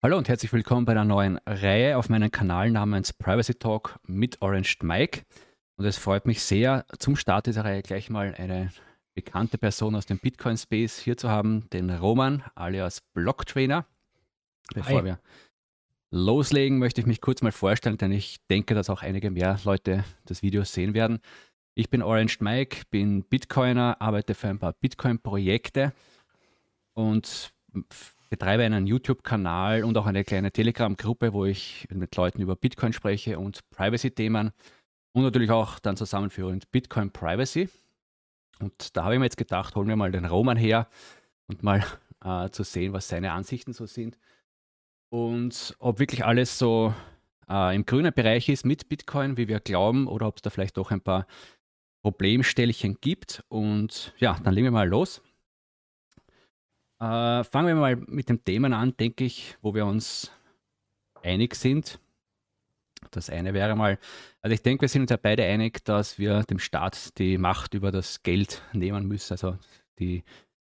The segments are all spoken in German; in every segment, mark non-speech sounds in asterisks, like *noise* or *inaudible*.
Hallo und herzlich willkommen bei einer neuen Reihe auf meinem Kanal namens Privacy Talk mit Orange Mike. Und es freut mich sehr, zum Start dieser Reihe gleich mal eine bekannte Person aus dem Bitcoin-Space hier zu haben, den Roman alias Blocktrainer. Bevor Hi. wir loslegen, möchte ich mich kurz mal vorstellen, denn ich denke, dass auch einige mehr Leute das Video sehen werden. Ich bin Orange Mike, bin Bitcoiner, arbeite für ein paar Bitcoin-Projekte und betreibe einen YouTube-Kanal und auch eine kleine Telegram-Gruppe, wo ich mit Leuten über Bitcoin spreche und Privacy-Themen und natürlich auch dann zusammenführend Bitcoin Privacy. Und da habe ich mir jetzt gedacht, holen wir mal den Roman her und mal *laughs* äh, zu sehen, was seine Ansichten so sind und ob wirklich alles so äh, im grünen Bereich ist mit Bitcoin, wie wir glauben, oder ob es da vielleicht doch ein paar Problemstellchen gibt. Und ja, dann legen wir mal los. Äh, fangen wir mal mit dem Thema an, denke ich, wo wir uns einig sind. Das eine wäre mal, also ich denke, wir sind uns ja beide einig, dass wir dem Staat die Macht über das Geld nehmen müssen. Also die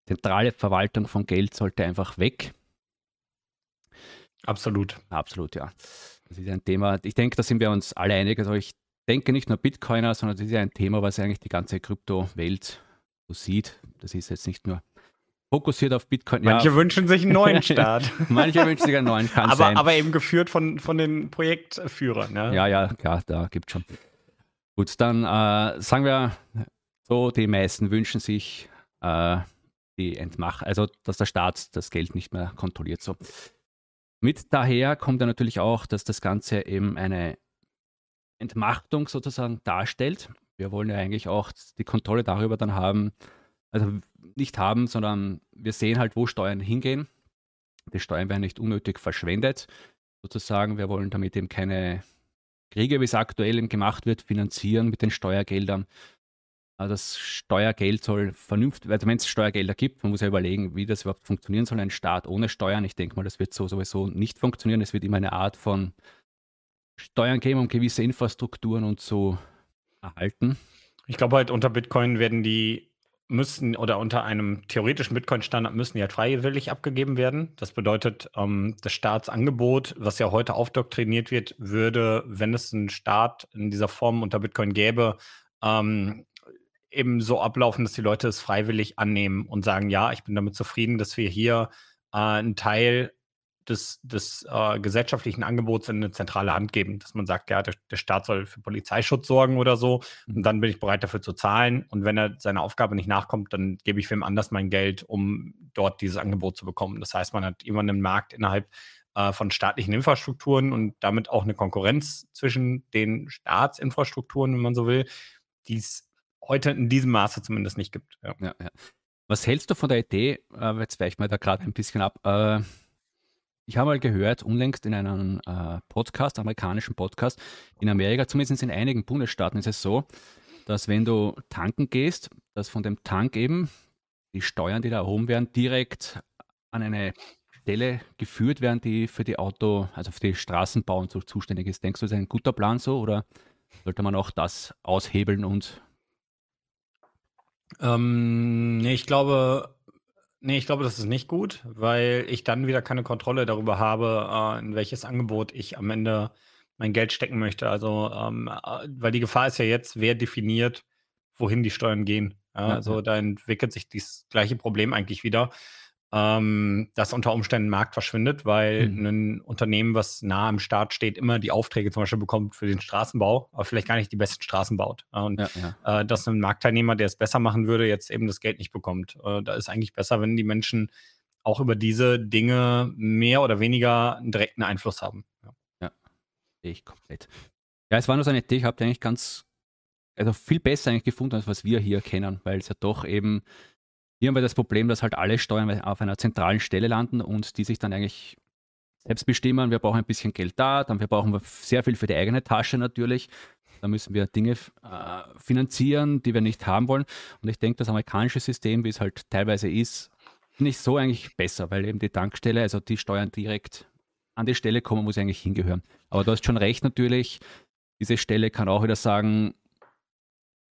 zentrale Verwaltung von Geld sollte einfach weg. Absolut. Absolut, ja. Das ist ein Thema, ich denke, da sind wir uns alle einig. Also ich denke nicht nur Bitcoiner, sondern das ist ja ein Thema, was eigentlich die ganze Kryptowelt so sieht. Das ist jetzt nicht nur fokussiert auf Bitcoin. Manche ja. wünschen sich einen neuen *laughs* Staat. Manche wünschen sich einen neuen, kann aber. Aber eben geführt von, von den Projektführern. Ja, ja, ja klar, da gibt es schon. Gut, dann äh, sagen wir so, die meisten wünschen sich äh, die Entmach, also dass der Staat das Geld nicht mehr kontrolliert. So. Mit daher kommt ja natürlich auch, dass das Ganze eben eine Entmachtung sozusagen darstellt. Wir wollen ja eigentlich auch die Kontrolle darüber dann haben, also nicht haben, sondern wir sehen halt, wo Steuern hingehen. Die Steuern werden nicht unnötig verschwendet. Sozusagen, wir wollen damit eben keine Kriege, wie es aktuell eben gemacht wird, finanzieren mit den Steuergeldern, also das Steuergeld soll vernünftig, also wenn es Steuergelder gibt, man muss ja überlegen, wie das überhaupt funktionieren soll, ein Staat ohne Steuern. Ich denke mal, das wird so sowieso nicht funktionieren. Es wird immer eine Art von Steuern geben, um gewisse Infrastrukturen und so erhalten. Ich glaube halt, unter Bitcoin werden die müssen oder unter einem theoretischen Bitcoin-Standard müssen die halt freiwillig abgegeben werden. Das bedeutet, ähm, das Staatsangebot, was ja heute aufdoktriniert wird, würde, wenn es einen Staat in dieser Form unter Bitcoin gäbe, ähm, eben so ablaufen, dass die Leute es freiwillig annehmen und sagen, ja, ich bin damit zufrieden, dass wir hier äh, einen Teil des, des äh, gesellschaftlichen Angebots in eine zentrale Hand geben, dass man sagt, ja, der, der, Staat soll für Polizeischutz sorgen oder so und dann bin ich bereit dafür zu zahlen und wenn er seiner Aufgabe nicht nachkommt, dann gebe ich wem anders mein Geld, um dort dieses Angebot zu bekommen. Das heißt, man hat immer einen Markt innerhalb äh, von staatlichen Infrastrukturen und damit auch eine Konkurrenz zwischen den Staatsinfrastrukturen, wenn man so will, die es heute in diesem Maße zumindest nicht gibt. Ja. Ja, ja. Was hältst du von der Idee, äh, jetzt weiche ich mal da gerade ein bisschen ab, äh, ich habe mal gehört, unlängst in einem äh, Podcast, amerikanischen Podcast, in Amerika, zumindest in einigen Bundesstaaten ist es so, dass wenn du tanken gehst, dass von dem Tank eben die Steuern, die da erhoben werden, direkt an eine Stelle geführt werden, die für die Auto, also für die Straßenbau und so zuständig ist. Denkst du, das ist ein guter Plan so oder sollte man auch das aushebeln und ähm, ich glaube, nee, ich glaube, das ist nicht gut, weil ich dann wieder keine Kontrolle darüber habe, äh, in welches Angebot ich am Ende mein Geld stecken möchte. Also, ähm, äh, weil die Gefahr ist ja jetzt, wer definiert, wohin die Steuern gehen. Also da entwickelt sich das gleiche Problem eigentlich wieder ähm, dass unter Umständen Markt verschwindet, weil mhm. ein Unternehmen, was nah am Start steht, immer die Aufträge zum Beispiel bekommt für den Straßenbau, aber vielleicht gar nicht die besten Straßen baut. Und ja, ja. Äh, dass ein Marktteilnehmer, der es besser machen würde, jetzt eben das Geld nicht bekommt. Äh, da ist eigentlich besser, wenn die Menschen auch über diese Dinge mehr oder weniger einen direkten Einfluss haben. Ja, ja. sehe ich komplett. Ja, es war nur so eine Idee, ich habe eigentlich ganz, also viel besser eigentlich gefunden, als was wir hier kennen, weil es ja doch eben hier haben wir das Problem, dass halt alle Steuern auf einer zentralen Stelle landen und die sich dann eigentlich selbst bestimmen. Wir brauchen ein bisschen Geld da, dann wir brauchen sehr viel für die eigene Tasche natürlich. Da müssen wir Dinge äh, finanzieren, die wir nicht haben wollen. Und ich denke, das amerikanische System, wie es halt teilweise ist, nicht so eigentlich besser, weil eben die Tankstelle, also die Steuern direkt an die Stelle kommen, wo sie eigentlich hingehören. Aber du hast schon recht natürlich, diese Stelle kann auch wieder sagen,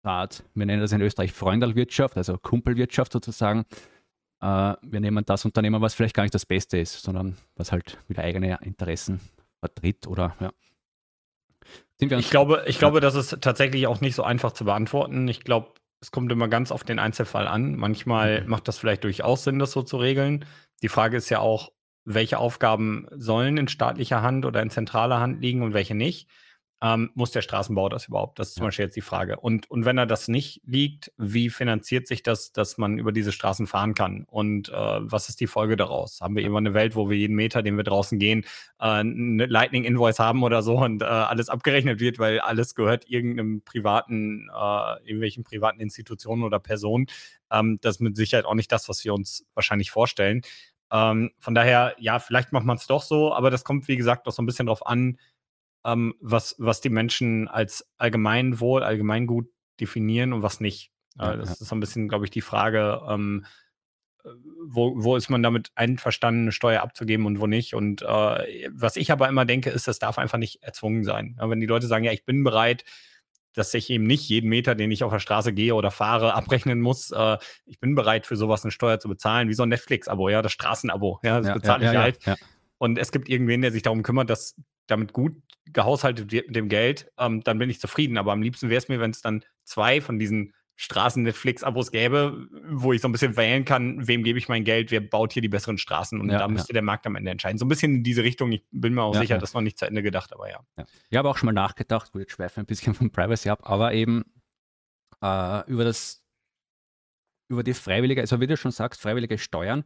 Art, wir nennen das in Österreich Freundalwirtschaft, also Kumpelwirtschaft sozusagen. äh, wir nehmen das Unternehmen, was vielleicht gar nicht das Beste ist, sondern was halt wieder eigene Interessen vertritt oder ja. ich glaube, ich glaube, das ist tatsächlich auch nicht so einfach zu beantworten. Ich glaube, es kommt immer ganz auf den Einzelfall an. Manchmal mhm. macht das vielleicht durchaus Sinn, das so zu regeln. Die Frage ist ja auch, welche Aufgaben sollen in staatlicher Hand oder in zentraler Hand liegen und welche nicht ähm, muss der Straßenbau das überhaupt? Das ist zum Beispiel jetzt die Frage. Und, und wenn er das nicht liegt, wie finanziert sich das, dass man über diese Straßen fahren kann? Und äh, was ist die Folge daraus? Haben wir irgendwann eine Welt, wo wir jeden Meter, den wir draußen gehen, äh, eine Lightning Invoice haben oder so und äh, alles abgerechnet wird, weil alles gehört irgendeinem privaten, äh, irgendwelchen privaten Institutionen oder Personen? Ähm, das ist mit Sicherheit auch nicht das, was wir uns wahrscheinlich vorstellen. Ähm, von daher, ja, vielleicht macht man es doch so, aber das kommt, wie gesagt, doch so ein bisschen drauf an, ähm, was, was die Menschen als Allgemeinwohl, Allgemeingut definieren und was nicht. Ja, das ja. ist so ein bisschen, glaube ich, die Frage, ähm, wo, wo ist man damit einverstanden, eine Steuer abzugeben und wo nicht. Und äh, was ich aber immer denke, ist, das darf einfach nicht erzwungen sein. Ja, wenn die Leute sagen, ja, ich bin bereit, dass ich eben nicht jeden Meter, den ich auf der Straße gehe oder fahre, *laughs* abrechnen muss. Äh, ich bin bereit, für sowas eine Steuer zu bezahlen, wie so ein Netflix-Abo, ja, das Straßenabo. Ja, das ja, bezahle ich halt. Und es gibt irgendwen, der sich darum kümmert, dass damit gut gehaushaltet wird mit dem Geld, ähm, dann bin ich zufrieden. Aber am liebsten wäre es mir, wenn es dann zwei von diesen Straßen-Netflix-Abos gäbe, wo ich so ein bisschen wählen kann, wem gebe ich mein Geld, wer baut hier die besseren Straßen und ja, da müsste ja. der Markt am Ende entscheiden. So ein bisschen in diese Richtung, ich bin mir auch ja, sicher, das noch nicht zu Ende gedacht, aber ja. ja. Ich habe auch schon mal nachgedacht, gut, jetzt schweife ein bisschen *laughs* von Privacy ab, aber eben äh, über das, über die freiwillige, also wie du schon sagst, freiwillige Steuern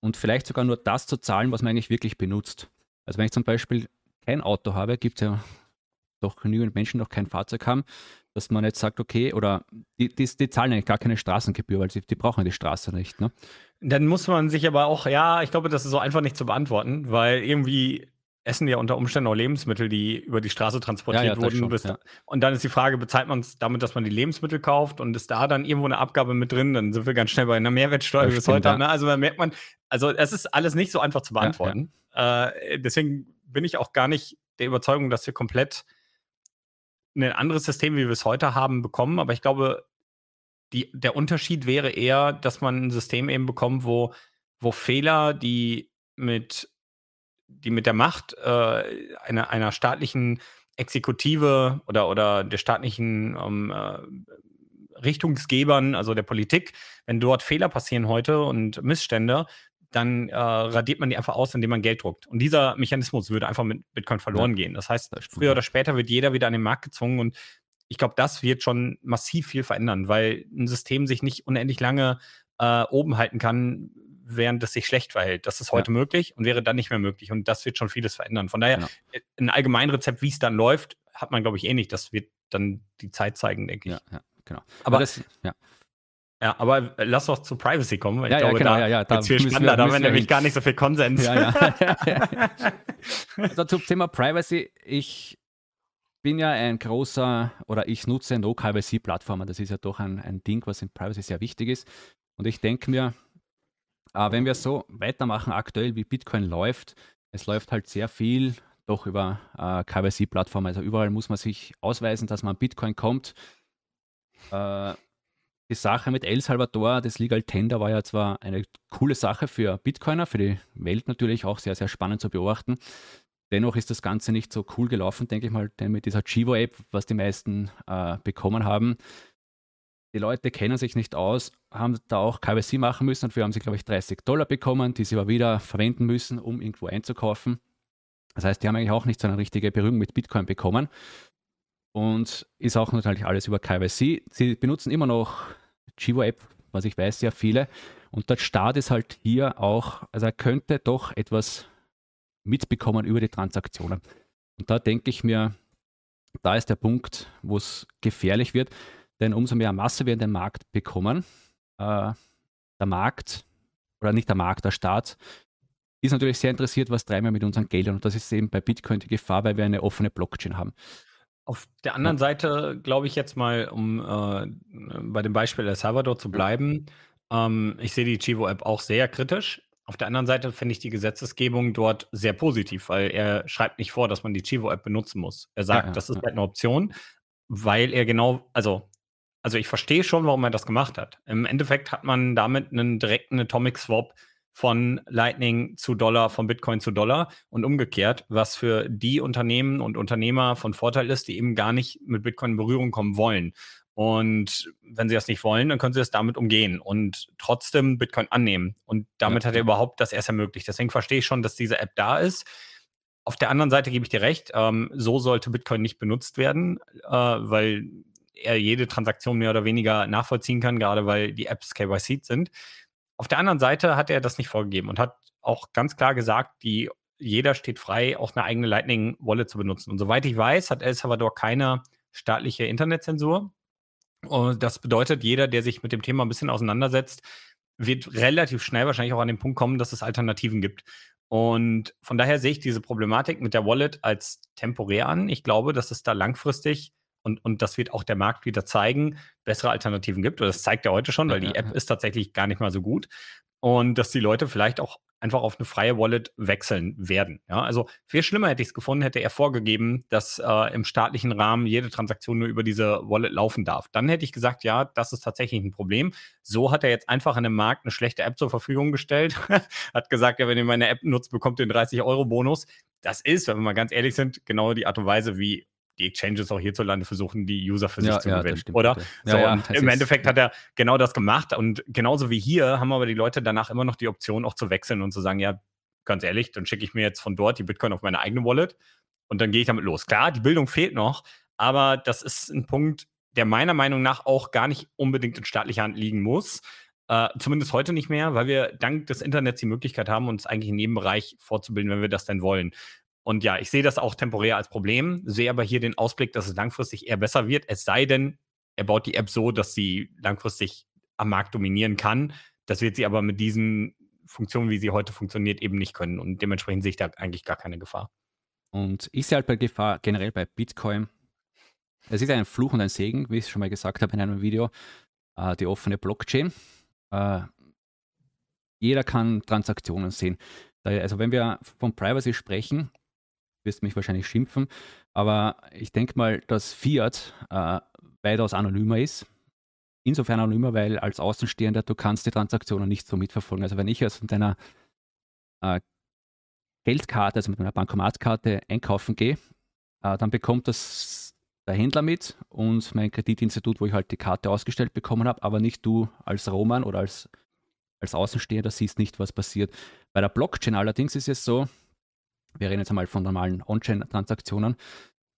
und vielleicht sogar nur das zu zahlen, was man eigentlich wirklich benutzt. Also wenn ich zum Beispiel kein Auto habe, gibt es ja doch genügend Menschen, die noch kein Fahrzeug haben, dass man jetzt sagt, okay, oder die, die, die zahlen eigentlich gar keine Straßengebühr, weil sie, die brauchen die Straße nicht. Ne? Dann muss man sich aber auch, ja, ich glaube, das ist so einfach nicht zu beantworten, weil irgendwie essen ja unter Umständen auch Lebensmittel, die über die Straße transportiert ja, ja, wurden. Schon, ja. Und dann ist die Frage, bezahlt man es damit, dass man die Lebensmittel kauft und ist da dann irgendwo eine Abgabe mit drin? Dann sind wir ganz schnell bei einer Mehrwertsteuer bis heute. Ne? Also da merkt man, also es ist alles nicht so einfach zu beantworten. Äh, deswegen bin ich auch gar nicht der Überzeugung, dass wir komplett ein anderes System, wie wir es heute haben, bekommen. Aber ich glaube, die, der Unterschied wäre eher, dass man ein System eben bekommt, wo, wo Fehler, die mit, die mit der Macht äh, einer, einer staatlichen Exekutive oder, oder der staatlichen ähm, äh, Richtungsgebern, also der Politik, wenn dort Fehler passieren heute und Missstände, dann äh, radiert man die einfach aus, indem man Geld druckt. Und dieser Mechanismus würde einfach mit Bitcoin verloren ja. gehen. Das heißt, das früher oder später wird jeder wieder an den Markt gezwungen und ich glaube, das wird schon massiv viel verändern, weil ein System sich nicht unendlich lange äh, oben halten kann, während es sich schlecht verhält. Das ist heute ja. möglich und wäre dann nicht mehr möglich. Und das wird schon vieles verändern. Von daher, genau. Ein Allgemeinrezept, wie es dann läuft, hat man, glaube ich, eh nicht. Das wird dann die Zeit zeigen, denke ich. Ja, ja genau. Aber, Aber das, ja. Ja, aber lass doch zu Privacy kommen, weil ja, ich ja, glaube, genau, da ja, ja, da viel spannender, da haben wir nämlich gar nicht so viel Konsens. Ja, ja. *laughs* also zum Thema Privacy, ich bin ja ein großer oder ich nutze No-KYC-Plattformen. Das ist ja doch ein, ein Ding, was in Privacy sehr wichtig ist. Und ich denke mir, äh, wenn wir so weitermachen aktuell, wie Bitcoin läuft, es läuft halt sehr viel doch über äh, KYC-Plattformen. Also überall muss man sich ausweisen, dass man Bitcoin kommt. Äh, die Sache mit El Salvador, das Legal Tender, war ja zwar eine coole Sache für Bitcoiner, für die Welt natürlich auch sehr, sehr spannend zu beobachten. Dennoch ist das Ganze nicht so cool gelaufen, denke ich mal, denn mit dieser Chivo-App, was die meisten äh, bekommen haben. Die Leute kennen sich nicht aus, haben da auch KYC machen müssen und wir haben sie, glaube ich, 30 Dollar bekommen, die sie aber wieder verwenden müssen, um irgendwo einzukaufen. Das heißt, die haben eigentlich auch nicht so eine richtige Berührung mit Bitcoin bekommen und ist auch natürlich alles über KYC. Sie benutzen immer noch Chivo App, was ich weiß, sehr viele. Und der Staat ist halt hier auch, also er könnte doch etwas mitbekommen über die Transaktionen. Und da denke ich mir, da ist der Punkt, wo es gefährlich wird, denn umso mehr Masse wir in den Markt bekommen, äh, der Markt, oder nicht der Markt, der Staat, ist natürlich sehr interessiert, was wir mit unseren Geldern. Und das ist eben bei Bitcoin die Gefahr, weil wir eine offene Blockchain haben. Auf der anderen Seite glaube ich jetzt mal, um äh, bei dem Beispiel El Salvador zu bleiben, ähm, ich sehe die Chivo-App auch sehr kritisch. Auf der anderen Seite finde ich die Gesetzesgebung dort sehr positiv, weil er schreibt nicht vor, dass man die Chivo-App benutzen muss. Er sagt, ja, ja, das ist ja. halt eine Option, weil er genau, also also ich verstehe schon, warum er das gemacht hat. Im Endeffekt hat man damit einen direkten Atomic Swap von Lightning zu Dollar, von Bitcoin zu Dollar und umgekehrt, was für die Unternehmen und Unternehmer von Vorteil ist, die eben gar nicht mit Bitcoin in Berührung kommen wollen. Und wenn sie das nicht wollen, dann können sie es damit umgehen und trotzdem Bitcoin annehmen. Und damit ja. hat er überhaupt das erst ermöglicht. Deswegen verstehe ich schon, dass diese App da ist. Auf der anderen Seite gebe ich dir recht, ähm, so sollte Bitcoin nicht benutzt werden, äh, weil er jede Transaktion mehr oder weniger nachvollziehen kann, gerade weil die Apps KYC sind. Auf der anderen Seite hat er das nicht vorgegeben und hat auch ganz klar gesagt, die, jeder steht frei, auch eine eigene Lightning Wallet zu benutzen. Und soweit ich weiß, hat El Salvador keine staatliche Internetzensur. Und das bedeutet, jeder, der sich mit dem Thema ein bisschen auseinandersetzt, wird relativ schnell wahrscheinlich auch an den Punkt kommen, dass es Alternativen gibt. Und von daher sehe ich diese Problematik mit der Wallet als temporär an. Ich glaube, dass es da langfristig und, und das wird auch der Markt wieder zeigen, bessere Alternativen gibt. Und das zeigt er heute schon, weil die App ist tatsächlich gar nicht mal so gut. Und dass die Leute vielleicht auch einfach auf eine freie Wallet wechseln werden. Ja, also viel schlimmer hätte ich es gefunden, hätte er vorgegeben, dass äh, im staatlichen Rahmen jede Transaktion nur über diese Wallet laufen darf. Dann hätte ich gesagt, ja, das ist tatsächlich ein Problem. So hat er jetzt einfach in dem Markt eine schlechte App zur Verfügung gestellt, *laughs* hat gesagt, ja, wenn ihr meine App nutzt, bekommt ihr einen 30 Euro Bonus. Das ist, wenn wir mal ganz ehrlich sind, genau die Art und Weise, wie die Exchanges auch hierzulande versuchen, die User für sich ja, zu gewinnen, stimmt, oder? Ja, so, ja, und im Endeffekt hat er genau das gemacht. Und genauso wie hier haben aber die Leute danach immer noch die Option, auch zu wechseln und zu sagen, ja, ganz ehrlich, dann schicke ich mir jetzt von dort die Bitcoin auf meine eigene Wallet und dann gehe ich damit los. Klar, die Bildung fehlt noch, aber das ist ein Punkt, der meiner Meinung nach auch gar nicht unbedingt in staatlicher Hand liegen muss. Uh, zumindest heute nicht mehr, weil wir dank des Internets die Möglichkeit haben, uns eigentlich in jedem Bereich vorzubilden, wenn wir das denn wollen. Und ja, ich sehe das auch temporär als Problem, sehe aber hier den Ausblick, dass es langfristig eher besser wird. Es sei denn, er baut die App so, dass sie langfristig am Markt dominieren kann. Das wird sie aber mit diesen Funktionen, wie sie heute funktioniert, eben nicht können. Und dementsprechend sehe ich da eigentlich gar keine Gefahr. Und ich sehe halt bei Gefahr generell bei Bitcoin. Es ist ein Fluch und ein Segen, wie ich es schon mal gesagt habe in einem Video, äh, die offene Blockchain. Äh, jeder kann Transaktionen sehen. Also wenn wir von Privacy sprechen, wirst mich wahrscheinlich schimpfen, aber ich denke mal, dass Fiat äh, weitaus anonymer ist. Insofern anonymer, weil als Außenstehender du kannst die Transaktionen nicht so mitverfolgen. Also wenn ich jetzt mit deiner äh, Geldkarte, also mit meiner Bankomatkarte einkaufen gehe, äh, dann bekommt das der Händler mit und mein Kreditinstitut, wo ich halt die Karte ausgestellt bekommen habe, aber nicht du als Roman oder als, als Außenstehender siehst nicht, was passiert. Bei der Blockchain allerdings ist es so, wir reden jetzt einmal von normalen On-Chain-Transaktionen,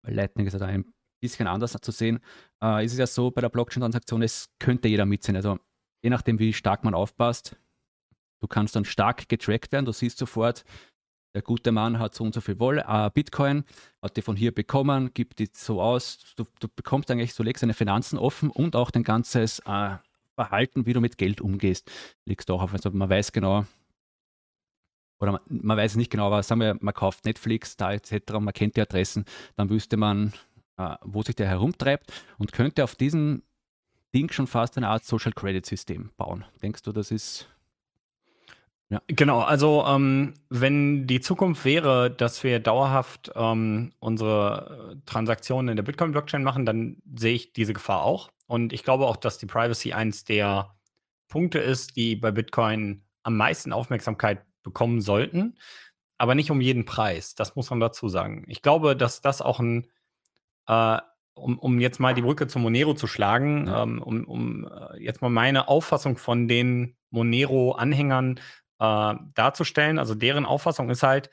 Lightning ist ja da ein bisschen anders zu sehen. Äh, ist es ja so bei der Blockchain-Transaktion, es könnte jeder mitsehen. Also je nachdem, wie stark man aufpasst, du kannst dann stark getrackt werden. Du siehst sofort, der gute Mann hat so und so viel Woll, äh, Bitcoin, hat die von hier bekommen, gibt die so aus. Du, du bekommst eigentlich, du legst deine Finanzen offen und auch dein ganzes äh, Verhalten, wie du mit Geld umgehst, legst du auch auf. Also man weiß genau, oder man, man, weiß nicht genau, aber sagen wir, man kauft Netflix da etc., man kennt die Adressen, dann wüsste man, äh, wo sich der herumtreibt und könnte auf diesem Ding schon fast eine Art Social Credit System bauen. Denkst du, das ist ja. Genau, also ähm, wenn die Zukunft wäre, dass wir dauerhaft ähm, unsere Transaktionen in der Bitcoin-Blockchain machen, dann sehe ich diese Gefahr auch. Und ich glaube auch, dass die Privacy eins der Punkte ist, die bei Bitcoin am meisten Aufmerksamkeit bekommen sollten, aber nicht um jeden Preis. Das muss man dazu sagen. Ich glaube, dass das auch ein, äh, um, um jetzt mal die Brücke zu Monero zu schlagen, ja. ähm, um, um äh, jetzt mal meine Auffassung von den Monero-Anhängern äh, darzustellen. Also deren Auffassung ist halt,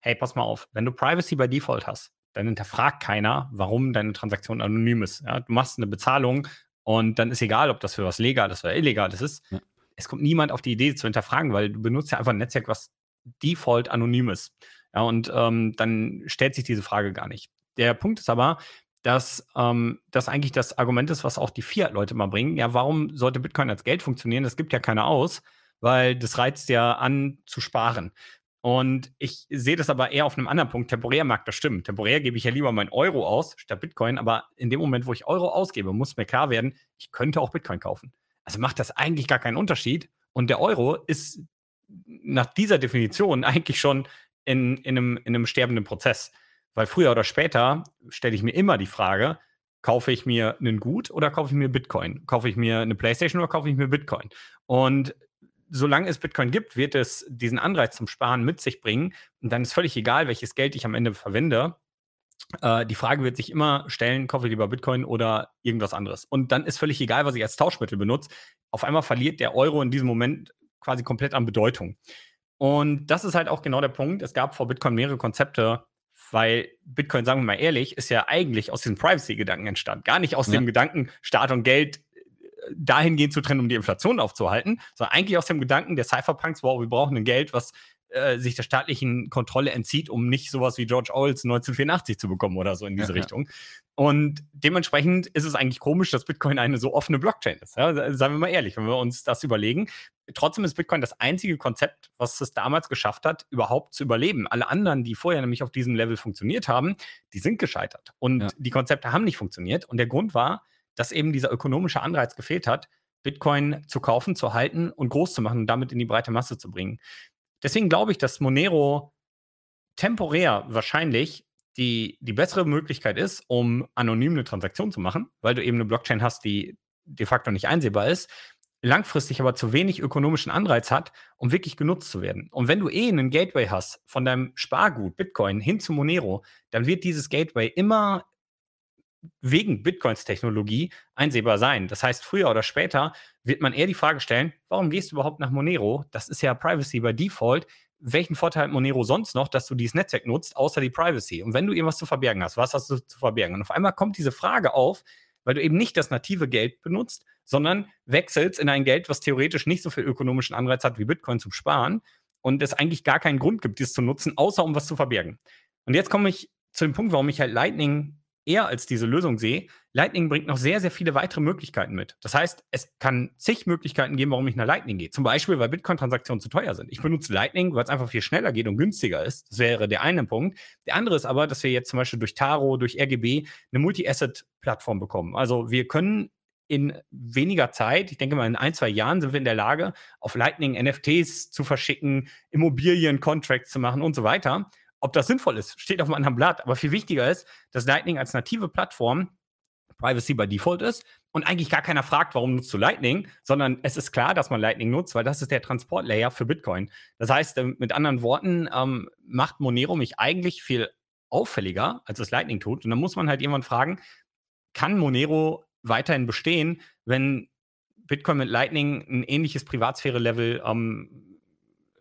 hey, pass mal auf, wenn du Privacy by Default hast, dann hinterfragt keiner, warum deine Transaktion anonym ist. Ja? Du machst eine Bezahlung und dann ist egal, ob das für was Legales oder Illegales ist. Ja es kommt niemand auf die Idee zu hinterfragen, weil du benutzt ja einfach ein Netzwerk, was default anonym ist. Ja, und ähm, dann stellt sich diese Frage gar nicht. Der Punkt ist aber, dass ähm, das eigentlich das Argument ist, was auch die Fiat-Leute mal bringen. Ja, warum sollte Bitcoin als Geld funktionieren? Das gibt ja keiner aus, weil das reizt ja an zu sparen. Und ich sehe das aber eher auf einem anderen Punkt. Temporär mag das stimmen. Temporär gebe ich ja lieber mein Euro aus statt Bitcoin. Aber in dem Moment, wo ich Euro ausgebe, muss mir klar werden, ich könnte auch Bitcoin kaufen. Also macht das eigentlich gar keinen Unterschied. Und der Euro ist nach dieser Definition *laughs* eigentlich schon in, in, einem, in einem sterbenden Prozess. Weil früher oder später stelle ich mir immer die Frage, Kaufe ich mir einen Gut oder kaufe ich mir Bitcoin? Kaufe ich mir eine Playstation oder kaufe ich mir Bitcoin? Und solange es Bitcoin gibt, wird es diesen Anreiz zum Sparen mit sich bringen. Und dann ist völlig egal, welches Geld ich am Ende verwende. Äh, die Frage wird sich immer stellen, kaufe ich lieber Bitcoin oder irgendwas anderes. Und dann ist völlig egal, was ich als Tauschmittel benutze. Auf einmal verliert der Euro in diesem Moment quasi komplett an Bedeutung. Und das ist halt auch genau der Punkt. Es gab vor Bitcoin mehrere Konzepte, weil Bitcoin, sagen wir mal ehrlich, ist ja eigentlich aus diesem Privacy-Gedanken entstanden. Gar nicht aus ja. dem Gedanken, Staat und Geld äh, dahingehend zu trennen, um die Inflation aufzuhalten, sondern eigentlich aus dem Gedanken der Cypherpunks, wow, wir brauchen ein Geld, was äh, sich der staatlichen Kontrolle entzieht, um nicht sowas wie George Orwells 1984 zu bekommen oder so in diese ja, Richtung. Und dementsprechend ist es eigentlich komisch, dass Bitcoin eine so offene Blockchain ist. Ja, sagen wir mal ehrlich, wenn wir uns das überlegen. Trotzdem ist Bitcoin das einzige Konzept, was es damals geschafft hat, überhaupt zu überleben. Alle anderen, die vorher nämlich auf diesem Level funktioniert haben, die sind gescheitert. Und ja. die Konzepte haben nicht funktioniert. Und der Grund war, dass eben dieser ökonomische Anreiz gefehlt hat, Bitcoin zu kaufen, zu halten und groß zu machen und damit in die breite Masse zu bringen. Deswegen glaube ich, dass Monero temporär wahrscheinlich die, die bessere Möglichkeit ist, um anonym eine Transaktion zu machen, weil du eben eine Blockchain hast, die de facto nicht einsehbar ist, langfristig aber zu wenig ökonomischen Anreiz hat, um wirklich genutzt zu werden. Und wenn du eh einen Gateway hast von deinem Spargut Bitcoin hin zu Monero, dann wird dieses Gateway immer wegen Bitcoins Technologie einsehbar sein. Das heißt, früher oder später wird man eher die Frage stellen, warum gehst du überhaupt nach Monero? Das ist ja Privacy by Default welchen Vorteil hat Monero sonst noch, dass du dieses Netzwerk nutzt, außer die Privacy? Und wenn du irgendwas zu verbergen hast, was hast du zu verbergen? Und auf einmal kommt diese Frage auf, weil du eben nicht das native Geld benutzt, sondern wechselst in ein Geld, was theoretisch nicht so viel ökonomischen Anreiz hat wie Bitcoin zum Sparen und es eigentlich gar keinen Grund gibt, dies zu nutzen, außer um was zu verbergen. Und jetzt komme ich zu dem Punkt, warum ich halt Lightning eher als diese Lösung sehe. Lightning bringt noch sehr, sehr viele weitere Möglichkeiten mit. Das heißt, es kann zig Möglichkeiten geben, warum ich nach Lightning gehe. Zum Beispiel, weil Bitcoin-Transaktionen zu teuer sind. Ich benutze Lightning, weil es einfach viel schneller geht und günstiger ist. Das wäre der eine Punkt. Der andere ist aber, dass wir jetzt zum Beispiel durch Taro, durch RGB eine Multi-Asset-Plattform bekommen. Also wir können in weniger Zeit, ich denke mal in ein, zwei Jahren, sind wir in der Lage, auf Lightning NFTs zu verschicken, Immobilien, Contracts zu machen und so weiter. Ob das sinnvoll ist, steht auf einem anderen Blatt. Aber viel wichtiger ist, dass Lightning als native Plattform Privacy by Default ist und eigentlich gar keiner fragt, warum nutzt du Lightning, sondern es ist klar, dass man Lightning nutzt, weil das ist der Transportlayer für Bitcoin. Das heißt, ähm, mit anderen Worten, ähm, macht Monero mich eigentlich viel auffälliger, als es Lightning tut. Und dann muss man halt jemand fragen, kann Monero weiterhin bestehen, wenn Bitcoin mit Lightning ein ähnliches Privatsphäre-Level ähm,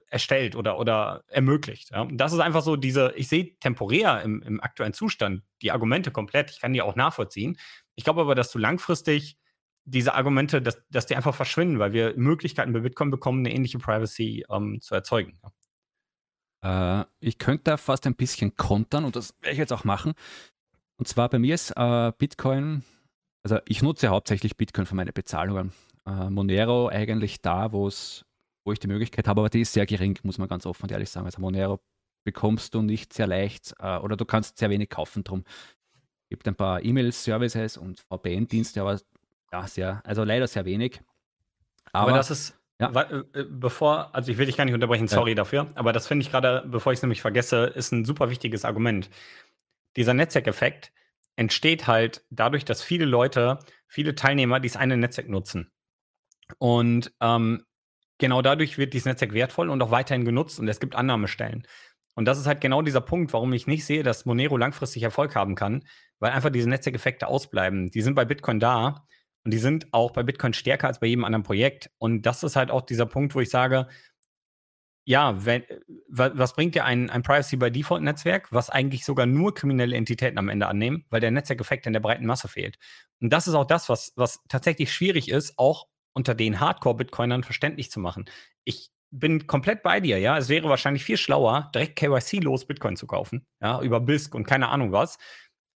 erstellt oder, oder ermöglicht. Ja. Und das ist einfach so diese, ich sehe temporär im, im aktuellen Zustand die Argumente komplett, ich kann die auch nachvollziehen. Ich glaube aber, dass du langfristig diese Argumente, dass, dass die einfach verschwinden, weil wir Möglichkeiten bei Bitcoin bekommen, eine ähnliche Privacy ähm, zu erzeugen. Ja. Äh, ich könnte da fast ein bisschen kontern und das werde ich jetzt auch machen. Und zwar bei mir ist äh, Bitcoin, also ich nutze hauptsächlich Bitcoin für meine Bezahlungen. Äh, Monero eigentlich da, wo es wo ich die Möglichkeit habe, aber die ist sehr gering, muss man ganz offen und ehrlich sagen. Also Monero bekommst du nicht sehr leicht äh, oder du kannst sehr wenig kaufen drum. Es gibt ein paar E-Mail-Services und VPN-Dienste, aber ja, sehr, also leider sehr wenig. Aber, aber das ist, ja. Äh, bevor, also ich will dich gar nicht unterbrechen, sorry ja. dafür, aber das finde ich gerade, bevor ich es nämlich vergesse, ist ein super wichtiges Argument. Dieser Netzwerkeffekt entsteht halt dadurch, dass viele Leute, viele Teilnehmer dieses eine Netzwerk nutzen. Und ähm, genau dadurch wird dieses Netzwerk wertvoll und auch weiterhin genutzt und es gibt Annahmestellen. Und das ist halt genau dieser Punkt, warum ich nicht sehe, dass Monero langfristig Erfolg haben kann, weil einfach diese Netzwerkeffekte ausbleiben. Die sind bei Bitcoin da und die sind auch bei Bitcoin stärker als bei jedem anderen Projekt. Und das ist halt auch dieser Punkt, wo ich sage, ja, wenn, was bringt dir ein, ein Privacy by Default Netzwerk, was eigentlich sogar nur kriminelle Entitäten am Ende annehmen, weil der Netzwerkeffekt in der breiten Masse fehlt. Und das ist auch das, was, was tatsächlich schwierig ist, auch unter den Hardcore-Bitcoinern verständlich zu machen. Ich bin komplett bei dir, ja. Es wäre wahrscheinlich viel schlauer, direkt KYC-los Bitcoin zu kaufen, ja, über BISC und keine Ahnung was.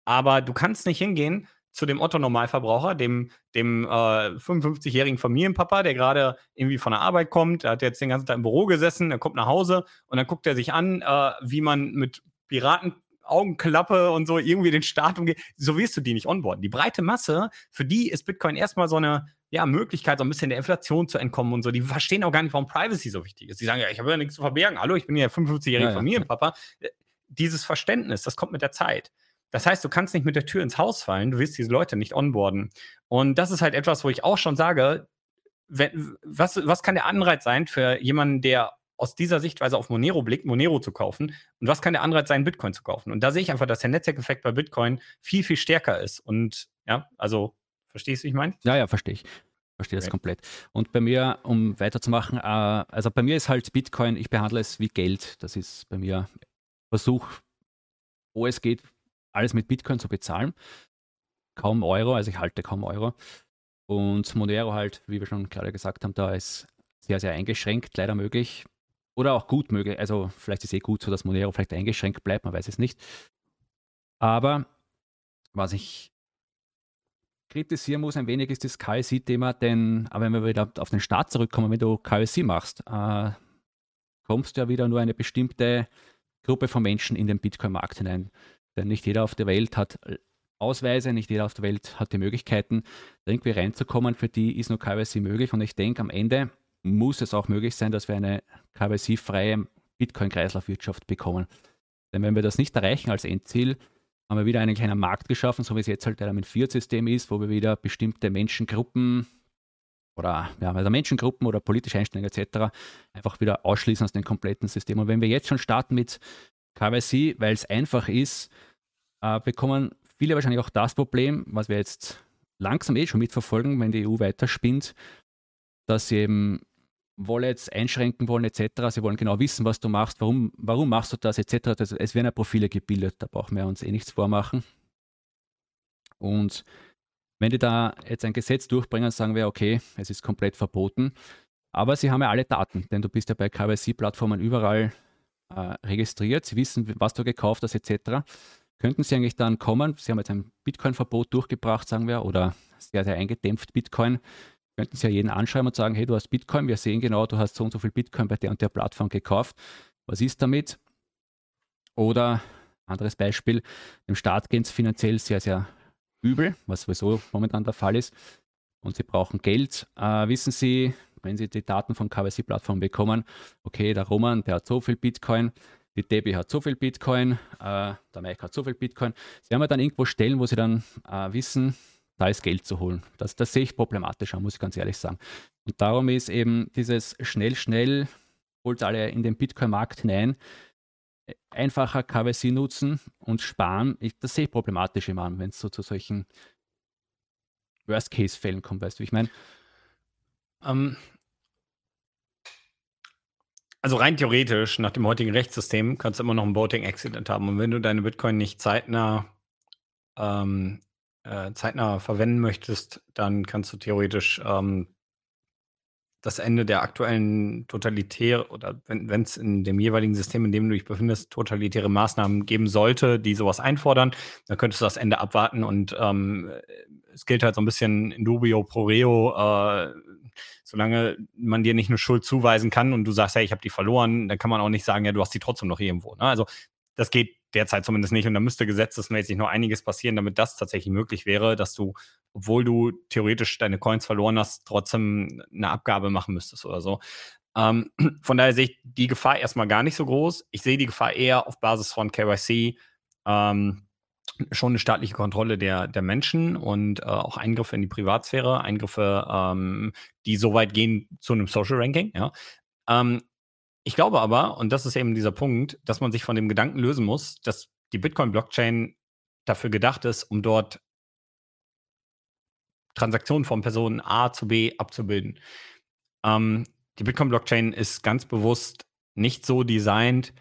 Aber du kannst nicht hingehen zu dem Otto-Normalverbraucher, dem, dem äh, 55-jährigen Familienpapa, der gerade irgendwie von der Arbeit kommt, der hat jetzt den ganzen Tag im Büro gesessen, er kommt nach Hause und dann guckt er sich an, äh, wie man mit Piraten Augenklappe und so irgendwie den Start umgeht. So wirst du die nicht onboarden. Die breite Masse, für die ist Bitcoin erstmal so eine ja, Möglichkeit, so ein bisschen der Inflation zu entkommen und so. Die verstehen auch gar nicht, warum Privacy so wichtig ist. Die sagen, ja, ich habe ja nichts zu verbergen. Hallo, ich bin ja 55-jähriger ja, Familienpapa. Ja. Dieses Verständnis, das kommt mit der Zeit. Das heißt, du kannst nicht mit der Tür ins Haus fallen, du wirst diese Leute nicht onboarden. Und das ist halt etwas, wo ich auch schon sage, wenn, was, was kann der Anreiz sein für jemanden, der aus dieser Sichtweise auf Monero blickt, Monero zu kaufen? Und was kann der Anreiz sein, Bitcoin zu kaufen? Und da sehe ich einfach, dass der Netzwerkeffekt bei Bitcoin viel, viel stärker ist. Und ja, also, verstehst du, wie ich meine? Ja, ja, verstehe ich. Verstehe das okay. komplett. Und bei mir, um weiterzumachen, äh, also bei mir ist halt Bitcoin, ich behandle es wie Geld. Das ist bei mir Versuch, wo es geht, alles mit Bitcoin zu bezahlen. Kaum Euro, also ich halte kaum Euro. Und Monero halt, wie wir schon gerade gesagt haben, da ist sehr, sehr eingeschränkt, leider möglich. Oder auch gut möglich. Also vielleicht ist es eh gut so, dass Monero vielleicht eingeschränkt bleibt, man weiß es nicht. Aber was ich kritisieren muss ein wenig ist das KSI-Thema, denn aber wenn wir wieder auf den Start zurückkommen, wenn du KSI machst, äh, kommst du ja wieder nur eine bestimmte Gruppe von Menschen in den Bitcoin-Markt hinein. Denn nicht jeder auf der Welt hat Ausweise, nicht jeder auf der Welt hat die Möglichkeiten, irgendwie reinzukommen. Für die ist nur KYC möglich und ich denke, am Ende muss es auch möglich sein, dass wir eine KYC-freie Bitcoin-Kreislaufwirtschaft bekommen. Denn wenn wir das nicht erreichen als Endziel, haben wir wieder einen kleinen Markt geschaffen, so wie es jetzt halt ein Fiat-System ist, wo wir wieder bestimmte Menschengruppen oder ja, also Menschengruppen oder politische Einstellungen etc. einfach wieder ausschließen aus dem kompletten System. Und wenn wir jetzt schon starten mit KYC, weil es einfach ist, äh, bekommen viele wahrscheinlich auch das Problem, was wir jetzt langsam eh schon mitverfolgen, wenn die EU weiter spinnt, dass sie eben Wallets einschränken wollen etc. Sie wollen genau wissen, was du machst, warum, warum machst du das etc. Das, es werden ja Profile gebildet, da brauchen wir uns eh nichts vormachen. Und wenn die da jetzt ein Gesetz durchbringen, sagen wir, okay, es ist komplett verboten. Aber sie haben ja alle Daten, denn du bist ja bei KYC-Plattformen überall äh, registriert. Sie wissen, was du gekauft hast, etc. Könnten sie eigentlich dann kommen? Sie haben jetzt ein Bitcoin-Verbot durchgebracht, sagen wir, oder sehr, sehr eingedämpft Bitcoin könnten Sie ja jeden anschreiben und sagen, hey, du hast Bitcoin, wir sehen genau, du hast so und so viel Bitcoin bei der und der Plattform gekauft. Was ist damit? Oder anderes Beispiel, dem Staat geht es finanziell sehr, sehr übel, was sowieso momentan der Fall ist. Und Sie brauchen Geld. Äh, wissen Sie, wenn Sie die Daten von KYC-Plattformen bekommen, okay, der Roman, der hat so viel Bitcoin, die Debbie hat so viel Bitcoin, äh, der Mike hat so viel Bitcoin. Sie haben ja dann irgendwo Stellen, wo Sie dann äh, wissen, da ist Geld zu holen. Das, das sehe ich problematischer, muss ich ganz ehrlich sagen. Und darum ist eben dieses schnell, schnell, holt alle in den Bitcoin-Markt hinein, einfacher KWC nutzen und sparen. Ich, das sehe ich problematisch immer wenn es so zu solchen Worst-Case-Fällen kommt, weißt du, ich meine? Ähm, also rein theoretisch, nach dem heutigen Rechtssystem, kannst du immer noch ein Voting-Accident haben. Und wenn du deine Bitcoin nicht zeitnah ähm, äh, zeitnah verwenden möchtest, dann kannst du theoretisch ähm, das Ende der aktuellen totalitäre oder wenn es in dem jeweiligen System, in dem du dich befindest, totalitäre Maßnahmen geben sollte, die sowas einfordern, dann könntest du das Ende abwarten und ähm, es gilt halt so ein bisschen in dubio pro reo, äh, solange man dir nicht eine Schuld zuweisen kann und du sagst, hey, ich habe die verloren, dann kann man auch nicht sagen, ja, du hast die trotzdem noch irgendwo. Ne? Also das geht derzeit zumindest nicht. Und da müsste gesetzesmäßig noch einiges passieren, damit das tatsächlich möglich wäre, dass du, obwohl du theoretisch deine Coins verloren hast, trotzdem eine Abgabe machen müsstest oder so. Ähm, *clears throat* von daher sehe ich die Gefahr erstmal gar nicht so groß. Ich sehe die Gefahr eher auf Basis von KYC. Ähm, schon eine staatliche Kontrolle der, der Menschen und äh, auch Eingriffe in die Privatsphäre, Eingriffe, ähm, die so weit gehen zu einem Social Ranking. Ja. Ähm, ich glaube aber, und das ist eben dieser Punkt, dass man sich von dem Gedanken lösen muss, dass die Bitcoin-Blockchain dafür gedacht ist, um dort Transaktionen von Person A zu B abzubilden. Ähm, die Bitcoin-Blockchain ist ganz bewusst nicht so designt,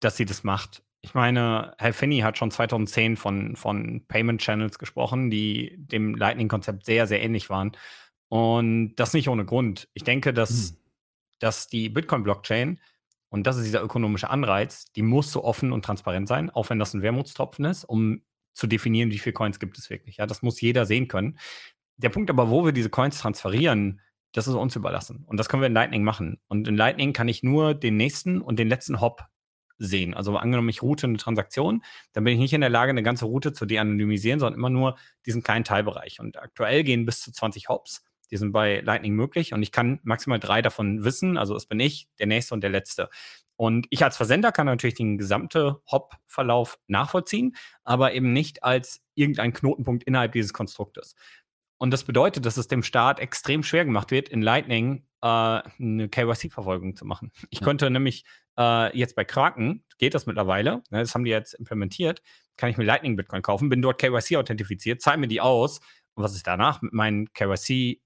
dass sie das macht. Ich meine, Herr Finney hat schon 2010 von, von Payment Channels gesprochen, die dem Lightning-Konzept sehr, sehr ähnlich waren. Und das nicht ohne Grund. Ich denke, dass hm dass die Bitcoin-Blockchain, und das ist dieser ökonomische Anreiz, die muss so offen und transparent sein, auch wenn das ein Wermutstropfen ist, um zu definieren, wie viele Coins gibt es wirklich. Ja, das muss jeder sehen können. Der Punkt aber, wo wir diese Coins transferieren, das ist uns überlassen. Und das können wir in Lightning machen. Und in Lightning kann ich nur den nächsten und den letzten Hop sehen. Also angenommen, ich route eine Transaktion, dann bin ich nicht in der Lage, eine ganze Route zu de-anonymisieren, sondern immer nur diesen kleinen Teilbereich. Und aktuell gehen bis zu 20 Hops. Die sind bei Lightning möglich und ich kann maximal drei davon wissen. Also es bin ich, der nächste und der letzte. Und ich als Versender kann natürlich den gesamten Hop-Verlauf nachvollziehen, aber eben nicht als irgendein Knotenpunkt innerhalb dieses Konstruktes. Und das bedeutet, dass es dem Staat extrem schwer gemacht wird, in Lightning äh, eine KYC-Verfolgung zu machen. Ich ja. könnte nämlich äh, jetzt bei Kraken, geht das mittlerweile, ne, das haben die jetzt implementiert, kann ich mir Lightning Bitcoin kaufen, bin dort KYC authentifiziert, zahle mir die aus und was ist danach mit meinen KYC,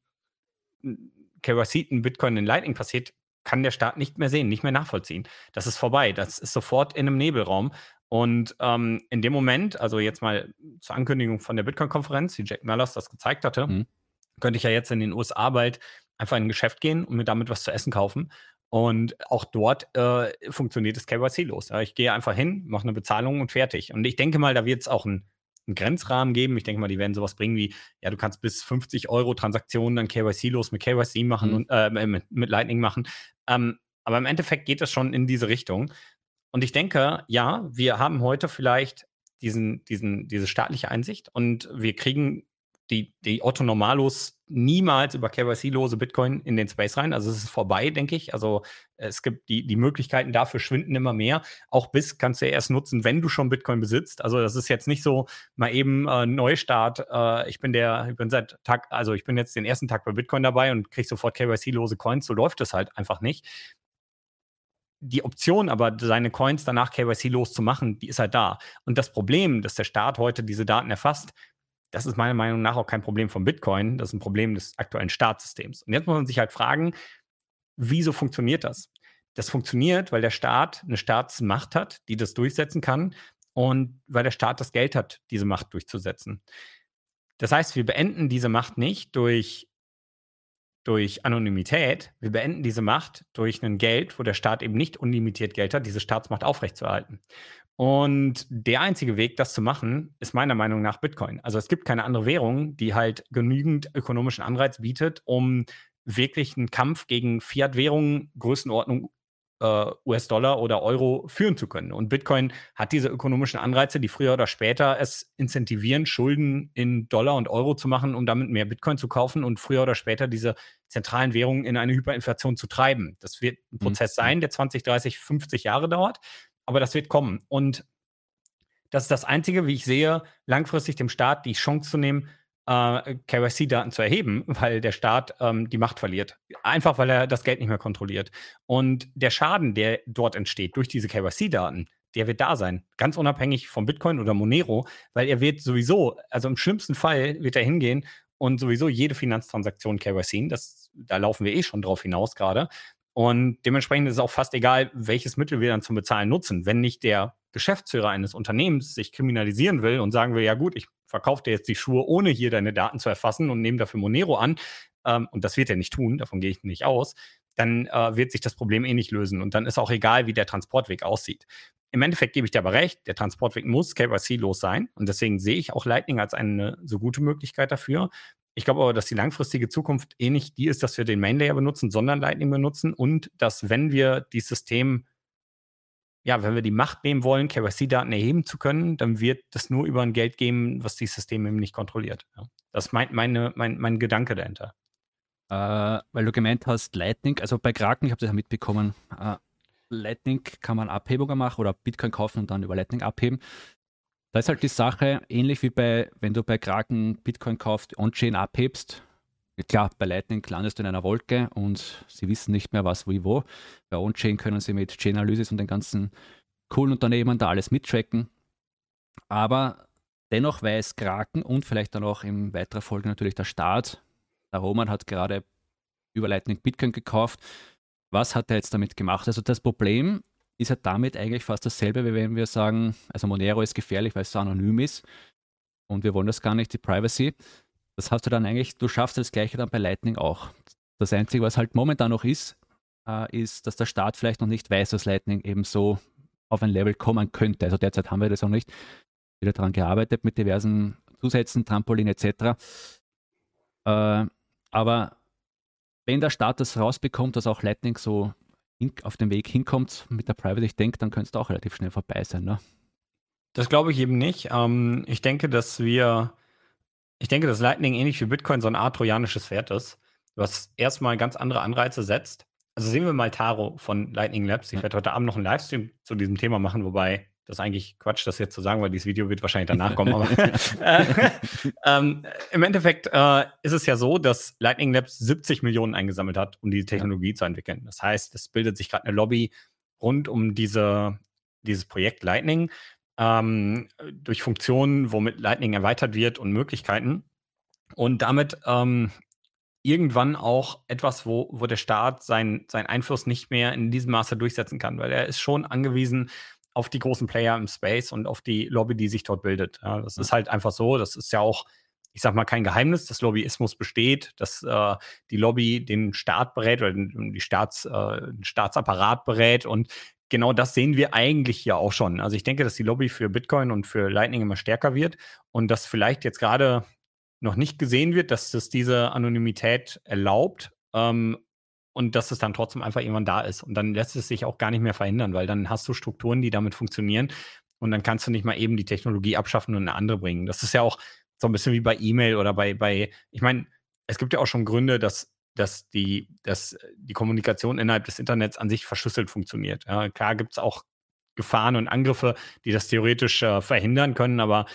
KYC Bitcoin in Lightning passiert, kann der Staat nicht mehr sehen, nicht mehr nachvollziehen. Das ist vorbei. Das ist sofort in einem Nebelraum. Und ähm, in dem Moment, also jetzt mal zur Ankündigung von der Bitcoin-Konferenz, wie Jack Mellers das gezeigt hatte, mhm. könnte ich ja jetzt in den USA bald einfach in ein Geschäft gehen und mir damit was zu essen kaufen. Und auch dort äh, funktioniert das KYC los. Ich gehe einfach hin, mache eine Bezahlung und fertig. Und ich denke mal, da wird es auch ein einen Grenzrahmen geben. Ich denke mal, die werden sowas bringen wie, ja, du kannst bis 50 Euro Transaktionen dann KYC los mit KYC machen mhm. und äh, mit, mit, Lightning machen. Ähm, aber im Endeffekt geht es schon in diese Richtung. Und ich denke, ja, wir haben heute vielleicht diesen, diesen, diese staatliche Einsicht und wir kriegen die, die Otto Normalos niemals über KYC-lose Bitcoin in den Space rein. Also es ist vorbei, denke ich. Also es gibt die, die Möglichkeiten dafür schwinden immer mehr. Auch bis kannst du ja erst nutzen, wenn du schon Bitcoin besitzt. Also das ist jetzt nicht so mal eben äh, Neustart. Äh, ich bin der, ich bin seit Tag, also ich bin jetzt den ersten Tag bei Bitcoin dabei und kriege sofort KYC-lose Coins. So läuft es halt einfach nicht. Die Option aber, seine Coins danach KYC loszumachen, die ist halt da. Und das Problem, dass der Staat heute diese Daten erfasst, das ist meiner Meinung nach auch kein Problem von Bitcoin, das ist ein Problem des aktuellen Staatssystems. Und jetzt muss man sich halt fragen, wieso funktioniert das? Das funktioniert, weil der Staat eine Staatsmacht hat, die das durchsetzen kann und weil der Staat das Geld hat, diese Macht durchzusetzen. Das heißt, wir beenden diese Macht nicht durch, durch Anonymität, wir beenden diese Macht durch ein Geld, wo der Staat eben nicht unlimitiert Geld hat, diese Staatsmacht aufrechtzuerhalten. Und der einzige Weg, das zu machen, ist meiner Meinung nach Bitcoin. Also es gibt keine andere Währung, die halt genügend ökonomischen Anreiz bietet, um wirklich einen Kampf gegen Fiat-Währungen, Größenordnung äh, US-Dollar oder Euro führen zu können. Und Bitcoin hat diese ökonomischen Anreize, die früher oder später es incentivieren, Schulden in Dollar und Euro zu machen, um damit mehr Bitcoin zu kaufen und früher oder später diese zentralen Währungen in eine Hyperinflation zu treiben. Das wird ein mhm. Prozess mhm. sein, der 20, 30, 50 Jahre dauert aber das wird kommen. Und das ist das Einzige, wie ich sehe, langfristig dem Staat die Chance zu nehmen, äh, KYC-Daten zu erheben, weil der Staat ähm, die Macht verliert. Einfach weil er das Geld nicht mehr kontrolliert. Und der Schaden, der dort entsteht durch diese KYC-Daten, der wird da sein. Ganz unabhängig von Bitcoin oder Monero, weil er wird sowieso, also im schlimmsten Fall wird er hingehen und sowieso jede Finanztransaktion KYC, das, da laufen wir eh schon drauf hinaus gerade. Und dementsprechend ist es auch fast egal, welches Mittel wir dann zum Bezahlen nutzen. Wenn nicht der Geschäftsführer eines Unternehmens sich kriminalisieren will und sagen will, ja gut, ich verkaufe dir jetzt die Schuhe, ohne hier deine Daten zu erfassen und nehme dafür Monero an, ähm, und das wird er nicht tun, davon gehe ich nicht aus, dann äh, wird sich das Problem eh nicht lösen. Und dann ist auch egal, wie der Transportweg aussieht. Im Endeffekt gebe ich dir aber recht, der Transportweg muss KYC-los sein. Und deswegen sehe ich auch Lightning als eine so gute Möglichkeit dafür. Ich glaube aber, dass die langfristige Zukunft eh nicht die ist, dass wir den Main Layer benutzen, sondern Lightning benutzen und dass, wenn wir die System, ja, wenn wir die Macht nehmen wollen, KYC-Daten erheben zu können, dann wird das nur über ein Geld geben, was die Systeme eben nicht kontrolliert. Ja. Das ist mein, meine, mein, mein Gedanke dahinter. Äh, weil du gemeint hast, Lightning, also bei Kraken, ich habe das ja mitbekommen, äh, Lightning kann man Abhebungen machen oder Bitcoin kaufen und dann über Lightning abheben. Da ist halt die Sache, ähnlich wie bei, wenn du bei Kraken Bitcoin kaufst, On-Chain abhebst. Klar, bei Lightning landest du in einer Wolke und sie wissen nicht mehr, was, wie, wo. Bei On-Chain können sie mit Chain-Analysis und den ganzen coolen Unternehmen da alles mittracken. Aber dennoch weiß Kraken und vielleicht dann auch in weiterer Folge natürlich der Staat, der Roman hat gerade über Lightning Bitcoin gekauft. Was hat er jetzt damit gemacht? Also das Problem ist ja damit eigentlich fast dasselbe, wie wenn wir sagen, also Monero ist gefährlich, weil es so anonym ist und wir wollen das gar nicht, die Privacy. Das hast du dann eigentlich, du schaffst das gleiche dann bei Lightning auch. Das Einzige, was halt momentan noch ist, äh, ist, dass der Staat vielleicht noch nicht weiß, dass Lightning eben so auf ein Level kommen könnte. Also derzeit haben wir das noch nicht. Wieder daran gearbeitet mit diversen Zusätzen, Trampolin etc. Äh, aber wenn der Staat das rausbekommt, dass auch Lightning so auf dem Weg hinkommt mit der Private, ich denke, dann könnte es auch relativ schnell vorbei sein. Ne? Das glaube ich eben nicht. Ähm, ich denke, dass wir, ich denke, dass Lightning ähnlich wie Bitcoin so eine Art trojanisches Pferd ist, was erstmal ganz andere Anreize setzt also sehen wir mal Taro von Lightning Labs. Ich Ja. werde heute Abend noch einen Livestream zu diesem Thema machen, wobei das ist eigentlich Quatsch, das jetzt zu sagen, weil dieses Video wird wahrscheinlich danach kommen. Aber äh, *laughs* *laughs* ähm, im Endeffekt äh, ist es ja so, dass Lightning Labs 70 Millionen eingesammelt hat, um diese Technologie zu entwickeln. Das heißt, es bildet sich gerade eine Lobby rund um diese, dieses Projekt Lightning ähm, durch Funktionen, womit Lightning erweitert wird und Möglichkeiten. Und damit ähm, irgendwann auch etwas, wo, wo der Staat seinen sein Einfluss nicht mehr in diesem Maße durchsetzen kann, weil er ist schon angewiesen auf die großen Player im Space und auf die Lobby, die sich dort bildet. Ja, das ist halt einfach so. Das ist ja auch, ich sag mal, kein Geheimnis, dass Lobbyismus besteht, dass äh, die Lobby den Staat berät oder den, die Staats, äh, den Staatsapparat berät und genau das sehen wir eigentlich hier auch schon. Also ich denke, dass die Lobby für Bitcoin und für Lightning immer stärker wird und dass vielleicht jetzt gerade noch nicht gesehen wird, dass das diese Anonymität erlaubt ähm, und dass es dann trotzdem einfach irgendwann da ist. Und dann lässt es sich auch gar nicht mehr verhindern, weil dann hast du Strukturen, die damit funktionieren und dann kannst du nicht mal eben die Technologie abschaffen und eine andere bringen. Das ist ja auch so ein bisschen wie bei E-Mail oder bei, bei ich meine, es gibt ja auch schon Gründe, dass, dass, die, dass die Kommunikation innerhalb des Internets an sich verschlüsselt funktioniert. Ja, klar gibt es auch Gefahren und Angriffe, die das theoretisch äh, verhindern können, aber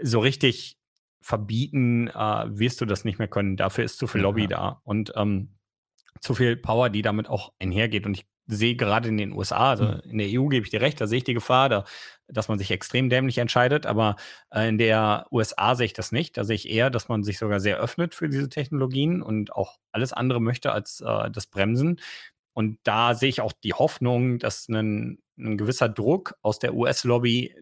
so richtig verbieten äh, wirst du das nicht mehr können. Dafür ist zu viel Lobby ja. da und ähm, zu viel Power, die damit auch einhergeht. Und ich sehe gerade in den USA, also Mhm. in der EU gebe ich dir recht, da sehe ich die Gefahr, da, dass man sich extrem dämlich entscheidet. Aber äh, in der USA sehe ich das nicht. Da sehe ich eher, dass man sich sogar sehr öffnet für diese Technologien und auch alles andere möchte als äh, das Bremsen. Und da sehe ich auch die Hoffnung, dass ein, ein gewisser Druck aus der US-Lobby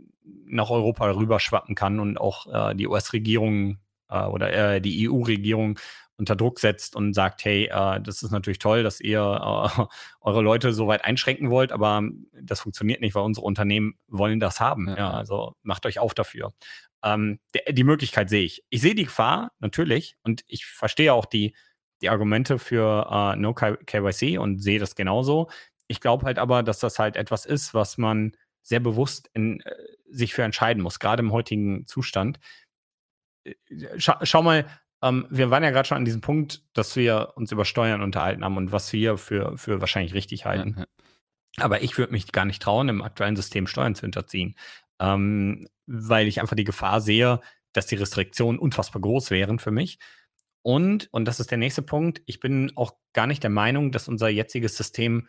nach Europa rüberschwappen kann und auch äh, die US-Regierung äh, oder äh, die EU-Regierung unter Druck setzt und sagt, hey, äh, das ist natürlich toll, dass ihr äh, *laughs* eure Leute so weit einschränken wollt, aber das funktioniert nicht, weil unsere Unternehmen wollen das haben. Ja, Ja, also macht euch auf dafür. Ähm, der, die Möglichkeit sehe ich. Ich sehe die Gefahr natürlich und ich verstehe auch die, die Argumente für äh, No KYC und sehe das genauso. Ich glaube halt aber, dass das halt etwas ist, was man sehr bewusst in, äh, sich für entscheiden muss, gerade im heutigen Zustand. Äh, Scha schau mal, ähm, wir waren ja gerade schon an diesem Punkt, dass wir uns über Steuern unterhalten haben und was wir für, für wahrscheinlich richtig halten. Ja, ja. Aber ich würde mich gar nicht trauen, im aktuellen System Steuern zu hinterziehen, ähm, weil ich einfach die Gefahr sehe, dass die Restriktionen unfassbar groß wären für mich. Und, und das ist der nächste Punkt, ich bin auch gar nicht der Meinung, dass unser jetziges System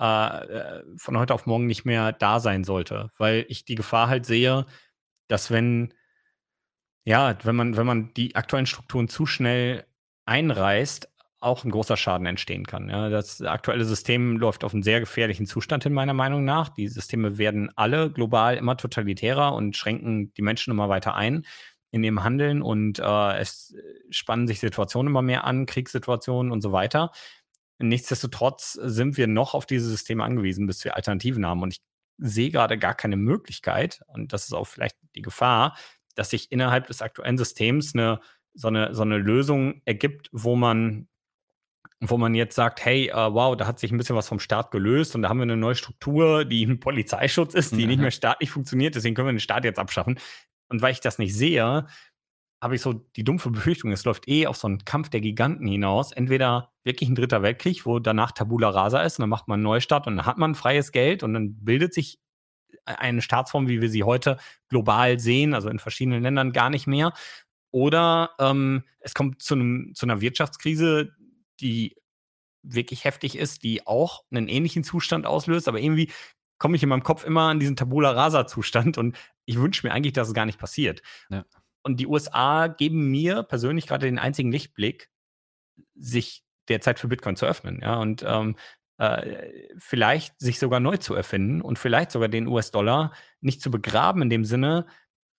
äh, äh, von heute auf morgen nicht mehr da sein sollte, weil ich die Gefahr halt sehe, dass wenn, ja, wenn man, wenn man die aktuellen Strukturen zu schnell einreißt, auch ein großer Schaden entstehen kann. Ja, das aktuelle System läuft auf einen sehr gefährlichen Zustand hin, meiner Meinung nach. Die Systeme werden alle global immer totalitärer und schränken die Menschen immer weiter ein in ihrem Handeln und äh, es spannen sich Situationen immer mehr an, Kriegssituationen und so weiter. Nichtsdestotrotz sind wir noch auf diese Systeme angewiesen, bis wir Alternativen haben. Und ich sehe gerade gar keine Möglichkeit, und das ist auch vielleicht die Gefahr, dass sich innerhalb des aktuellen Systems eine, so, eine, so eine Lösung ergibt, wo man, wo man jetzt sagt, hey, äh, wow, da hat sich ein bisschen was vom Staat gelöst und da haben wir eine neue Struktur, die ein Polizeischutz ist, die Ja, nicht mehr staatlich funktioniert, deswegen können wir den Staat jetzt abschaffen. Und weil ich das nicht sehe, habe ich so die dumpfe Befürchtung, es läuft eh auf so einen Kampf der Giganten hinaus. Entweder wirklich ein dritter Weltkrieg, wo danach Tabula Rasa ist und dann macht man einen Neustart und dann hat man freies Geld und dann bildet sich eine Staatsform, wie wir sie heute global sehen, also in verschiedenen Ländern gar nicht mehr. Oder ähm, es kommt zu, einem, zu einer Wirtschaftskrise, die wirklich heftig ist, die auch einen ähnlichen Zustand auslöst, aber irgendwie komme ich in meinem Kopf immer an diesen Tabula Rasa-Zustand und ich wünsche mir eigentlich, dass es gar nicht passiert. Ja. Und die USA geben mir persönlich gerade den einzigen Lichtblick, sich derzeit für Bitcoin zu öffnen. Ja, und ähm, äh, vielleicht sich sogar neu zu erfinden und vielleicht sogar den US-Dollar nicht zu begraben in dem Sinne,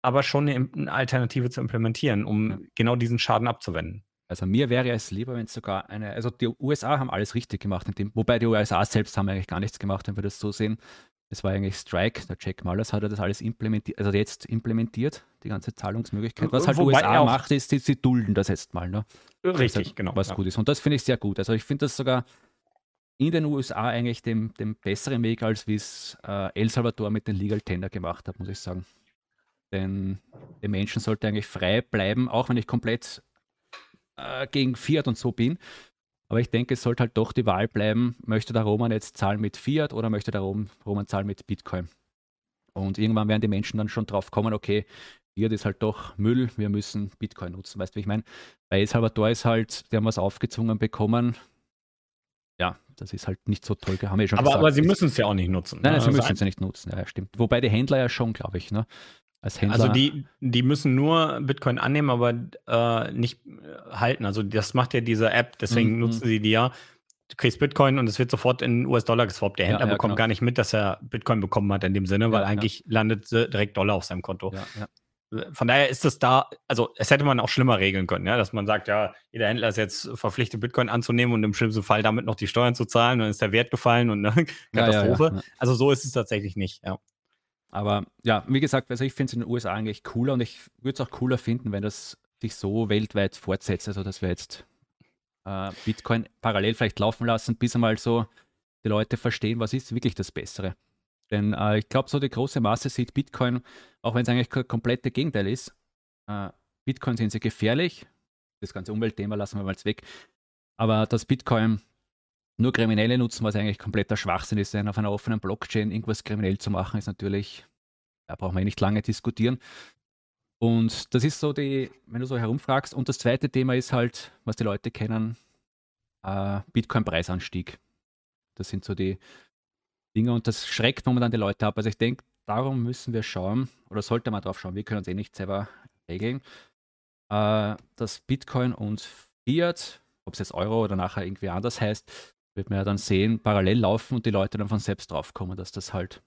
aber schon eine, Alternative zu implementieren, um Ja. genau diesen Schaden abzuwenden. Also mir wäre es lieber, wenn es sogar eine, also die USA haben alles richtig gemacht, in dem, wobei die USA selbst haben eigentlich gar nichts gemacht, wenn wir das so sehen. Es war eigentlich Strike, der Jack Mullers hat ja das alles implementiert, also jetzt implementiert, die ganze Zahlungsmöglichkeit. Was halt die Wobei USA macht, ist, sie, sie dulden das jetzt mal. Ne? Richtig, Also, genau. Was ja. gut ist. Und das finde ich sehr gut. Also ich finde das sogar in den USA eigentlich dem, dem besseren Weg, als wie es äh, El Salvador mit den Legal Tender gemacht hat, muss ich sagen. Denn der Menschen sollte eigentlich frei bleiben, auch wenn ich komplett äh, gegen Fiat und so bin. Aber ich denke, es sollte halt doch die Wahl bleiben, möchte der Roman jetzt zahlen mit Fiat oder möchte der Roman zahlen mit Bitcoin? Und irgendwann werden die Menschen dann schon drauf kommen, okay, Fiat ist halt doch Müll, wir müssen Bitcoin nutzen. Weißt du, wie ich meine? Bei El Salvador ist halt, die haben was aufgezwungen bekommen. Ja, das ist halt nicht so toll, haben wir schon aber, gesagt. Aber sie müssen es ja auch nicht nutzen. Nein, nein sie also müssen es ja nicht nutzen, ja, stimmt. Wobei die Händler ja schon, glaube ich, ne? Als Händler. Also die, die müssen nur Bitcoin annehmen, aber äh, nicht halten. Also das macht ja diese App, deswegen mhm. nutzen sie die ja. Du kriegst Bitcoin und es wird sofort in US-Dollar geswappt. Der Händler ja, ja, bekommt genau. gar nicht mit, dass er Bitcoin bekommen hat in dem Sinne, weil eigentlich landet direkt Dollar auf seinem Konto. Von daher ist es da, also es hätte man auch schlimmer regeln können, ja, dass man sagt, ja, jeder Händler ist jetzt verpflichtet, Bitcoin anzunehmen und im schlimmsten Fall damit noch die Steuern zu zahlen, dann ist der Wert gefallen und *laughs* eine Katastrophe. Also so ist es tatsächlich nicht, ja. Aber ja, wie gesagt, also ich finde es in den USA eigentlich cooler und ich würde es auch cooler finden, wenn das sich so weltweit fortsetzt. Also, dass wir jetzt äh, Bitcoin parallel vielleicht laufen lassen, bis einmal so die Leute verstehen, was ist wirklich das Bessere. Denn äh, ich glaube, so die große Masse sieht Bitcoin, auch wenn es eigentlich das komplette Gegenteil ist. Äh, Bitcoin sind sie gefährlich. Das ganze Umweltthema lassen wir mal weg. Aber dass Bitcoin nur Kriminelle nutzen, was eigentlich kompletter Schwachsinn ist, denn auf einer offenen Blockchain irgendwas kriminell zu machen, ist natürlich, da brauchen wir nicht lange diskutieren. Und das ist so die, wenn du so herumfragst. Und das zweite Thema ist halt, was die Leute kennen, äh, Bitcoin-Preisanstieg. Das sind so die Dinge und das schreckt momentan die Leute ab. Also ich denke, darum müssen wir schauen, oder sollte man drauf schauen, wir können uns eh nicht selber regeln, äh, dass Bitcoin und Fiat, ob es jetzt Euro oder nachher irgendwie anders heißt, wird man ja dann sehen, parallel laufen und die Leute dann von selbst drauf kommen, dass das halt,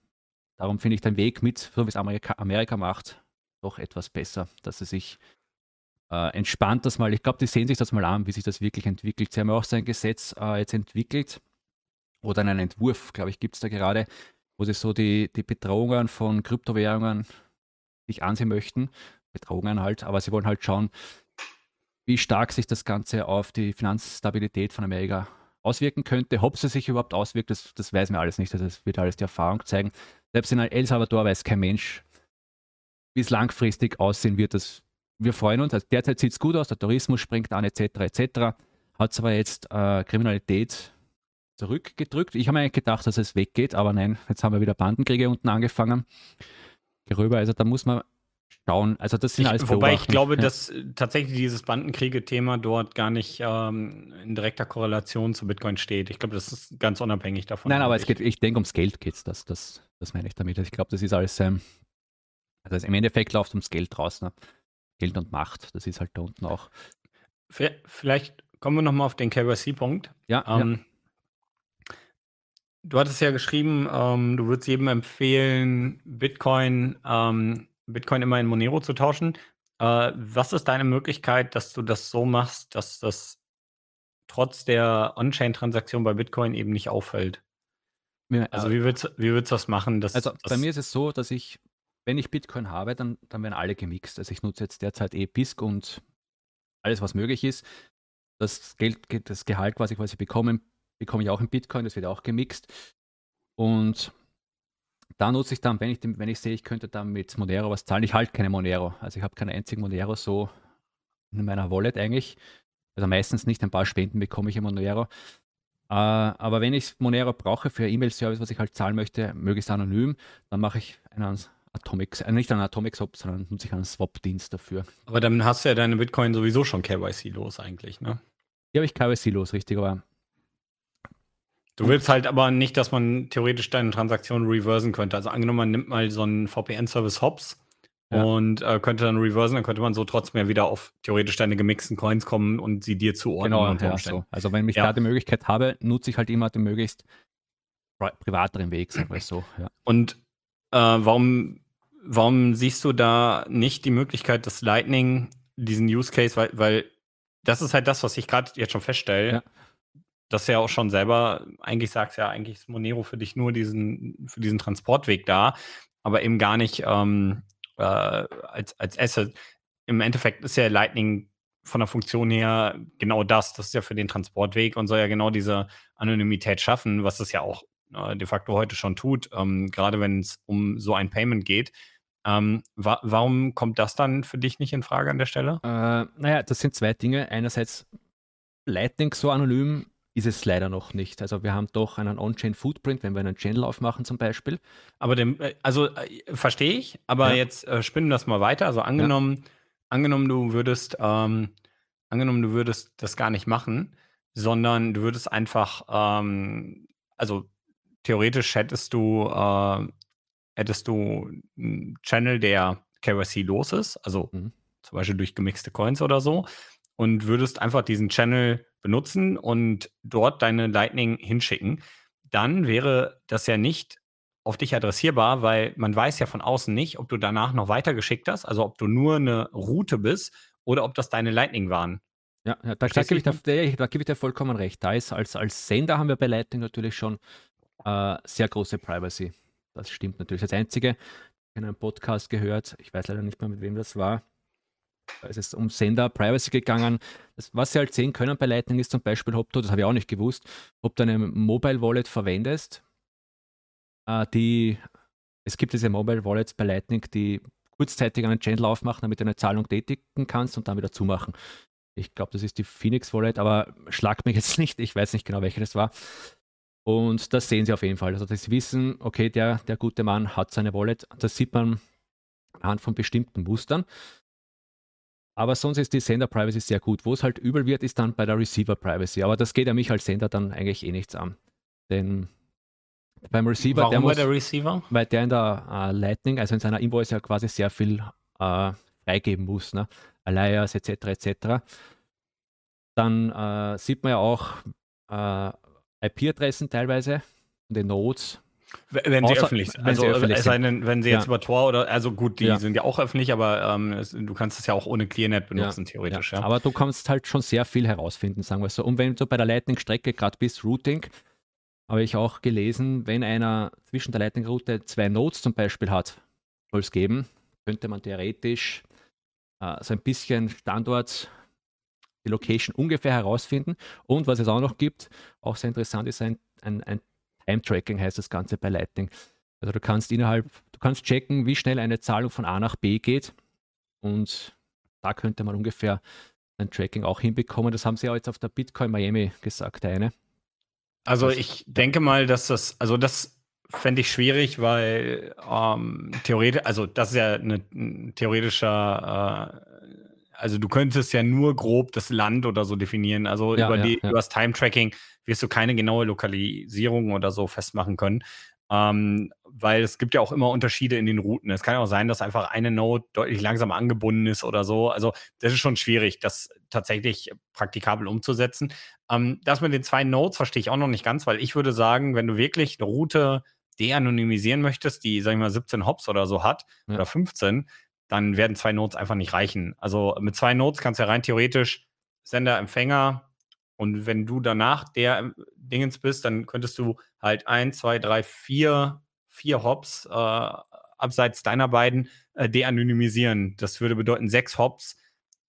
darum finde ich den Weg mit, so wie es Amerika, Amerika macht, doch etwas besser, dass sie sich äh, entspannt das mal, ich glaube, die sehen sich das mal an, wie sich das wirklich entwickelt. Sie haben ja auch sein Gesetz äh, jetzt entwickelt oder einen Entwurf, glaube ich, gibt es da gerade, wo sie so die, die Bedrohungen von Kryptowährungen sich ansehen möchten. Bedrohungen halt, aber sie wollen halt schauen, wie stark sich das Ganze auf die Finanzstabilität von Amerika auswirken könnte. Ob es sich überhaupt auswirkt, das, das weiß man alles nicht. Also das wird alles die Erfahrung zeigen. Selbst in El Salvador weiß kein Mensch, wie es langfristig aussehen wird. Das, wir freuen uns. Also derzeit sieht es gut aus, der Tourismus springt an, etc. etc. Hat es aber jetzt äh, Kriminalität zurückgedrückt. Ich habe mir eigentlich gedacht, dass es weggeht, aber nein, jetzt haben wir wieder Bandenkriege unten angefangen. Gerüber, also da muss man schauen. Also das sind ich, alles Wobei ich glaube, ja. dass äh, tatsächlich dieses Bandenkriege-Thema dort gar nicht ähm, in direkter Korrelation zu Bitcoin steht. Ich glaube, das ist ganz unabhängig davon. Nein, aber es geht, ich denke, ums Geld geht es. Das, das, das meine ich damit. Ich glaube, das ist alles, ähm, also im Endeffekt läuft ums Geld raus. Ne? Geld und Macht, das ist halt da unten auch. Vielleicht kommen wir nochmal auf den KYC-Punkt. Ja, ähm, ja. Du hattest ja geschrieben, ähm, du würdest jedem empfehlen, Bitcoin ähm, Bitcoin immer in Monero zu tauschen. Äh, was ist deine Möglichkeit, dass du das so machst, dass das trotz der On-Chain-Transaktion bei Bitcoin eben nicht auffällt? Ja, also wie würdest, wie würdest du das machen? Dass, also bei mir ist es so, dass ich, wenn ich Bitcoin habe, dann, dann werden alle gemixt. Also ich nutze jetzt derzeit eh BISC und alles, was möglich ist. Das Geld, das Gehalt quasi, was ich bekomme, bekomme ich auch in Bitcoin, das wird auch gemixt. Und da nutze ich dann, wenn ich, wenn ich sehe, ich könnte dann mit Monero was zahlen. Ich halte keine Monero. Also ich habe keinen einzigen Monero so in meiner Wallet eigentlich. Also meistens nicht, ein paar Spenden bekomme ich in Monero. Äh, aber wenn ich Monero brauche für E-Mail-Service, was ich halt zahlen möchte, möglichst anonym, dann mache ich einen Atomic, äh, nicht einen Atomic Swap, sondern nutze ich einen Swap-Dienst dafür. Aber dann hast du ja deine Bitcoin sowieso schon KYC los eigentlich, ne? Die habe ich KYC los, richtig, aber Du willst halt aber nicht, dass man theoretisch deine Transaktion reversen könnte. Also angenommen, man nimmt mal so einen VPN-Service Hops ja. und äh, könnte dann reversen, dann könnte man so trotzdem ja wieder auf theoretisch deine gemixten Coins kommen und sie dir zuordnen. Genau, ja, so. Also wenn ich ja. da die Möglichkeit habe, nutze ich halt immer den möglichst pri privateren Weg, sagen wir so. Ja. Und äh, warum, warum siehst du da nicht die Möglichkeit, dass Lightning diesen Use Case, weil, weil das ist halt das, was ich gerade jetzt schon feststelle. Ja das ja auch schon selber eigentlich sagst, ja, eigentlich ist Monero für dich nur diesen, für diesen Transportweg da, aber eben gar nicht ähm, äh, als, als Asset. Im Endeffekt ist ja Lightning von der Funktion her genau das. Das ist ja für den Transportweg und soll ja genau diese Anonymität schaffen, was es ja auch äh, de facto heute schon tut, ähm, gerade wenn es um so ein Payment geht. Ähm, wa warum kommt das dann für dich nicht in Frage an der Stelle? Äh, naja, das sind zwei Dinge. Einerseits Lightning so anonym ist es leider noch nicht. Also wir haben doch einen On-Chain-Footprint, wenn wir einen Channel aufmachen zum Beispiel. Aber dem, äh, also äh, verstehe ich, aber ja. jetzt äh, spinnen wir das mal weiter. Also angenommen, ja. angenommen, du würdest, ähm, angenommen, du würdest das gar nicht machen, sondern du würdest einfach, ähm, also theoretisch hättest du, äh, hättest du einen Channel, der KYC los ist, also mhm. zum Beispiel durch gemixte Coins oder so, und würdest einfach diesen Channel benutzen und dort deine Lightning hinschicken, dann wäre das ja nicht auf dich adressierbar, weil man weiß ja von außen nicht, ob du danach noch weitergeschickt hast, also ob du nur eine Route bist oder ob das deine Lightning waren. Ja, ja da, da, gebe ich, da, da gebe ich dir vollkommen recht. Da ist als, als Sender haben wir bei Lightning natürlich schon äh, sehr große Privacy. Das stimmt natürlich. Das Einzige, ich habe einen Podcast gehört, ich weiß leider nicht mehr, mit wem das war, es ist um Sender Privacy gegangen. Das, was sie halt sehen können bei Lightning ist zum Beispiel, ob du, das habe ich auch nicht gewusst, ob du eine Mobile Wallet verwendest, äh, die, es gibt diese Mobile Wallets bei Lightning, die kurzzeitig einen Channel aufmachen, damit du eine Zahlung tätigen kannst und dann wieder zumachen. Ich glaube, das ist die Phoenix Wallet, aber schlag mich jetzt *laughs* nicht, ich weiß nicht genau, welche das war. Und das sehen sie auf jeden Fall. Also, sie wissen, okay, der, der gute Mann hat seine Wallet. Das sieht man anhand von bestimmten Mustern. Aber sonst ist die Sender-Privacy sehr gut. Wo es halt übel wird, ist dann bei der Receiver-Privacy. Aber das geht ja mich als Sender dann eigentlich eh nichts an. Denn beim Receiver, Warum der muss, der Receiver? Weil der in der uh, Lightning, also in seiner Invoice ja quasi sehr viel uh, freigeben muss. Ne? Alias etc. etc. Dann uh, sieht man ja auch IP-Adressen teilweise in den Nodes wenn sie öffentlich sind. Also, öffentlich es sei denn, wenn sie jetzt ja. über Tor oder, also gut, die ja. sind ja auch öffentlich, aber ähm, es, du kannst es ja auch ohne ClearNet benutzen, ja. theoretisch. Aber du kannst halt schon sehr viel herausfinden, sagen wir so. Und wenn du bei der Lightning-Strecke gerade bist, Routing, habe ich auch gelesen, wenn einer zwischen der Lightning-Route zwei Nodes zum Beispiel hat, soll es geben, könnte man theoretisch äh, so ein bisschen Standort, die Location ungefähr herausfinden. Und was es auch noch gibt, auch sehr interessant ist ein, ein, ein Time-Tracking heißt das Ganze bei Lightning. Also du kannst innerhalb, du kannst checken, wie schnell eine Zahlung von A nach B geht und da könnte man ungefähr ein Tracking auch hinbekommen. Das haben sie ja jetzt auf der Bitcoin Miami gesagt, eine. Also ich denke mal, dass das, also das fände ich schwierig, weil ähm, theoretisch, also das ist ja eine, ein theoretischer, äh, also du könntest ja nur grob das Land oder so definieren. Also ja, über, ja, die, ja. über das Time-Tracking wirst du keine genaue Lokalisierung oder so festmachen können. Ähm, weil es gibt ja auch immer Unterschiede in den Routen. Es kann ja auch sein, dass einfach eine Node deutlich langsamer angebunden ist oder so. Also das ist schon schwierig, das tatsächlich praktikabel umzusetzen. Ähm, das mit den zwei Nodes verstehe ich auch noch nicht ganz, weil ich würde sagen, wenn du wirklich eine Route de-anonymisieren möchtest, die, sag ich mal, 17 Hops oder so hat ja. oder 15, dann werden zwei Nodes einfach nicht reichen. Also mit zwei Nodes kannst du ja rein theoretisch Sender, Empfänger und wenn du danach der ähm, Dingens bist, dann könntest du halt ein, zwei, drei, vier, vier Hops äh, abseits deiner beiden äh, de-anonymisieren. Das würde bedeuten, sechs Hops,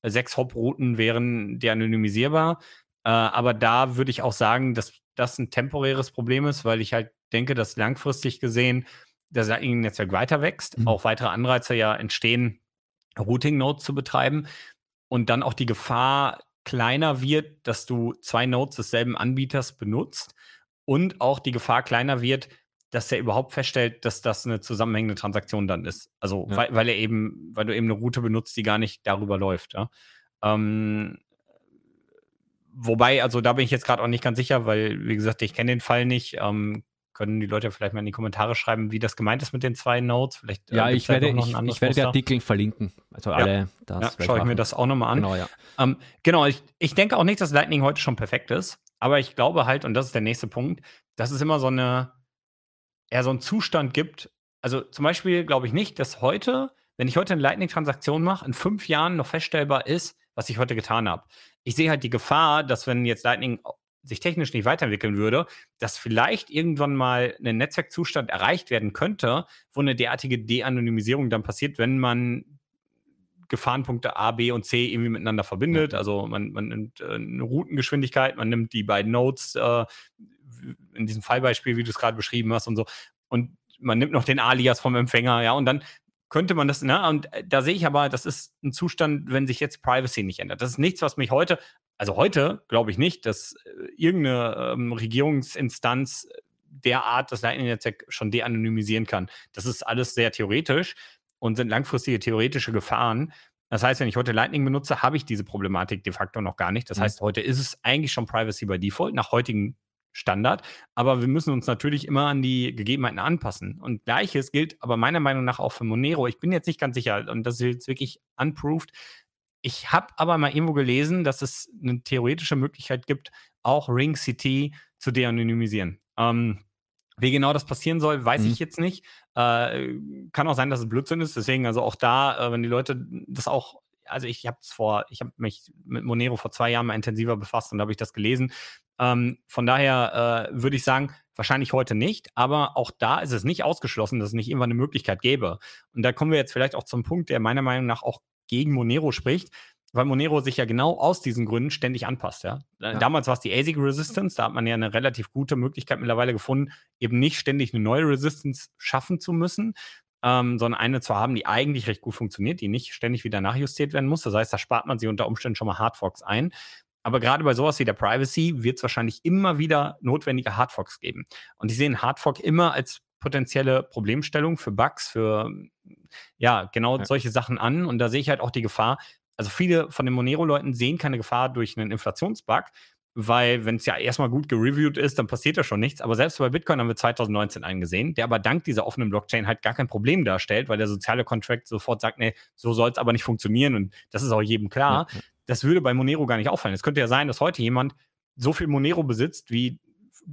äh, sechs Hop-Routen wären de-anonymisierbar. Äh, aber da würde ich auch sagen, dass das ein temporäres Problem ist, weil ich halt denke, dass langfristig gesehen das Lightning-Netzwerk weiter wächst, mhm. auch weitere Anreize ja entstehen, Routing-Nodes zu betreiben und dann auch die Gefahr kleiner wird, dass du zwei Nodes desselben Anbieters benutzt und auch die Gefahr kleiner wird, dass er überhaupt feststellt, dass das eine zusammenhängende Transaktion dann ist. Also ja. weil, weil, er eben, weil du eben eine Route benutzt, die gar nicht darüber läuft. Ja? Ähm, wobei, also da bin ich jetzt gerade auch nicht ganz sicher, weil, wie gesagt, ich kenne den Fall nicht. Ähm, können die Leute vielleicht mal in die Kommentare schreiben, wie das gemeint ist mit den zwei Notes. Vielleicht, äh, ja, äh, ich, werde, ich, ich werde die Artikel verlinken. Also alle, ja. das ja, schaue ich mir das auch nochmal an. Genau, ja. Ähm, genau ich, ich denke auch nicht, dass Lightning heute schon perfekt ist, aber ich glaube halt, und das ist der nächste Punkt, dass es immer so eine, eher so einen Zustand gibt. Also zum Beispiel glaube ich nicht, dass heute, wenn ich heute eine Lightning-Transaktion mache, in fünf Jahren noch feststellbar ist, was ich heute getan habe. Ich sehe halt die Gefahr, dass wenn jetzt Lightning sich technisch nicht weiterentwickeln würde, dass vielleicht irgendwann mal ein Netzwerkzustand erreicht werden könnte, wo eine derartige De-Anonymisierung dann passiert, wenn man Gefahrenpunkte A, B und C irgendwie miteinander verbindet. Also man, man nimmt äh, eine Routengeschwindigkeit, man nimmt die beiden Nodes, äh, in diesem Fallbeispiel, wie du es gerade beschrieben hast und so, und man nimmt noch den Alias vom Empfänger, ja, und dann könnte man das, ne, und äh, da sehe ich aber, das ist ein Zustand, wenn sich jetzt Privacy nicht ändert. Das ist nichts, was mich heute also heute glaube ich nicht, dass äh, irgendeine ähm, Regierungsinstanz derart das Lightning-Netzwerk schon de-anonymisieren kann. Das ist alles sehr theoretisch und sind langfristige theoretische Gefahren. Das heißt, wenn ich heute Lightning benutze, habe ich diese Problematik de facto noch gar nicht. Das mhm. heißt, heute ist es eigentlich schon Privacy by Default nach heutigen Standard. Aber wir müssen uns natürlich immer an die Gegebenheiten anpassen. Und gleiches gilt aber meiner Meinung nach auch für Monero. Ich bin jetzt nicht ganz sicher, und das ist jetzt wirklich unproved. Ich habe aber mal irgendwo gelesen, dass es eine theoretische Möglichkeit gibt, auch Ring CT zu de-anonymisieren. Ähm, wie genau das passieren soll, weiß mhm. ich jetzt nicht. Äh, kann auch sein, dass es Blödsinn ist. Deswegen, also auch da, äh, wenn die Leute das auch, also ich habe es vor, ich habe mich mit Monero vor zwei Jahren mal intensiver befasst und da habe ich das gelesen. Ähm, von daher äh, würde ich sagen, wahrscheinlich heute nicht, aber auch da ist es nicht ausgeschlossen, dass es nicht irgendwann eine Möglichkeit gäbe. Und da kommen wir jetzt vielleicht auch zum Punkt, der meiner Meinung nach auch gegen Monero spricht weil Monero sich ja genau aus diesen Gründen ständig anpasst. Ja? Ja. Damals war es die ASIC Resistance, da hat man ja eine relativ gute Möglichkeit mittlerweile gefunden, eben nicht ständig eine neue Resistance schaffen zu müssen, ähm, sondern eine zu haben, die eigentlich recht gut funktioniert, die nicht ständig wieder nachjustiert werden muss. Das heißt, da spart man sich unter Umständen schon mal Hardforks ein. Aber gerade bei sowas wie der Privacy wird es wahrscheinlich immer wieder notwendige Hardforks geben. Und ich sehe einen Hardfork immer als potenzielle Problemstellung für Bugs, für ja, genau ja. solche Sachen an. Und da sehe ich halt auch die Gefahr, also viele von den Monero-Leuten sehen keine Gefahr durch einen Inflationsbug, weil wenn es ja erstmal gut gereviewt ist, dann passiert ja schon nichts. Aber selbst bei Bitcoin haben wir 2019 einen gesehen, der aber dank dieser offenen Blockchain halt gar kein Problem darstellt, weil der soziale Contract sofort sagt, nee, so soll es aber nicht funktionieren und das ist auch jedem klar. Ja. Das würde bei Monero gar nicht auffallen. Es könnte ja sein, dass heute jemand so viel Monero besitzt, wie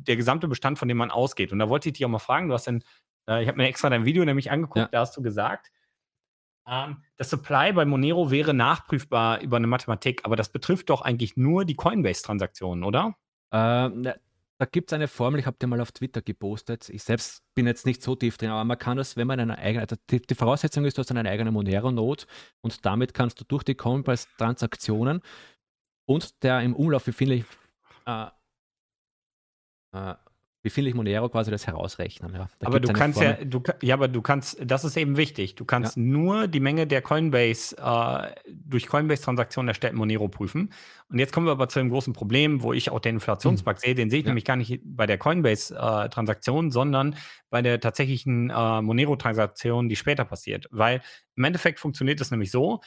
der gesamte Bestand, von dem man ausgeht. Und da wollte ich dich auch mal fragen, du hast denn, äh, ich habe mir extra dein Video nämlich angeguckt, ja. da hast du gesagt, ähm, das Supply bei Monero wäre nachprüfbar über eine Mathematik, aber das betrifft doch eigentlich nur die Coinbase-Transaktionen, oder? Ähm, da gibt es eine Formel, ich habe die mal auf Twitter gepostet. Ich selbst bin jetzt nicht so tief drin, aber man kann das, wenn man eine eigene, also die, die Voraussetzung ist, du hast eine eigene Monero-Node und damit kannst du durch die Coinbase-Transaktionen und der im Umlauf befindlichen äh, äh, befindlich Monero quasi das herausrechnen. Ja, da aber du kannst Formel. ja, du, ja, aber du kannst, das ist eben wichtig. Du kannst ja. nur die Menge der Coinbase äh, durch Coinbase-Transaktionen erstellten Monero prüfen. Und jetzt kommen wir aber zu einem großen Problem, wo ich auch den Inflationsbug hm. sehe. Den sehe ich ja. nämlich gar nicht bei der Coinbase-Transaktion, äh, sondern bei der tatsächlichen äh, Monero-Transaktion, die später passiert. Weil im Endeffekt funktioniert das nämlich so: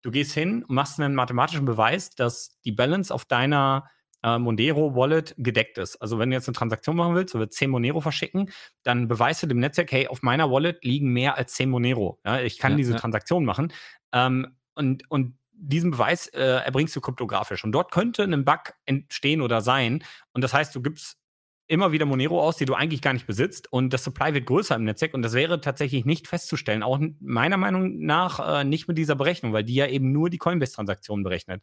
Du gehst hin und machst einen mathematischen Beweis, dass die Balance auf deiner äh, Monero Wallet gedeckt ist. Also wenn du jetzt eine Transaktion machen willst, du willst 10 Monero verschicken, dann beweist du dem Netzwerk, hey, auf meiner Wallet liegen mehr als 10 Monero. Ja, ich kann ja, diese ja. Transaktion machen. Ähm, und, und diesen Beweis äh, erbringst du kryptografisch. Und dort könnte ein Bug entstehen oder sein. Und das heißt, du gibst immer wieder Monero aus, die du eigentlich gar nicht besitzt. Und das Supply wird größer im Netzwerk. Und das wäre tatsächlich nicht festzustellen. Auch meiner Meinung nach äh, nicht mit dieser Berechnung, weil die ja eben nur die Coinbase-Transaktionen berechnet.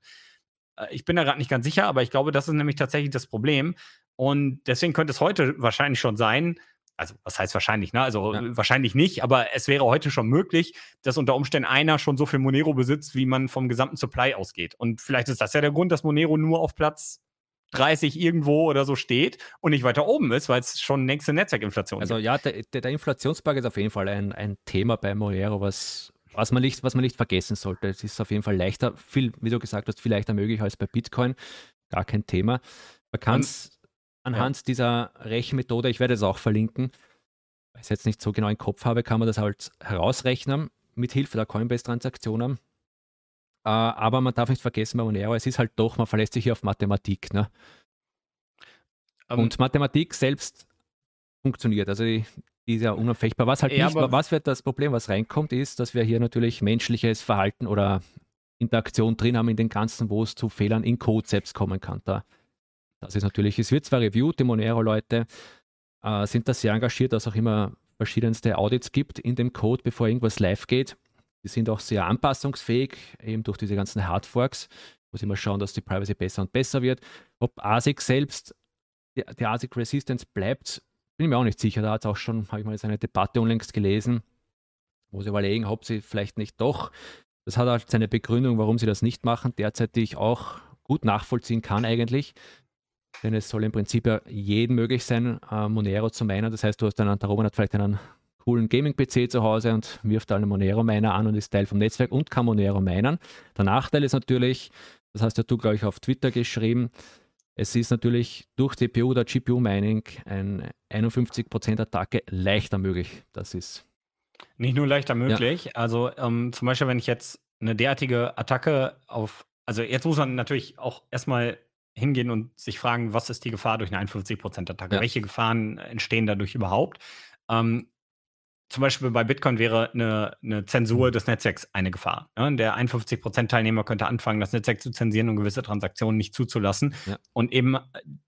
Äh, ich bin da gerade nicht ganz sicher, aber ich glaube, das ist nämlich tatsächlich das Problem. Und deswegen könnte es heute wahrscheinlich schon sein, also was heißt wahrscheinlich, ne? Also ja. wahrscheinlich nicht, aber es wäre heute schon möglich, dass unter Umständen einer schon so viel Monero besitzt, wie man vom gesamten Supply ausgeht. Und vielleicht ist das ja der Grund, dass Monero nur auf Platz 30 irgendwo oder so steht und nicht weiter oben ist, weil es schon nächste Netzwerkinflation also, gibt. Also ja, der, der Inflationsbug ist auf jeden Fall ein, ein Thema bei Monero, was was man, nicht, was man nicht vergessen sollte. Es ist auf jeden Fall leichter, viel, wie du gesagt hast, viel leichter möglich als bei Bitcoin. Gar kein Thema. Man kann es anhand ja. dieser Rechenmethode, ich werde es auch verlinken, weil ich es jetzt nicht so genau im Kopf habe, kann man das halt herausrechnen mit Hilfe der Coinbase-Transaktionen. Äh, aber man darf nicht vergessen bei Monero, es ist halt doch, man verlässt sich hier auf Mathematik. Ne? Um, Und Mathematik selbst funktioniert. Also die, die ist ja unanfechtbar. Was halt ja, nicht, was wird das Problem, was reinkommt, ist, dass wir hier natürlich menschliches Verhalten oder Interaktion drin haben in den ganzen, wo es zu Fehlern in Code selbst kommen kann. Da, das ist natürlich, es wird zwar reviewed, die Monero-Leute äh, sind da sehr engagiert, dass es auch immer verschiedenste Audits gibt in dem Code, bevor irgendwas live geht. Die sind auch sehr anpassungsfähig, eben durch diese ganzen Hardforks. Muss immer schauen, dass die Privacy besser und besser wird. Ob ASIC selbst, die, die ASIC Resistance bleibt, bin ich mir auch nicht sicher. Da hat es auch schon, habe ich mal jetzt eine Debatte unlängst gelesen, wo sie überlegen, ob sie vielleicht nicht doch. Das hat halt seine Begründung, warum sie das nicht machen, derzeit die ich auch gut nachvollziehen kann eigentlich. Denn es soll im Prinzip ja jedem möglich sein, äh, Monero zu meinen. Das heißt, du hast einen, der Roman hat vielleicht einen coolen Gaming-PC zu Hause und wirft einen Monero-Miner an und ist Teil vom Netzwerk und kann Monero meinen. Der Nachteil ist natürlich, das hast ja du, glaube ich, auf Twitter geschrieben. Es ist natürlich durch CPU oder GPU-Mining ein 51% Attacke leichter möglich. Das ist. Nicht nur leichter möglich. Ja. Also ähm, zum Beispiel, wenn ich jetzt eine derartige Attacke auf, also jetzt muss man natürlich auch erstmal hingehen und sich fragen, was ist die Gefahr durch eine 51% Attacke? Ja. Welche Gefahren entstehen dadurch überhaupt? Ähm, zum Beispiel bei Bitcoin wäre eine, eine Zensur des Netzwerks eine Gefahr. Ja, der 51% Teilnehmer könnte anfangen, das Netzwerk zu zensieren und gewisse Transaktionen nicht zuzulassen. Ja. Und eben,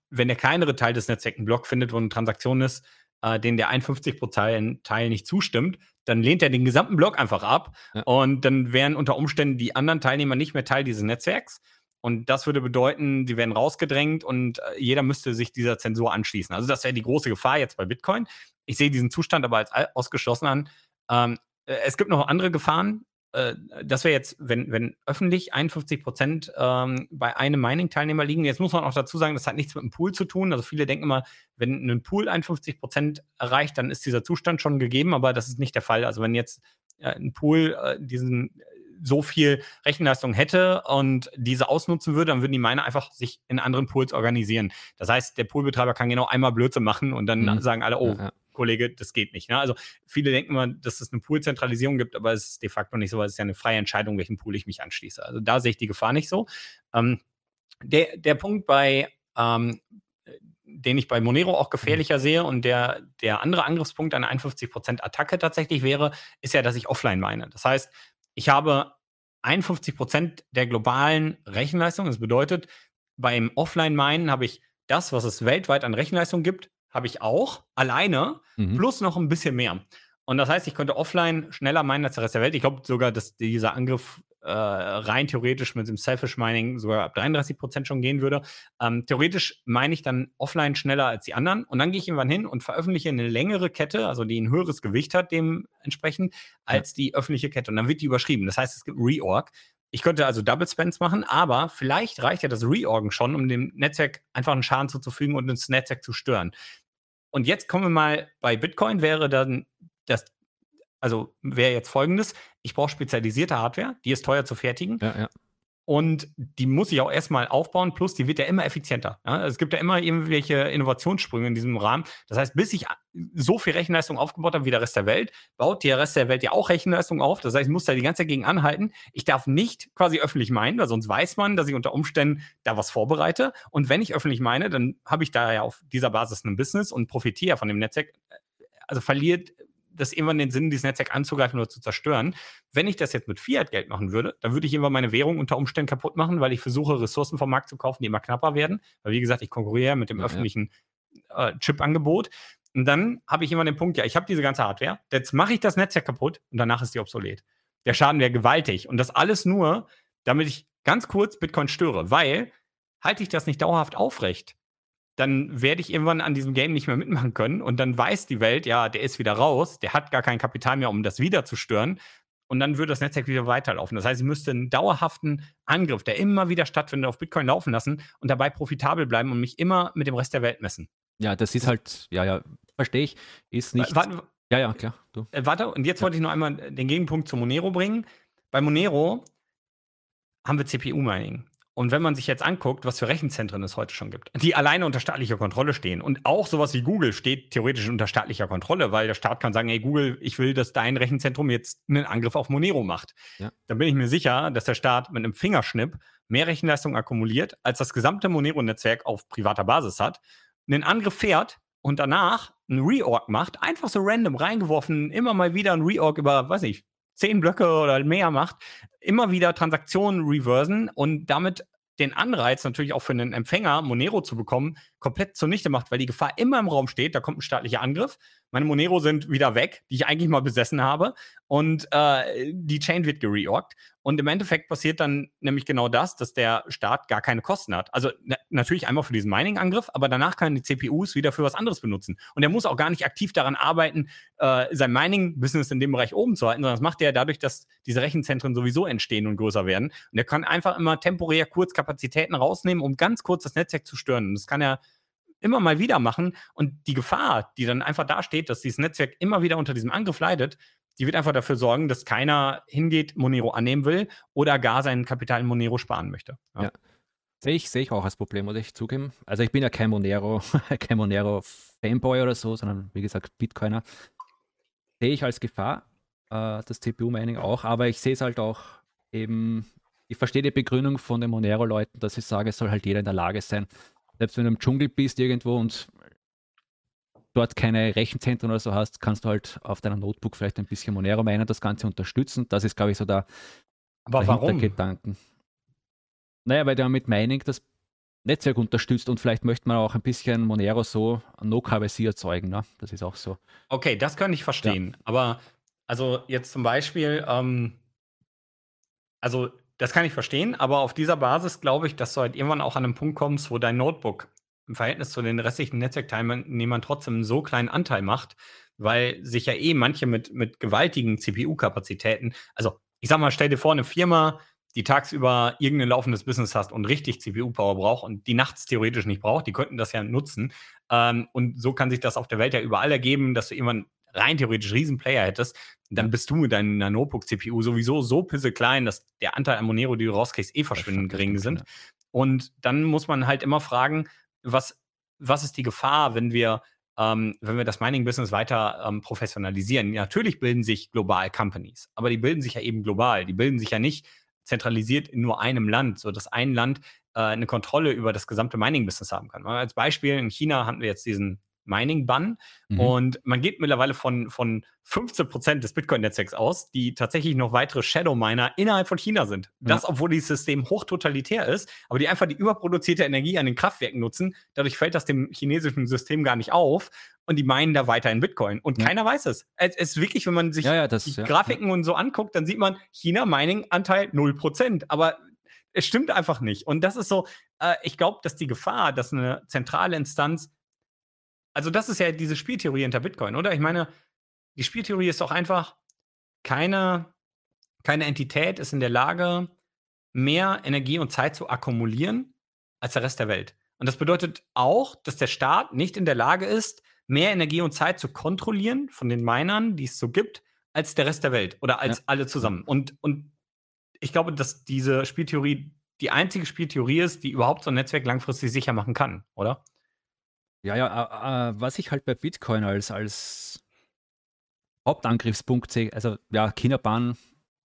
wenn der kleinere Teil des Netzwerks einen Block findet, wo eine Transaktion ist, äh, den der 51% Teil nicht zustimmt, dann lehnt er den gesamten Block einfach ab. Ja. Und dann wären unter Umständen die anderen Teilnehmer nicht mehr Teil dieses Netzwerks. Und das würde bedeuten, die werden rausgedrängt und äh, jeder müsste sich dieser Zensur anschließen. Also das wäre die große Gefahr jetzt bei Bitcoin. Ich sehe diesen Zustand aber als ausgeschlossen an. Ähm, äh, es gibt noch andere Gefahren. Äh, das wäre jetzt, wenn, wenn öffentlich 51 Prozent ähm, bei einem Mining-Teilnehmer liegen. Jetzt muss man auch dazu sagen, das hat nichts mit dem Pool zu tun. Also viele denken immer, wenn ein Pool 51 Prozent erreicht, dann ist dieser Zustand schon gegeben, aber das ist nicht der Fall. Also wenn jetzt äh, ein Pool äh, diesen so viel Rechenleistung hätte und diese ausnutzen würde, dann würden die Miner einfach sich in anderen Pools organisieren. Das heißt, der Poolbetreiber kann genau einmal Blödsinn machen und dann mhm. sagen alle, oh, ja, ja. Kollege, das geht nicht. Ne? Also viele denken immer, dass es eine Poolzentralisierung gibt, aber es ist de facto nicht so, weil es ist ja eine freie Entscheidung, welchen Pool ich mich anschließe. Also da sehe ich die Gefahr nicht so. Ähm, der, der Punkt bei ähm, den ich bei Monero auch gefährlicher mhm. sehe und der, der andere Angriffspunkt einer 51% Attacke tatsächlich wäre, ist ja, dass ich offline meine. Das heißt, ich habe 51 Prozent der globalen Rechenleistung. Das bedeutet, beim Offline-Minen habe ich das, was es weltweit an Rechenleistung gibt, habe ich auch alleine, mhm. plus noch ein bisschen mehr. Und das heißt, ich könnte offline schneller meinen als der Rest der Welt. Ich glaube sogar, dass dieser Angriff äh, rein theoretisch mit dem Selfish Mining sogar ab 33 Prozent schon gehen würde. Ähm, theoretisch meine ich dann offline schneller als die anderen und dann gehe ich irgendwann hin und veröffentliche eine längere Kette, also die ein höheres Gewicht hat dementsprechend als die öffentliche Kette und dann wird die überschrieben. Das heißt, es gibt Reorg. Ich könnte also Double Spends machen, aber vielleicht reicht ja das Reorgen schon, um dem Netzwerk einfach einen Schaden zuzufügen und das Netzwerk zu stören. Und jetzt kommen wir mal bei Bitcoin, wäre dann das also wäre jetzt folgendes: Ich brauche spezialisierte Hardware, die ist teuer zu fertigen. Ja, ja. Und die muss ich auch erstmal aufbauen, plus die wird ja immer effizienter. Ja? Es gibt ja immer irgendwelche Innovationssprünge in diesem Rahmen. Das heißt, bis ich so viel Rechenleistung aufgebaut habe wie der Rest der Welt, baut der Rest der Welt ja auch Rechenleistung auf. Das heißt, ich muss da die ganze Zeit gegen anhalten. Ich darf nicht quasi öffentlich meinen, weil sonst weiß man, dass ich unter Umständen da was vorbereite. Und wenn ich öffentlich meine, dann habe ich da ja auf dieser Basis ein Business und profitiere von dem Netzwerk. Also verliert das irgendwann den Sinn, dieses Netzwerk anzugreifen oder zu zerstören. Wenn ich das jetzt mit Fiat-Geld machen würde, dann würde ich irgendwann meine Währung unter Umständen kaputt machen, weil ich versuche, Ressourcen vom Markt zu kaufen, die immer knapper werden. Weil, wie gesagt, ich konkurriere mit dem ja, öffentlichen äh, Chip-Angebot. Und dann habe ich immer den Punkt, ja, ich habe diese ganze Hardware, jetzt mache ich das Netzwerk kaputt und danach ist die obsolet. Der Schaden wäre gewaltig. Und das alles nur, damit ich ganz kurz Bitcoin störe, weil halte ich das nicht dauerhaft aufrecht, dann werde ich irgendwann an diesem Game nicht mehr mitmachen können. Und dann weiß die Welt, ja, der ist wieder raus, der hat gar kein Kapital mehr, um das wieder zu stören. Und dann würde das Netzwerk wieder weiterlaufen. Das heißt, ich müsste einen dauerhaften Angriff, der immer wieder stattfindet, auf Bitcoin laufen lassen und dabei profitabel bleiben und mich immer mit dem Rest der Welt messen. Ja, das ist halt, ja, ja, verstehe ich, ist nicht. Warte, ja, ja, klar. Du. Äh, warte, und jetzt ja. wollte ich noch einmal den Gegenpunkt zu Monero bringen. Bei Monero haben wir CPU-Mining. Und wenn man sich jetzt anguckt, was für Rechenzentren es heute schon gibt, die alleine unter staatlicher Kontrolle stehen und auch sowas wie Google steht theoretisch unter staatlicher Kontrolle, weil der Staat kann sagen, hey Google, ich will, dass dein Rechenzentrum jetzt einen Angriff auf Monero macht. Ja. Dann bin ich mir sicher, dass der Staat mit einem Fingerschnipp mehr Rechenleistung akkumuliert, als das gesamte Monero-Netzwerk auf privater Basis hat, einen Angriff fährt und danach einen Reorg macht, einfach so random reingeworfen, immer mal wieder ein Reorg über, weiß nicht, zehn Blöcke oder mehr macht, immer wieder Transaktionen reversen und damit den Anreiz natürlich auch für einen Empfänger, Monero zu bekommen, komplett zunichte macht, weil die Gefahr immer im Raum steht, da kommt ein staatlicher Angriff. Meine Monero sind wieder weg, die ich eigentlich mal besessen habe. Und äh, die Chain wird gereorgt. Und im Endeffekt passiert dann nämlich genau das, dass der Staat gar keine Kosten hat. Also na natürlich einmal für diesen Mining-Angriff, aber danach kann die CPUs wieder für was anderes benutzen. Und er muss auch gar nicht aktiv daran arbeiten, äh, sein Mining-Business in dem Bereich oben zu halten, sondern das macht er dadurch, dass diese Rechenzentren sowieso entstehen und größer werden. Und er kann einfach immer temporär kurz Kapazitäten rausnehmen, um ganz kurz das Netzwerk zu stören. Und das kann er immer mal wieder machen. Und die Gefahr, die dann einfach dasteht, dass dieses Netzwerk immer wieder unter diesem Angriff leidet, die wird einfach dafür sorgen, dass keiner hingeht, Monero annehmen will oder gar sein Kapital in Monero sparen möchte. Ja. ja. Sehe ich, sehe ich auch als Problem, muss ich zugeben. Also ich bin ja kein Monero, *laughs* kein Monero-Fanboy oder so, sondern wie gesagt Bitcoiner. Sehe ich als Gefahr, äh, das CPU-Mining auch, aber ich sehe es halt auch eben, ich verstehe die Begründung von den Monero-Leuten, dass ich sage, es soll halt jeder in der Lage sein. Selbst wenn du im Dschungel bist irgendwo und dort keine Rechenzentren oder so hast, kannst du halt auf deiner Notebook vielleicht ein bisschen Monero meinen, das Ganze unterstützen. Das ist, glaube ich, so der, Aber der warum? Gedanken. Naja, weil der mit Mining das Netzwerk unterstützt und vielleicht möchte man auch ein bisschen Monero so No-KBC erzeugen. Ne? Das ist auch so. Okay, das kann ich verstehen. Ja. Aber also jetzt zum Beispiel, ähm, also das kann ich verstehen, aber auf dieser Basis glaube ich, dass du halt irgendwann auch an einen Punkt kommst, wo dein Notebook im Verhältnis zu den restlichen Netzwerkteilnehmern trotzdem einen so kleinen Anteil macht, weil sich ja eh manche mit, mit gewaltigen CPU-Kapazitäten, also ich sag mal, stell dir vor, eine Firma, die tagsüber irgendein laufendes Business hast und richtig CPU-Power braucht und die nachts theoretisch nicht braucht, die könnten das ja nutzen. Ähm, und so kann sich das auf der Welt ja überall ergeben, dass du irgendwann rein theoretisch Riesenplayer hättest, dann bist du mit deiner Notebook-CPU sowieso so pisse klein, dass der Anteil an Monero, die du rauskriegst, eh verschwindend gering sind. Und dann muss man halt immer fragen, was, was ist die Gefahr, wenn wir, ähm, wenn wir das Mining-Business weiter ähm, professionalisieren? Natürlich bilden sich global Companies, aber die bilden sich ja eben global. Die bilden sich ja nicht zentralisiert in nur einem Land, sodass ein Land äh, eine Kontrolle über das gesamte Mining-Business haben kann. Als Beispiel, in China hatten wir jetzt diesen Mining-Bann. Mhm. Und man geht mittlerweile von, von 15 Prozent des Bitcoin-Netzwerks aus, die tatsächlich noch weitere Shadow-Miner innerhalb von China sind. Ja. Das, obwohl dieses System hochtotalitär ist, aber die einfach die überproduzierte Energie an den Kraftwerken nutzen. Dadurch fällt das dem chinesischen System gar nicht auf und die meinen da weiter in Bitcoin. Und ja. keiner weiß es. Es ist wirklich, wenn man sich ja, das, die Grafiken und so anguckt, dann sieht man China-Mining-Anteil 0%. Aber es stimmt einfach nicht. Und das ist so, äh, ich glaube, dass die Gefahr, dass eine zentrale Instanz also das ist ja diese Spieltheorie hinter Bitcoin, oder? Ich meine, die Spieltheorie ist doch einfach, keine, keine Entität ist in der Lage, mehr Energie und Zeit zu akkumulieren als der Rest der Welt. Und das bedeutet auch, dass der Staat nicht in der Lage ist, mehr Energie und Zeit zu kontrollieren von den Minern, die es so gibt, als der Rest der Welt oder als ja. alle zusammen. Und, und ich glaube, dass diese Spieltheorie die einzige Spieltheorie ist, die überhaupt so ein Netzwerk langfristig sicher machen kann, oder? Ja, ja, äh, äh, was ich halt bei Bitcoin als, als Hauptangriffspunkt sehe, also ja, China-Bahn,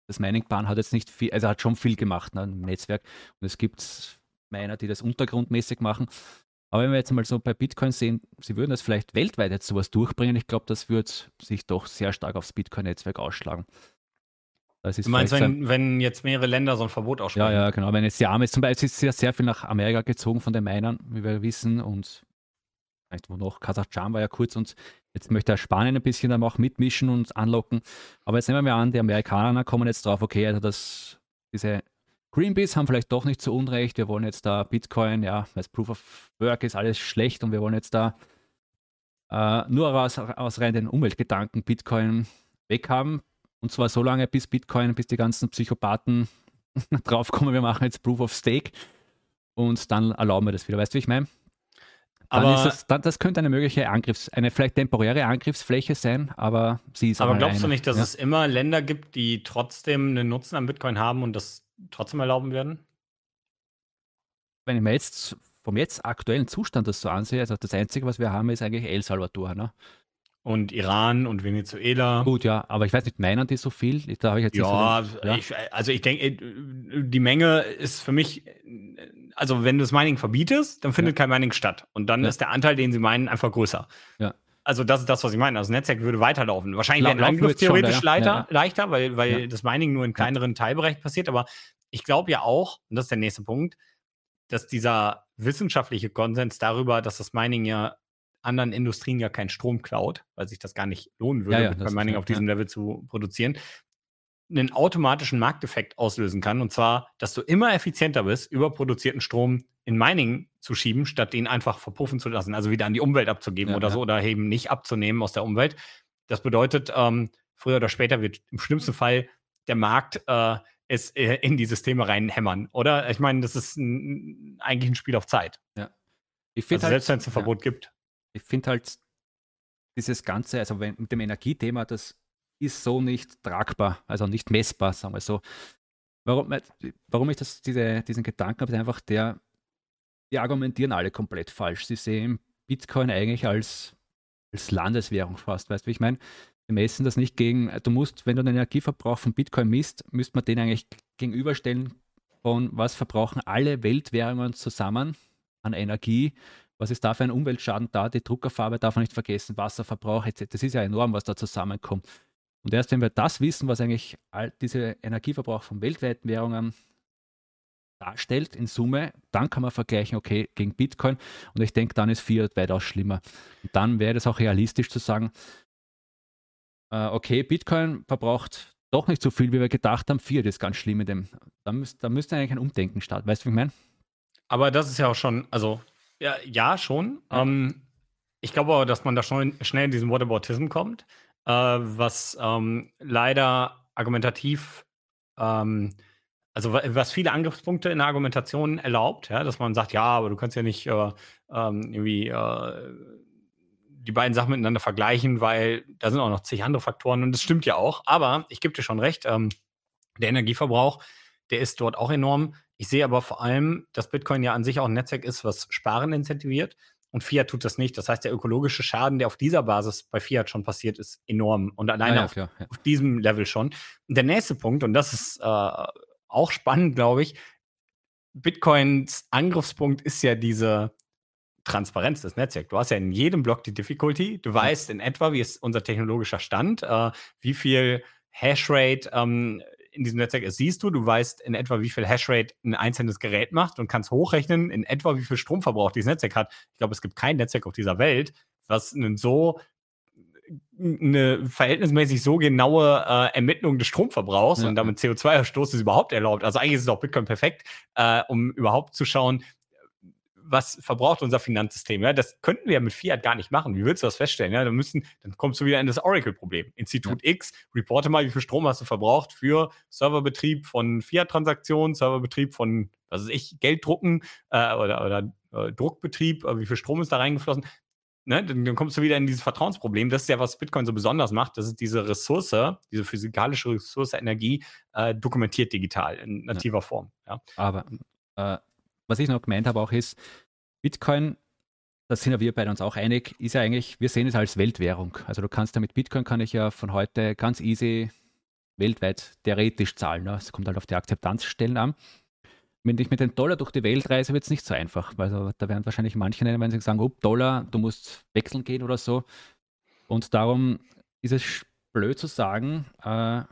das Mining-Bahn hat jetzt nicht viel, also hat schon viel gemacht ne, im Netzwerk. Und es gibt Miner, die das untergrundmäßig machen. Aber wenn wir jetzt mal so bei Bitcoin sehen, sie würden das vielleicht weltweit jetzt sowas durchbringen, ich glaube, das würde sich doch sehr stark aufs Bitcoin-Netzwerk ausschlagen. Das ist du meinst, wenn, wenn, jetzt mehrere Länder so ein Verbot aussprechen? Ja, ja, genau. Wenn jetzt die Arme, zum Beispiel ist ja sehr viel nach Amerika gezogen von den Minern, wie wir wissen, und vielleicht wo noch, Kasachstan war ja kurz und jetzt möchte er Spanien ein bisschen dann auch mitmischen und anlocken. Aber jetzt nehmen wir mal an, die Amerikaner kommen jetzt drauf, okay, also das, diese Greenpeace haben vielleicht doch nicht so unrecht, wir wollen jetzt da Bitcoin, ja, als Proof of Work ist alles schlecht und wir wollen jetzt da äh, nur aus, aus rein den Umweltgedanken Bitcoin weghaben. Und zwar so lange, bis Bitcoin, bis die ganzen Psychopathen *laughs* draufkommen, wir machen jetzt Proof of Stake und dann erlauben wir das wieder. Weißt du, wie ich meine? Aber das, das, könnte eine mögliche Angriffs-, eine vielleicht temporäre Angriffsfläche sein, aber sie ist Aber glaubst eine. du nicht, dass ja. es immer Länder gibt, die trotzdem einen Nutzen an Bitcoin haben und das trotzdem erlauben werden? Wenn ich mir jetzt vom jetzt aktuellen Zustand das so ansehe, also das Einzige, was wir haben, ist eigentlich El Salvador. Ne? Und Iran und Venezuela. Gut, ja, aber ich weiß nicht, meinen die so viel? Da ich jetzt ja, so den, ja. Ich, also ich denke, die Menge ist für mich, also wenn du das Mining verbietest, dann findet ja. kein Mining statt. Und dann ja. ist der Anteil, den sie meinen, einfach größer. Ja. Also das ist das, was ich meine. Also das Netzwerk würde weiterlaufen. Wahrscheinlich wäre ein Angriff theoretisch schon, leichter, leichter, weil, weil das Mining nur in kleineren Teilbereichen passiert. Aber ich glaube ja auch, und das ist der nächste Punkt, dass dieser wissenschaftliche Konsens darüber, dass das Mining ja anderen Industrien ja keinen Strom klaut, weil sich das gar nicht lohnen würde, ja, ja, Bitcoin Mining auf diesem ja. Level zu produzieren, einen automatischen Markteffekt auslösen kann. Und zwar, dass du immer effizienter bist, überproduzierten Strom in Mining zu schieben, statt ihn einfach verpuffen zu lassen, also wieder an die Umwelt abzugeben oder so, oder eben nicht abzunehmen aus der Umwelt. Das bedeutet, ähm, früher oder später wird im schlimmsten Fall der Markt äh, es äh, in die Systeme reinhämmern, oder? Ich meine, das ist ein, eigentlich ein Spiel auf Zeit. Ja. Ich also halt, selbst wenn es ein Verbot gibt ich finde halt dieses Ganze, also wenn, mit dem Energiethema, das ist so nicht tragbar, also nicht messbar, sagen wir so. Warum, warum ich das, diese, diesen Gedanken habe, ist einfach der, die argumentieren alle komplett falsch. Sie sehen Bitcoin eigentlich als, als Landeswährung fast, weißt du, wie ich meine? Wir messen das nicht gegen, du musst, wenn du den Energieverbrauch von Bitcoin misst, müsste man den eigentlich gegenüberstellen von was verbrauchen alle Weltwährungen zusammen an Energie was ist da für ein Umweltschaden da? Die Druckerfarbe darf man nicht vergessen, Wasserverbrauch etc. Das ist ja enorm, was da zusammenkommt. Und erst wenn wir das wissen, was eigentlich all diese Energieverbrauch von weltweiten Währungen darstellt in Summe, dann kann man vergleichen, okay, gegen Bitcoin. Und ich denke, dann ist Fiat weitaus schlimmer. Und dann wäre es auch realistisch zu sagen, äh, okay, Bitcoin verbraucht doch nicht so viel, wie wir gedacht haben. Fiat ist ganz schlimm in dem. Da, müsst, da müsste eigentlich ein Umdenken starten. Weißt du, wie ich meine? Aber das ist ja auch schon, also ja, ja schon. Ja. Ähm, ich glaube aber, dass man da schon schnell in diesen Whataboutism kommt, äh, was ähm, leider argumentativ, ähm, also was viele Angriffspunkte in der Argumentation erlaubt, ja, dass man sagt, ja, aber du kannst ja nicht äh, ähm, irgendwie äh, die beiden Sachen miteinander vergleichen, weil da sind auch noch zig andere Faktoren und das stimmt ja auch. Aber ich gebe dir schon recht, ähm, der Energieverbrauch, der ist dort auch enorm. Ich sehe aber vor allem, dass Bitcoin ja an sich auch ein Netzwerk ist, was Sparen incentiviert. Und Fiat tut das nicht. Das heißt, der ökologische Schaden, der auf dieser Basis bei Fiat schon passiert, ist enorm. Und alleine ja, auf, klar, ja. auf, diesem Level schon. Und der nächste Punkt, und das ist äh, auch spannend, glaube ich, Bitcoins Angriffspunkt ist ja diese Transparenz des Netzwerks. Du hast ja in jedem Block die Difficulty. Du weißt in etwa, wie ist unser technologischer Stand, äh, wie viel Hashrate ähm, in diesem Netzwerk ist, siehst du, du weißt in etwa, wie viel Hashrate ein einzelnes Gerät macht und kannst hochrechnen, in etwa, wie viel Stromverbrauch dieses Netzwerk hat. Ich glaube, es gibt kein Netzwerk auf dieser Welt, was einen so eine verhältnismäßig so genaue äh, Ermittlung des Stromverbrauchs ja. und damit CO2-Ausstoß ist überhaupt erlaubt. Also eigentlich ist es auch Bitcoin perfekt, äh, um überhaupt zu schauen, was verbraucht unser Finanzsystem? Ja, das könnten wir ja mit Fiat gar nicht machen. Wie willst du das feststellen? Ja, dann müssen, dann kommst du wieder in das Oracle-Problem. Institut ja. X, reporte mal, wie viel Strom hast du verbraucht für Serverbetrieb von Fiat-Transaktionen, Serverbetrieb von, was weiß ich, Gelddrucken äh, oder, oder äh, Druckbetrieb, äh, wie viel Strom ist da reingeflossen? Ne, dann, dann, kommst du wieder in dieses Vertrauensproblem. Das ist ja, was Bitcoin so besonders macht. Das ist diese Ressource, diese physikalische Ressource Energie, äh, dokumentiert digital in nativer ja. Form. Ja. Aber äh, was ich noch gemeint habe auch ist, Bitcoin, das sind ja wir beide uns auch einig, ist ja eigentlich, wir sehen es als Weltwährung. Also du kannst ja mit Bitcoin kann ich ja von heute ganz easy weltweit theoretisch zahlen. Ne? Es kommt halt auf die Akzeptanzstellen an. Wenn ich mit dem Dollar durch die Welt reise, wird es nicht so einfach. Also da werden wahrscheinlich manche nennen, wenn sie sagen, oh, Dollar, du musst wechseln gehen oder so. Und darum ist es blöd zu sagen, äh,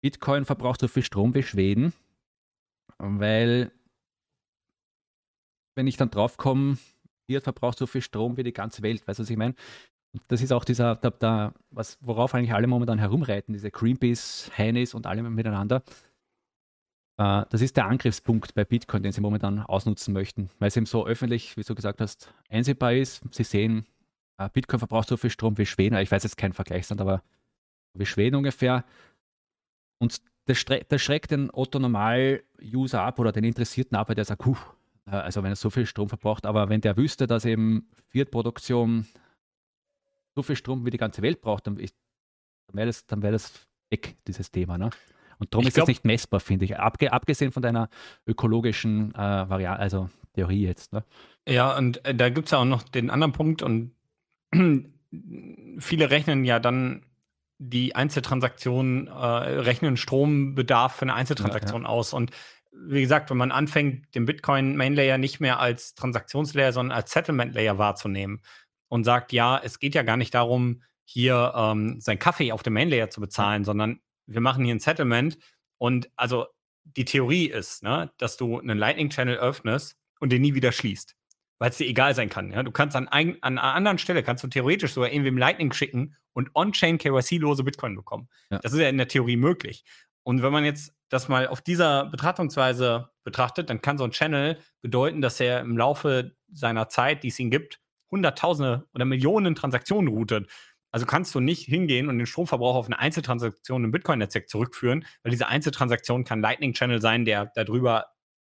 Bitcoin verbraucht so viel Strom wie Schweden, weil wenn ich dann draufkomme, hier verbraucht so viel Strom wie die ganze Welt, weißt du, was ich meine? Und das ist auch dieser, da, da, was, worauf eigentlich alle momentan herumreiten, diese Greenpeace, Heinis und alle miteinander. Äh, das ist der Angriffspunkt bei Bitcoin, den sie momentan ausnutzen möchten, weil es eben so öffentlich, wie du gesagt hast, einsehbar ist. Sie sehen, äh, Bitcoin verbraucht so viel Strom wie Schweden. Ich weiß jetzt keinen Vergleichsstand, aber wie Schweden ungefähr. Und das, das schreckt den Otto-Normal-User ab oder den Interessierten ab, weil der sagt, äh, also wenn er so viel Strom verbraucht, aber wenn der wüsste, dass eben Fiat-Produktion so viel Strom wie die ganze Welt braucht, dann, wäre das, wär das weg, dieses Thema. Ne? Und darum ich ist glaub, das nicht messbar, finde ich. Abge abgesehen von deiner ökologischen äh, Variante, also Theorie jetzt. Ne? Ja, und äh, da gibt es ja auch noch den anderen Punkt und *clears throat* viele rechnen ja dann die Einzeltransaktionen, äh, rechnen Strombedarf für eine Einzeltransaktion ja, ja. aus. Und wie gesagt, wenn man anfängt, den Bitcoin Main Layer nicht mehr als Transaktionslayer, sondern als Settlement Layer wahrzunehmen und sagt, ja, es geht ja gar nicht darum, hier ähm, sein Kaffee auf dem Main Layer zu bezahlen, sondern wir machen hier ein Settlement und also die Theorie ist, ne, dass du einen Lightning Channel öffnest und den nie wieder schließt, weil es dir egal sein kann. Ja? Du kannst an, ein, an einer anderen Stelle kannst du theoretisch sogar irgendwie im Lightning schicken und on-chain KYC-lose Bitcoin bekommen. Ja. Das ist ja in der Theorie möglich. Und wenn man jetzt das mal auf dieser Betrachtungsweise betrachtet, dann kann so ein Channel bedeuten, dass er im Laufe seiner Zeit, die es ihn gibt, Hunderttausende oder Millionen Transaktionen routet. Also kannst du nicht hingehen und den Stromverbrauch auf eine Einzeltransaktion im Bitcoin-Netzwerk zurückführen, weil diese Einzeltransaktion kann Lightning-Channel sein, der darüber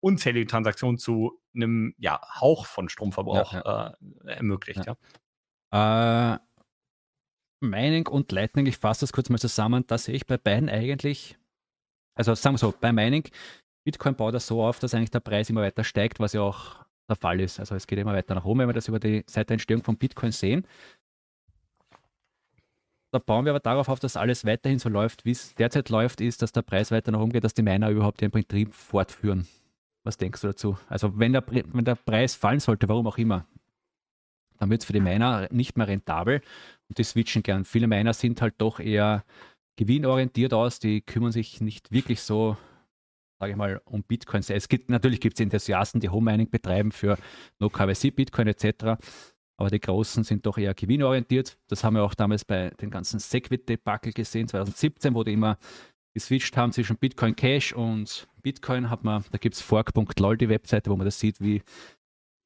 unzählige Transaktionen zu einem ja, Hauch von Stromverbrauch ja, ja. Äh, ermöglicht. Ja. Äh, Mining und Lightning, ich fasse das kurz mal zusammen, da sehe ich bei beiden eigentlich, also sagen wir so, bei Mining, Bitcoin baut das so auf, dass eigentlich der Preis immer weiter steigt, was ja auch der Fall ist. Also es geht immer weiter nach oben, wenn wir das über die seit der Entstehung von Bitcoin sehen. Da bauen wir aber darauf auf, dass alles weiterhin so läuft, wie es derzeit läuft, ist, dass der Preis weiter nach oben geht, dass die Miner überhaupt ihren Betrieb fortführen. Was denkst du dazu? Also wenn der, wenn der Preis fallen sollte, warum auch immer, dann wird es für die Miner nicht mehr rentabel und die switchen gern. Viele Miner sind halt doch eher gewinnorientiert aus, die kümmern sich nicht wirklich so, sage ich mal, um Bitcoins. Es gibt natürlich gibt es Enthusiasten, die Home Mining betreiben für No KYC, Bitcoin etc. Aber die Großen sind doch eher gewinnorientiert. Das haben wir auch damals bei den ganzen Segwit-Debakel gesehen, 2017, wo die immer geswitcht haben zwischen Bitcoin Cash und Bitcoin. Hat man, da gibt es fork.lol, die Webseite, wo man das sieht, wie,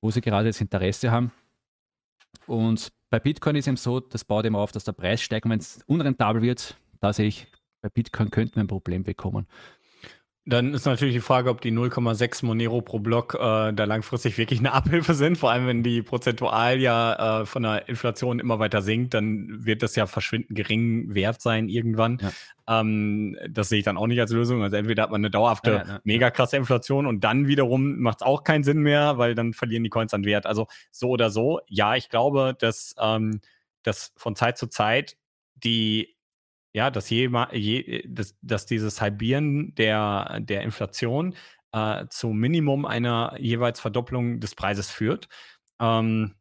wo sie gerade das Interesse haben. Und bei Bitcoin ist eben so, das baut eben auf, dass der Preis steigt. Wenn es unrentabel wird, da sehe ich, bei Bitcoin könnten wir ein Problem bekommen. Dann ist natürlich die Frage, ob die 0,6 Monero pro Block äh, da langfristig wirklich eine *laughs* Abhilfe sind. Vor allem, wenn die prozentual ja äh, von der Inflation immer weiter sinkt, dann wird das ja verschwindend gering wert sein irgendwann. Ja. Ähm, das sehe ich dann auch nicht als Lösung. Also entweder hat man eine dauerhafte, ja, ja, mega krasse Inflation und dann wiederum macht es auch keinen Sinn mehr, weil dann verlieren die Coins an Wert. Also so oder so, ja, ich glaube, dass, ähm, dass von Zeit zu Zeit die ja, dass, je, je, dass, dass dieses Halbieren der, der Inflation äh, zum Minimum einer jeweils Verdopplung des Preises führt. Ähm,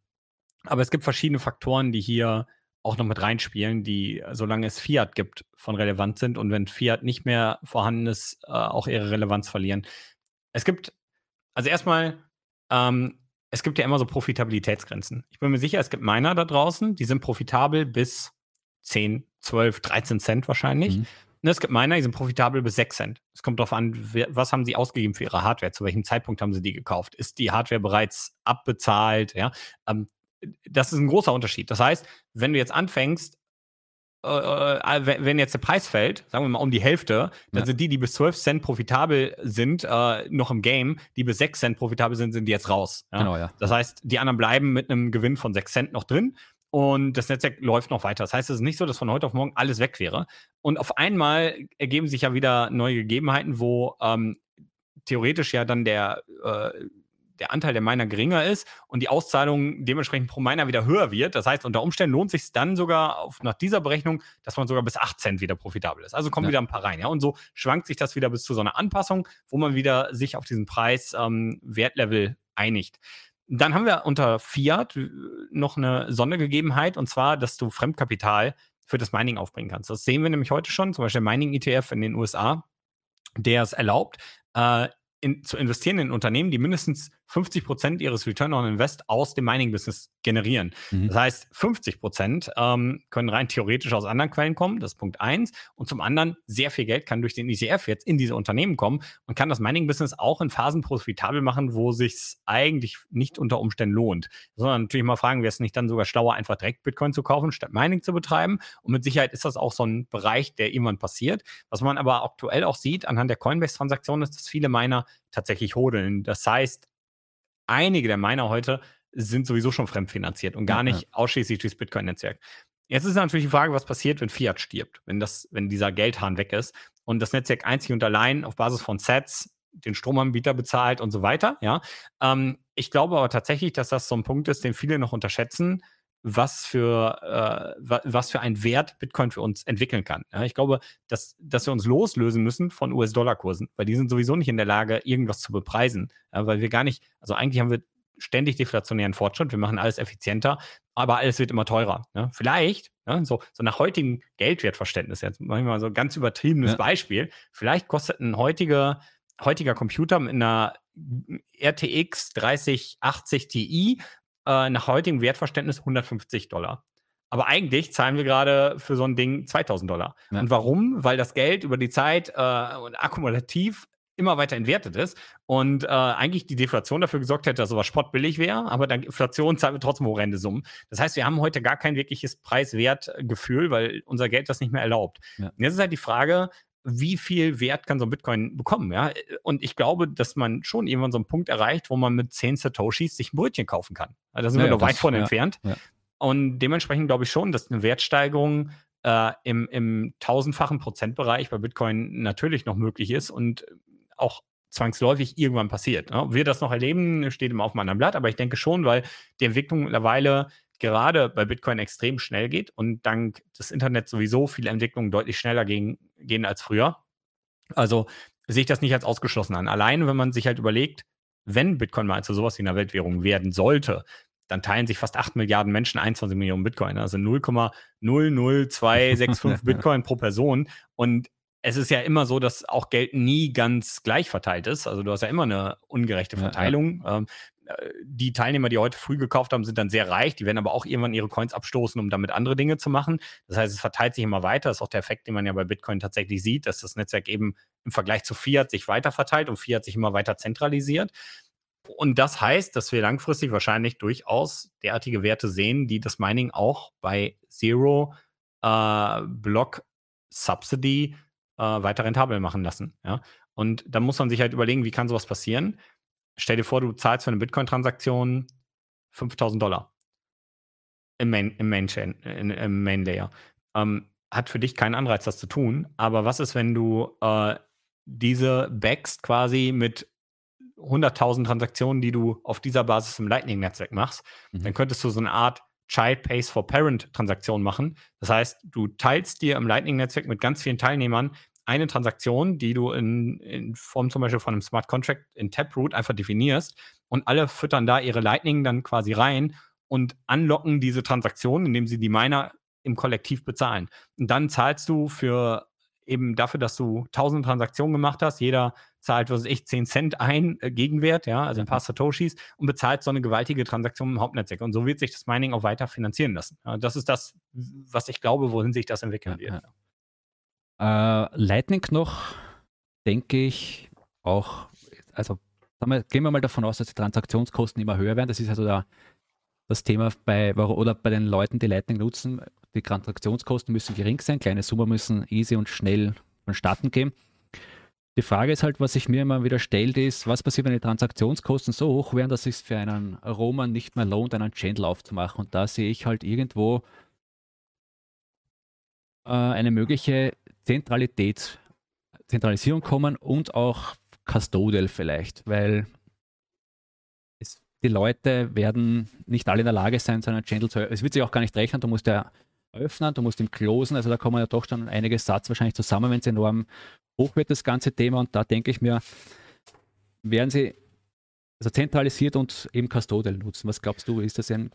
aber es gibt verschiedene Faktoren, die hier auch noch mit reinspielen, die, solange es Fiat gibt, von relevant sind und wenn Fiat nicht mehr vorhanden ist, äh, auch ihre Relevanz verlieren. Es gibt, also erstmal, ähm, es gibt ja immer so Profitabilitätsgrenzen. Ich bin mir sicher, es gibt Miner da draußen, die sind profitabel bis 10, 12, 13 Cent wahrscheinlich. Mhm. Ne, es gibt Miner, die sind profitabel bis 6 Cent. Es kommt darauf an, was haben sie ausgegeben für ihre Hardware, zu welchem Zeitpunkt haben sie die gekauft. Ist die Hardware bereits abbezahlt? Ja? Ähm, das ist ein großer Unterschied. Das heißt, wenn du jetzt anfängst, äh, äh wenn jetzt der Preis fällt, sagen wir mal um die Hälfte, dann ja. sind die, die bis 12 Cent profitabel sind, äh, noch im Game, die bis 6 Cent profitabel sind, sind die jetzt raus. Ja? Genau, ja. Das heißt, die anderen bleiben mit einem Gewinn von 6 Cent noch drin und das Netzwerk läuft noch weiter. Das heißt, es ist nicht so, dass von heute auf morgen alles weg wäre. Und auf einmal ergeben sich ja wieder neue Gegebenheiten, wo ähm, theoretisch ja dann der, äh, der Anteil der Miner geringer ist und die Auszahlung dementsprechend pro Miner wieder höher wird. Das heißt, unter Umständen lohnt sich dann sogar auf, nach dieser Berechnung, dass man sogar bis 8 Cent wieder profitabel ist. Also kommen ja. wieder ein paar rein. Ja? Und so schwankt sich das wieder bis zu so einer Anpassung, wo man wieder sich auf diesen Preis ähm, Wertlevel einigt. Dann haben wir unter Fiat äh, noch eine Sondergegebenheit, und zwar, dass du Fremdkapital für das Mining aufbringen kannst. Das sehen wir nämlich heute schon, zum Beispiel Mining-ETF in den USA, der es erlaubt, äh, in, zu investieren in Unternehmen, die mindestens 50 Prozent ihres Return on Invest aus dem Mining-Business generieren. Mhm. Das heißt, 50 Prozent ähm, können rein theoretisch aus anderen Quellen kommen, das ist Punkt eins. Und zum anderen, sehr viel Geld kann durch den ETF jetzt in diese Unternehmen kommen und kann das Mining-Business auch in Phasen profitabel machen, wo sich eigentlich nicht unter Umständen lohnt. Sondern natürlich mal fragen, wäre es nicht dann sogar schlauer, einfach direkt Bitcoin zu kaufen, statt Mining zu betreiben? Und mit Sicherheit ist das auch so ein Bereich, der irgendwann passiert. Was man aber aktuell auch sieht anhand der Coinbase-Transaktionen, ist, dass viele Miner tatsächlich hodeln. Das heißt, einige der Miner heute sind sowieso schon fremdfinanziert und gar nicht ausschließlich durchs Bitcoin-Netzwerk. Jetzt ist natürlich die Frage, was passiert, wenn Fiat stirbt, wenn, das, wenn dieser Geldhahn weg ist und das Netzwerk einzig und allein auf Basis von Sets den Stromanbieter bezahlt und so weiter. Ja, ähm, ich glaube aber tatsächlich, dass das so ein Punkt ist, den viele noch unterschätzen, was für, äh, was für einen Wert Bitcoin für uns entwickeln kann. Ja, ich glaube, dass, dass wir uns loslösen müssen von US-Dollar-Kursen, weil die sind sowieso nicht in der Lage, irgendwas zu bepreisen, ja, weil wir gar nicht, also eigentlich haben wir ständig deflationären Fortschritt, wir machen alles effizienter, aber alles wird immer teurer. Ja. Vielleicht, so, so nach heutigem Geldwertverständnis, jetzt mache ich mal so ein ganz übertriebenes Beispiel, vielleicht kostet ein heutiger, heutiger Computer mit einer RTX 3080 Ti äh, nach heutigem Wertverständnis 150 Dollar. Aber eigentlich zahlen wir gerade für so ein Ding 2000 Dollar. Ja. Und warum? Weil das Geld über die Zeit äh, und akkumulativ immer weiter entwertet ist und äh, eigentlich die Deflation dafür gesorgt hätte, dass sowas spottbillig wäre, aber dann Inflation zahlen wir trotzdem horrende Summen. Das heißt, wir haben heute gar kein wirkliches Preiswertgefühl, weil unser Geld das nicht mehr erlaubt. Ja. jetzt ist halt die Frage, wie viel Wert kann so ein Bitcoin bekommen, ja? Und ich glaube, dass man schon irgendwann so einen Punkt erreicht, wo man mit 10 Satoshis sich ein Brötchen kaufen kann. Also da sind ja, wir noch weit von ja, entfernt. Ja. Und dementsprechend glaube ich schon, dass eine Wertsteigerung äh, im, im tausendfachen Prozentbereich bei Bitcoin natürlich noch möglich ist und auch zwangsläufig irgendwann passiert. Ne? Ob wir das noch erleben, steht immer auf einem anderen Blatt, aber ich denke schon, weil die Entwicklung mittlerweile gerade bei Bitcoin extrem schnell geht und dank des Internets sowieso viele Entwicklungen deutlich schneller gehen, gehen als früher. Also sehe ich das nicht als ausgeschlossen an. Allein, wenn man sich halt überlegt, wenn Bitcoin mal zu sowas wie einer Weltwährung werden sollte, dann teilen sich fast 8 Milliarden Menschen 21 Millionen Bitcoin. Also 0,00265 *laughs* Bitcoin pro Person. Und es ist ja immer so, dass auch Geld nie ganz gleich verteilt ist. Also du hast ja immer eine ungerechte Verteilung. Ja, ja. Die Teilnehmer, die heute früh gekauft haben, sind dann sehr reich. Die werden aber auch irgendwann ihre Coins abstoßen, um damit andere Dinge zu machen. Das heißt, es verteilt sich immer weiter. Das ist auch der Effekt, den man ja bei Bitcoin tatsächlich sieht, dass das Netzwerk eben im Vergleich zu Fiat sich weiter verteilt und Fiat sich immer weiter zentralisiert. Und das heißt, dass wir langfristig wahrscheinlich durchaus derartige Werte sehen, die das Mining auch bei Zero äh, Block Subsidy äh, weiter rentabel machen lassen. Ja? Und da muss man sich halt überlegen, wie kann sowas passieren? Stell dir vor, du zahlst für eine Bitcoin-Transaktion 5000 Dollar im Main, im Main Chain, in, im Main Layer. Ähm, hat für dich keinen Anreiz, das zu tun. Aber was ist, wenn du äh, diese backst quasi mit 100.000 Transaktionen, die du auf dieser Basis im Lightning-Netzwerk machst? Mhm. Dann könntest du so eine Art Child Pays for Parent Transaktion machen. Das heißt, du teilst dir im Lightning-Netzwerk mit ganz vielen Teilnehmern eine Transaktion, die du in, in, Form zum Beispiel von einem Smart Contract in Taproot einfach definierst und alle füttern da ihre Lightning dann quasi rein und anlocken diese Transaktion, indem sie die Miner im Kollektiv bezahlen. Und dann zahlst du für eben dafür, dass du tausend Transaktionen gemacht hast, jeder zahlt, was weiß ich, 10 Cent ein äh, Gegenwert, ja, also ein paar Satoshis und bezahlt so eine gewaltige Transaktion im Hauptnetzwerk. Und so wird sich das Mining auch weiter finanzieren lassen. Ja, das ist das, was ich glaube, wohin sich das entwickeln wird. Ja, äh, Lightning noch, denke ich, auch, also wir, gehen wir mal davon aus, dass die Transaktionskosten immer höher werden. Das ist also da, das Thema bei, oder bei den Leuten, die Lightning nutzen. Die Transaktionskosten müssen gering sein, kleine Summen müssen easy und schnell vonstatten gehen. Die Frage ist halt, was sich mir immer wieder stellt, ist, was passiert, wenn die Transaktionskosten so hoch wären, dass es für einen Roman nicht mehr lohnt, einen Channel aufzumachen. Und da sehe ich halt irgendwo äh, eine mögliche Zentralität, Zentralisierung kommen und auch Custodial vielleicht, weil es, die Leute werden nicht alle in der Lage sein, so einen Channel zu Es wird sich auch gar nicht rechnen, du musst ja öffnen, du musst ihn closen, also da kommen ja doch schon einige Satz wahrscheinlich zusammen, wenn es enorm hoch wird, das ganze Thema. Und da denke ich mir, werden sie also zentralisiert und eben Custodial nutzen. Was glaubst du, ist das ein,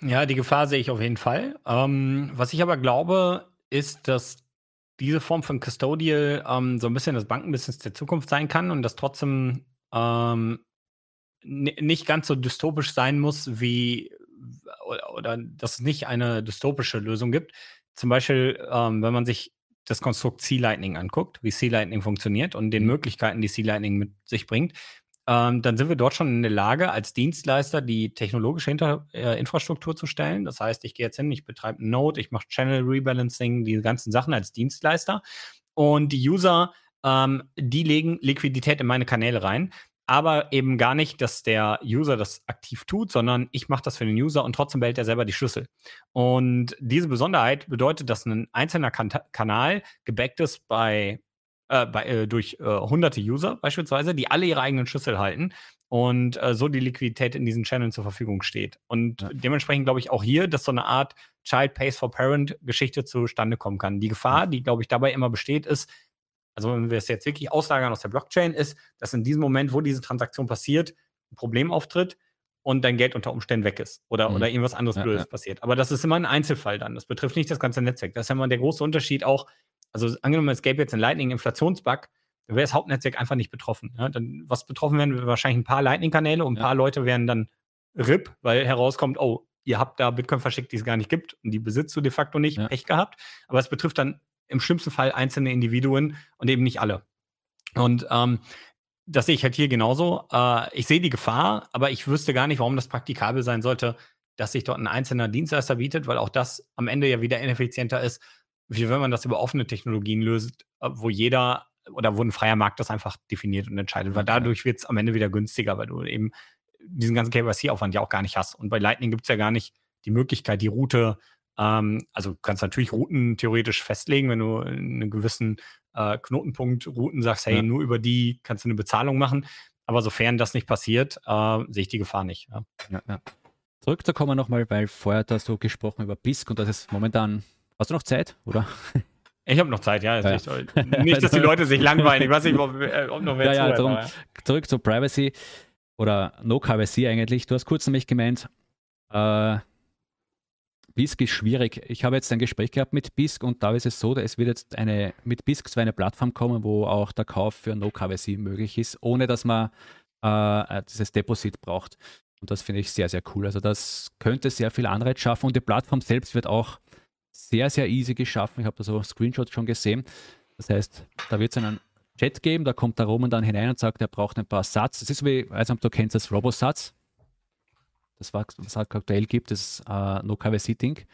ja, die Gefahr sehe ich auf jeden Fall. Ähm, was ich aber glaube, ist, dass diese Form von Custodial ähm, so ein bisschen das Bankenbusiness der Zukunft sein kann und das trotzdem ähm, nicht ganz so dystopisch sein muss, wie oder, oder, dass es nicht eine dystopische Lösung gibt. Zum Beispiel, ähm, wenn man sich das Konstrukt C-Lightning anguckt, wie C-Lightning funktioniert und den mhm. Möglichkeiten, die C-Lightning mit sich bringt, ähm, dann sind wir dort schon in der Lage, als Dienstleister die technologische Hinter äh, Infrastruktur zu stellen. Das heißt, ich gehe jetzt hin, ich betreibe Node, ich mache Channel Rebalancing, diese ganzen Sachen als Dienstleister. Und die User, ähm, die legen Liquidität in meine Kanäle rein. Aber eben gar nicht, dass der User das aktiv tut, sondern ich mache das für den User und trotzdem behält er selber die Schlüssel. Und diese Besonderheit bedeutet, dass ein einzelner kan Kanal gebackt ist bei äh, bei, äh, durch äh, hunderte User beispielsweise, die alle ihre eigenen Schlüssel halten und äh, so die Liquidität in diesen Channeln zur Verfügung steht. Und ja. dementsprechend glaube ich auch hier, dass so eine Art Child Pays for Parent Geschichte zustande kommen kann. Die Gefahr, ja. die glaube ich dabei immer besteht, ist, also wenn wir es jetzt wirklich auslagern aus der Blockchain, ist, dass in diesem Moment, wo diese Transaktion passiert, ein Problem auftritt und dein Geld unter Umständen weg ist oder, mhm. oder irgendwas anderes ja, Blödes passiert. Aber das ist immer ein Einzelfall dann. Das betrifft nicht das ganze Netzwerk. Das ist ja immer der große Unterschied auch also angenommen, es gäbe jetzt einen Lightning-Inflationsbug, wäre das Hauptnetzwerk einfach nicht betroffen. Ja? Dann, was betroffen wären, wäre wahrscheinlich ein paar Lightning-Kanäle und ein ja. paar Leute wären dann RIP, weil herauskommt, oh, ihr habt da Bitcoin verschickt, die es gar nicht gibt und die besitzt du de facto nicht, ja. Pech gehabt. Aber es betrifft dann im schlimmsten Fall einzelne Individuen und eben nicht alle. Und ähm, das sehe ich halt hier genauso. Äh, ich sehe die Gefahr, aber ich wüsste gar nicht, warum das praktikabel sein sollte, dass sich dort ein einzelner Dienstleister bietet, weil auch das am Ende ja wieder ineffizienter ist, wie wenn man das über offene Technologien löst, äh, wo jeder oder wo ein freier Markt das einfach definiert und entscheidet, weil dadurch wird es am Ende wieder günstiger, weil du eben diesen ganzen KYC-Aufwand ja auch gar nicht hast. Und bei Lightning gibt es ja gar nicht die Möglichkeit, die Route, ähm, also du kannst natürlich Routen theoretisch festlegen, wenn du einen gewissen äh, Knotenpunkt Routen sagst, hey, ja. nur über die kannst du eine Bezahlung machen. Aber sofern das nicht passiert, äh, sehe ich die Gefahr nicht. Ja. Ja, ja. Zurückzukommen nochmal, weil vorher hast du gesprochen über BISC und das ist momentan. Hast du noch Zeit, oder? Ich habe noch Zeit, ja. ja. Nicht, nicht, dass die *laughs* Leute sich langweilen. Ich weiß nicht, ob, äh, ob noch wer ja, ja, darum, Zurück zu Privacy oder No Privacy eigentlich. Du hast kurz nämlich gemeint, äh, BISC ist schwierig. Ich habe jetzt ein Gespräch gehabt mit BISC und da ist es so, es wird jetzt eine, mit BISC zwar eine Plattform kommen, wo auch der Kauf für No KYC möglich ist, ohne dass man äh, dieses Deposit braucht. Und das finde ich sehr, sehr cool. Also das könnte sehr viel Anreiz schaffen und die Plattform selbst wird auch sehr, sehr easy geschaffen. Ich habe da so Screenshots schon gesehen. Das heißt, da wird es einen Chat geben, da kommt der Roman dann hinein und sagt, er braucht ein paar Satz. Das ist wie, weiß nicht, ob du kennst das Robosatz. Das, was es aktuell gibt, das uh, No KWC-Ding.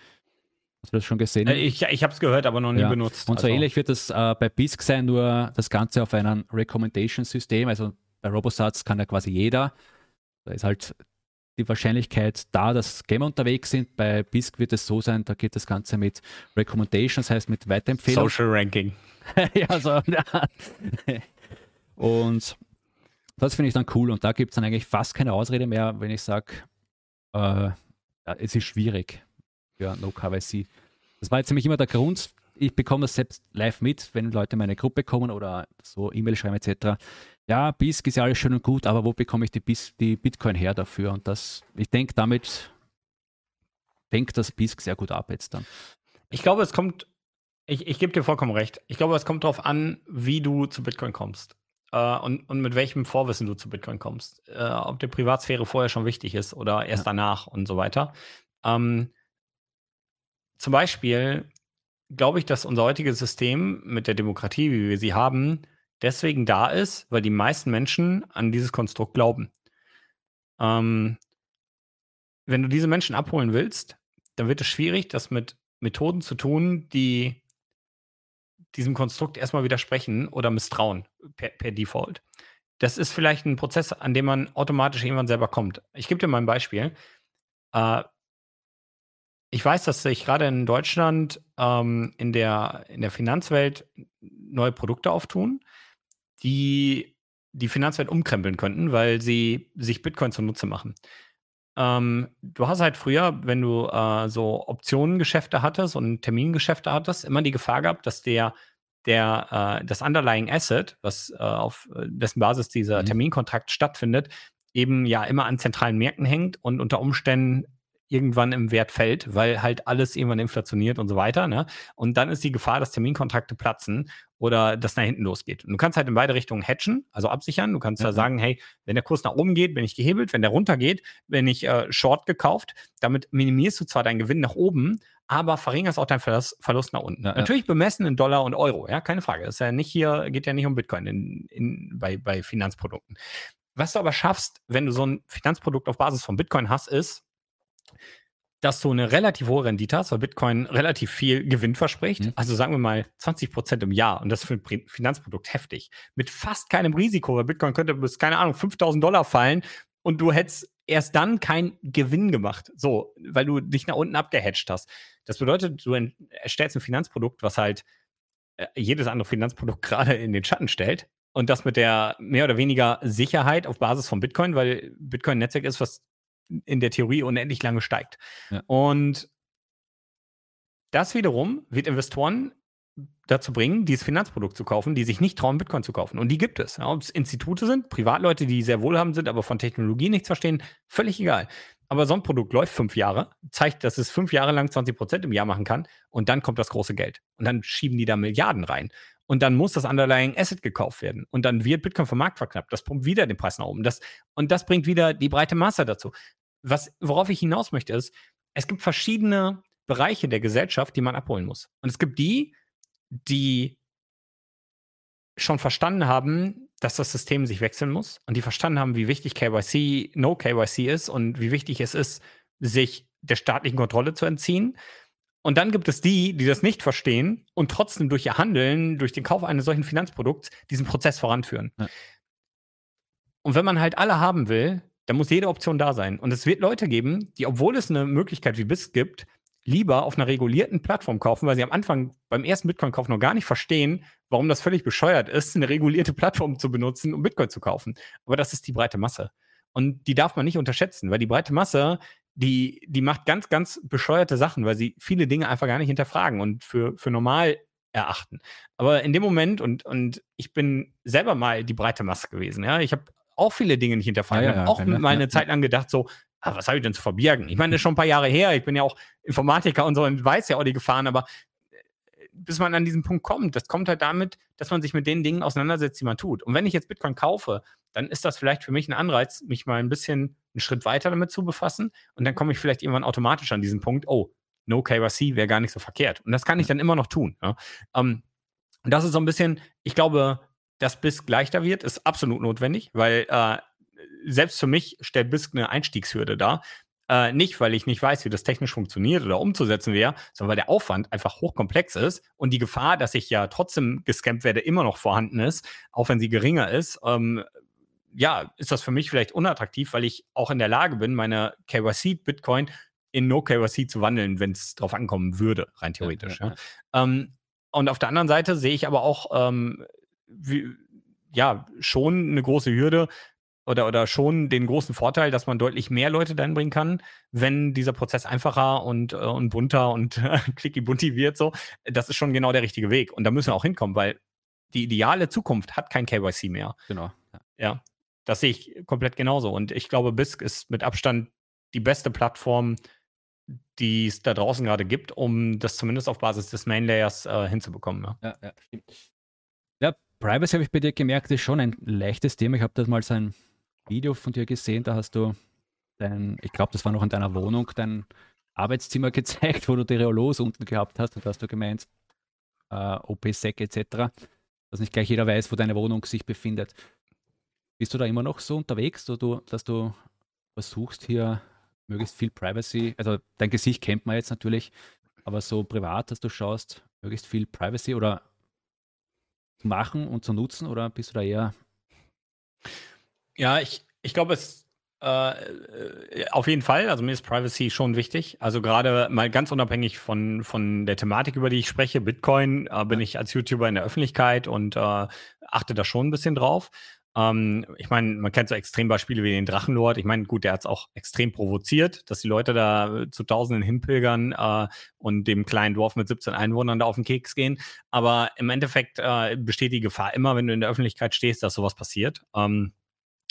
Hast du das schon gesehen? Äh, ich, ich habe es gehört, aber noch nie ja. benutzt. Und so also. ähnlich wird das uh, bei BISC sein, nur das Ganze auf einem Recommendation-System. Also bei Robosatz kann ja quasi jeder. Da ist halt die Wahrscheinlichkeit da, dass Gamer unterwegs sind. Bei BISC wird es so sein, da geht das Ganze mit Recommendations, heißt mit Weiterempfehlungen. Social Ranking. *laughs* ja, so. *laughs* und das finde ich dann cool. Und da gibt es dann eigentlich fast keine Ausrede mehr, wenn ich sage, äh, ja, es ist schwierig für No KYC. Das war jetzt nämlich immer der Grund. Ich bekomme das selbst live mit, wenn Leute in meine Gruppe kommen oder so E-Mail schreiben etc ja, BISC ist ja alles schön und gut, aber wo bekomme ich die, BIS, die Bitcoin her dafür? Und das, ich denke, damit fängt das BISC sehr gut ab jetzt dann. Ich glaube, es kommt, ich, ich gebe dir vollkommen recht. Ich glaube, es kommt darauf an, wie du zu Bitcoin kommst. Äh, und, und mit welchem Vorwissen du zu Bitcoin kommst. Äh, ob die Privatsphäre vorher schon wichtig ist oder erst ja. danach und so weiter. Ähm, zum Beispiel glaube ich, dass unser heutiges System mit der Demokratie, wie wir sie haben, deswegen da ist, weil die meisten Menschen an dieses Konstrukt glauben. Ähm, wenn du diese Menschen abholen willst, dann wird es schwierig, das mit Methoden zu tun, die diesem Konstrukt erstmal widersprechen oder misstrauen per, per Default. Das ist vielleicht ein Prozess, an dem man automatisch irgendwann selber kommt. Ich gebe dir mal ein Beispiel. Äh, ich weiß, dass sich gerade in Deutschland ähm, in, der, in der Finanzwelt neue Produkte auftun, die die Finanzwelt umkrempeln könnten, weil sie sich Bitcoin zunutze machen. Ähm, du hast halt früher, wenn du äh, so Optionengeschäfte hattest und Termingeschäfte hattest, immer die Gefahr gehabt, dass der, der äh, das Underlying Asset, was äh, auf dessen Basis dieser mhm. Terminkontrakt stattfindet, eben ja immer an zentralen Märkten hängt und unter Umständen irgendwann im Wert fällt, weil halt alles irgendwann inflationiert und so weiter. Ne? Und dann ist die Gefahr, dass Terminkontrakte platzen oder dass nach hinten losgeht. Und du kannst halt in beide Richtungen hatchen, also absichern. Du kannst ja mhm. sagen, hey, wenn der Kurs nach oben geht, bin ich gehebelt, wenn der runter geht, bin ich äh, short gekauft. Damit minimierst du zwar deinen Gewinn nach oben, aber verringerst auch deinen Verlust, Verlust nach unten. Ja, Natürlich bemessen in Dollar und Euro, ja, keine Frage. Das ist ja nicht hier, geht ja nicht um Bitcoin in, in, bei, bei Finanzprodukten. Was du aber schaffst, wenn du so ein Finanzprodukt auf Basis von Bitcoin hast, ist, dass du eine relativ hohe Rendite hast, weil Bitcoin relativ viel Gewinn verspricht. Mhm. Also sagen wir mal 20 Prozent im Jahr. Und das ist für ein Finanzprodukt heftig. Mit fast keinem Risiko, weil Bitcoin könnte bis, keine Ahnung, 5000 Dollar fallen und du hättest erst dann keinen Gewinn gemacht. So, weil du dich nach unten abgehatcht hast. Das bedeutet, du erstellst ein Finanzprodukt, was halt äh, jedes andere Finanzprodukt *laughs* gerade in den Schatten stellt. Und das mit der mehr oder weniger Sicherheit auf Basis von Bitcoin, weil Bitcoin ein Netzwerk ist, was in der Theorie unendlich lange steigt. Ja. Und das wiederum wird Investoren dazu bringen, dieses Finanzprodukt zu kaufen, die sich nicht trauen, Bitcoin zu kaufen. Und die gibt es. Ja, Ob es Institute sind, Privatleute, die sehr wohlhabend sind, aber von Technologie nichts verstehen, völlig egal. Aber so ein Produkt läuft fünf Jahre, zeigt, dass es fünf Jahre lang 20 Prozent im Jahr machen kann und dann kommt das große Geld. Und dann schieben die da Milliarden rein. Und dann muss das Underlying Asset gekauft werden. Und dann wird Bitcoin vom Markt verknappt. Das pumpt wieder den Preis nach oben. Das, und das bringt wieder die breite Masse dazu was, worauf ich hinaus möchte, ist, es gibt verschiedene Bereiche der Gesellschaft, die man abholen muss. Und es gibt die, die schon verstanden haben, dass das System sich wechseln muss und die verstanden haben, wie wichtig KYC, No KYC ist und wie wichtig es ist, sich der staatlichen Kontrolle zu entziehen. Und dann gibt es die, die das nicht verstehen und trotzdem durch ihr Handeln, durch den Kauf eines solchen Finanzprodukts diesen Prozess voranführen. Ja. Und wenn man halt alle haben will, dann muss jede Option da sein. Und es wird Leute geben, die, obwohl es eine Möglichkeit wie BISC gibt, lieber auf einer regulierten Plattform kaufen, weil sie am Anfang beim ersten Bitcoin-Kauf noch gar nicht verstehen, warum das völlig bescheuert ist, eine regulierte Plattform zu benutzen, um Bitcoin zu kaufen. Aber das ist die breite Masse. Und die darf man nicht unterschätzen, weil die breite Masse, die, die macht ganz, ganz bescheuerte Sachen, weil sie viele Dinge einfach gar nicht hinterfragen und für, für normal erachten. Aber in dem Moment, und, und ich bin selber mal die breite Masse gewesen, ja, ich habe auch viele Dinge nicht hinterfragen. Ja, ja, ich habe auch mal eine Zeit lang gedacht, so, ah, was habe ich denn zu verbirgen? Ich meine, das ist schon ein paar Jahre her, ich bin ja auch Informatiker und so und weiß ja auch die Gefahren, aber äh, bis man an diesen Punkt kommt, das kommt halt damit, dass man sich mit den Dingen auseinandersetzt, die man tut. Und wenn ich jetzt Bitcoin kaufe, dann ist das vielleicht für mich ein Anreiz, mich mal ein bisschen einen Schritt weiter damit zu befassen. Und dann komme ich vielleicht irgendwann automatisch an diesen Punkt, oh, No KYC wäre gar nicht so verkehrt. Und das kann ich dann immer noch tun. Ja. Ähm, und das ist so ein bisschen, ich glaube, dass BISC leichter wird, ist absolut notwendig, weil äh, selbst für mich stellt BISC eine Einstiegshürde dar. Äh, nicht, weil ich nicht weiß, wie das technisch funktioniert oder umzusetzen wäre, sondern weil der Aufwand einfach hochkomplex ist und die Gefahr, dass ich ja trotzdem gescampt werde, immer noch vorhanden ist, auch wenn sie geringer ist. Ähm, ja, ist das für mich vielleicht unattraktiv, weil ich auch in der Lage bin, meine KYC-Bitcoin in No KYC zu wandeln, wenn es drauf ankommen würde, rein theoretisch. Ja, ja, ja. Ähm, und auf der anderen Seite sehe ich aber auch ähm, wie, ja schon eine große Hürde oder, oder schon den großen Vorteil, dass man deutlich mehr Leute dann bringen kann, wenn dieser Prozess einfacher und, äh, und bunter und *laughs* clicky bunti wird. So, das ist schon genau der richtige Weg. Und da müssen wir auch hinkommen, weil die ideale Zukunft hat kein KYC mehr. Genau. Ja, das sehe ich komplett genauso. Und ich glaube, BISC ist mit Abstand die beste Plattform, die es da draußen gerade gibt, um das zumindest auf Basis des Main Layers äh, hinzubekommen. Ja, ja, ja stimmt. Privacy habe ich bei dir gemerkt, ist schon ein leichtes Thema. Ich habe das mal so ein Video von dir gesehen, da hast du dein, ich glaube, das war noch in deiner Wohnung, dein Arbeitszimmer *laughs* gezeigt, wo du die Reolos unten gehabt hast und da hast du gemeint, äh, OP-Sec etc., dass nicht gleich jeder weiß, wo deine Wohnung sich befindet. Bist du da immer noch so unterwegs, dass du, dass du versuchst hier möglichst viel Privacy, also dein Gesicht kennt man jetzt natürlich, aber so privat, dass du schaust, möglichst viel Privacy oder machen und zu nutzen oder bist du da eher? Ja, ich, ich glaube, es äh, auf jeden Fall. Also mir ist Privacy schon wichtig. Also gerade mal ganz unabhängig von, von der Thematik, über die ich spreche, Bitcoin, äh, bin ich als YouTuber in der Öffentlichkeit und äh, achte da schon ein bisschen drauf. Ähm, ich meine, man kennt so Extrembeispiele wie den Drachenlord. Ich meine, gut, der hat es auch extrem provoziert, dass die Leute da zu Tausenden hinpilgern äh, und dem kleinen Dorf mit 17 Einwohnern da auf den Keks gehen. Aber im Endeffekt äh, besteht die Gefahr immer, wenn du in der Öffentlichkeit stehst, dass sowas passiert. Ähm,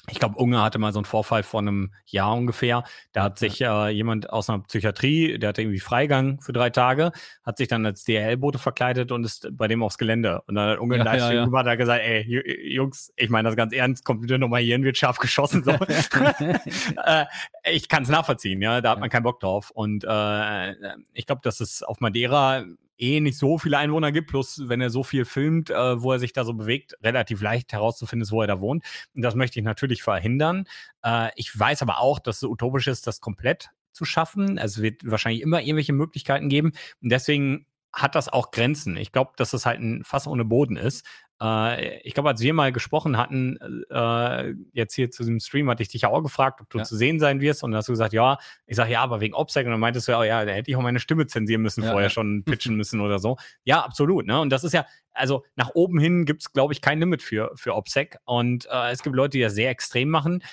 ich glaube, Unge hatte mal so einen Vorfall vor einem Jahr ungefähr. Da hat sich äh, jemand aus einer Psychiatrie, der hatte irgendwie Freigang für drei Tage, hat sich dann als DHL-Bote verkleidet und ist bei dem aufs Gelände. Und dann hat Unge ja, live ja, ja. Hat gesagt, ey, Jungs, ich meine das ganz ernst, kommt bitte nochmal hier hin, wird scharf geschossen. So. *laughs* *laughs* äh, ich kann es nachvollziehen, ja, da hat man keinen Bock drauf. Und äh, ich glaube, dass es auf Madeira eh nicht so viele Einwohner gibt, plus wenn er so viel filmt, äh, wo er sich da so bewegt, relativ leicht herauszufinden ist, wo er da wohnt. Und das möchte ich natürlich verhindern. Äh, ich weiß aber auch, dass es utopisch ist, das komplett zu schaffen. Also es wird wahrscheinlich immer irgendwelche Möglichkeiten geben. Und deswegen hat das auch Grenzen. Ich glaube, dass das halt ein Fass ohne Boden ist. Äh, ich glaube, als wir mal gesprochen hatten, äh, jetzt hier zu diesem Stream, hatte ich dich ja auch gefragt, ob du ja. zu sehen sein wirst. Und dann hast du gesagt, ja. Ich sage, ja, aber wegen OPSEC. Und dann meintest du, ja, ja, da hätte ich auch meine Stimme zensieren müssen, ja, vorher schon *laughs* pitchen müssen oder so. Ja, absolut. Ne? Und das ist ja, also nach oben hin gibt es, glaube ich, kein Limit für, für OPSEC. Und äh, es gibt Leute, die das sehr extrem machen.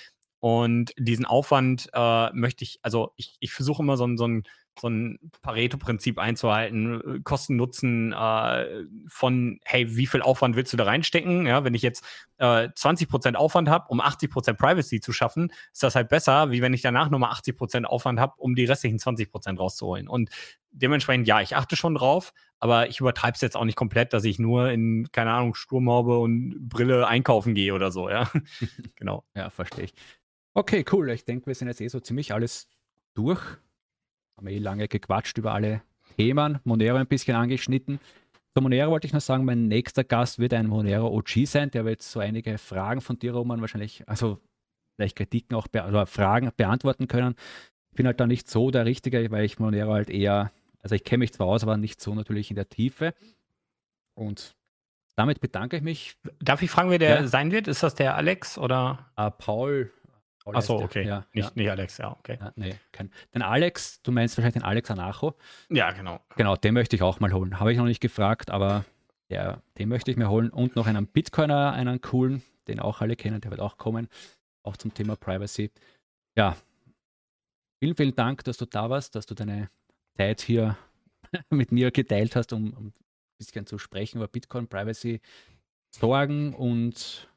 Und diesen Aufwand äh, möchte ich, also ich, ich versuche immer so, so ein so ein Pareto-Prinzip einzuhalten, äh, Kosten-Nutzen äh, von, hey, wie viel Aufwand willst du da reinstecken? Ja, wenn ich jetzt äh, 20% Aufwand habe, um 80% Privacy zu schaffen, ist das halt besser, wie wenn ich danach nochmal 80% Aufwand habe, um die restlichen 20% rauszuholen. Und dementsprechend, ja, ich achte schon drauf, aber ich übertreibe es jetzt auch nicht komplett, dass ich nur in, keine Ahnung, Sturmhaube und Brille einkaufen gehe oder so, ja. *laughs* genau. Ja, verstehe ich. Okay, cool. Ich denke, wir sind jetzt eh so ziemlich alles durch. Haben wir eh lange gequatscht über alle Themen, Monero ein bisschen angeschnitten. Zu Monero wollte ich noch sagen, mein nächster Gast wird ein Monero OG sein, der wird so einige Fragen von dir, Roman, wahrscheinlich, also vielleicht Kritiken auch oder Fragen beantworten können. Ich bin halt da nicht so der Richtige, weil ich Monero halt eher, also ich kenne mich zwar aus, aber nicht so natürlich in der Tiefe. Und damit bedanke ich mich. Darf ich fragen, wer der ja. sein wird? Ist das der Alex oder? Uh, Paul Achso, okay. Ja, nicht, ja. nicht Alex, ja, okay. Ja, nee, kein. Den Alex, du meinst wahrscheinlich den Alex Anacho. Ja, genau. Genau, den möchte ich auch mal holen. Habe ich noch nicht gefragt, aber der, den möchte ich mir holen. Und noch einen Bitcoiner, einen coolen, den auch alle kennen, der wird auch kommen. Auch zum Thema Privacy. Ja, vielen, vielen Dank, dass du da warst, dass du deine Zeit hier *laughs* mit mir geteilt hast, um, um ein bisschen zu sprechen über Bitcoin, Privacy, Sorgen und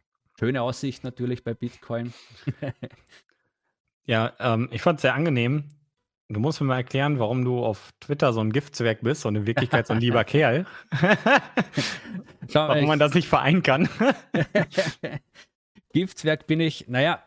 schöne Aussicht natürlich bei Bitcoin. ja, ähm, ich fand es sehr angenehm. Du musst mir mal erklären, warum du auf Twitter so ein Giftzwerg bist und in Wirklichkeit so ein lieber *laughs* Kerl. Schau, warum man das nicht vereinen kann. *laughs* Giftzwerg bin ich, naja,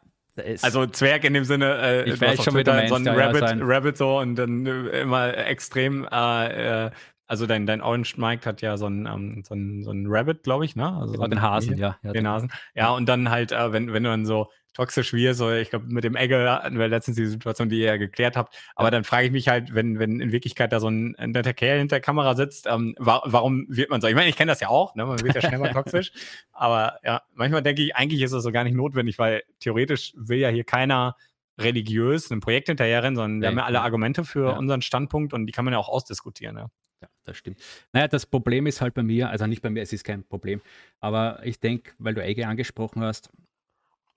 Also Zwerg in dem Sinne, äh, Ich weiß schon, wie du Twitter so ein Rabbit, so ein- Rabbit so und dann äh, immer extrem, äh, äh, also dein, dein Orange Mike hat ja so ein, ähm, so ein, so ein Rabbit, glaube ich, ne? Also so genau, ein- den Hasen, ja. ja Den Hasen. Ja, und dann halt, äh, wenn, wenn du dann so toxisch wirst, oder ich glaube, mit dem Egge hatten wir letztens die Situation, die ihr ja geklärt habt. Aber dann frage ich mich halt, wenn, wenn in Wirklichkeit da so ein, netter Kerl hinter der Kamera sitzt, ähm, wa warum wird man so? Ich meine, ich kenne das ja auch, ne? man wird ja schnell mal *laughs* toxisch. Aber ja, manchmal denke ich, eigentlich ist das so gar nicht notwendig, weil theoretisch will ja hier keiner religiös ein Projekt hinterherrennen, sondern wir haben ja alle ja. Argumente für Ja. unseren Standpunkt und die kann man ja auch ausdiskutieren. Ja. Ja, das stimmt. Naja, das Problem ist halt bei mir, also nicht bei mir, es ist kein Problem, aber ich denke, weil du Ege angesprochen hast,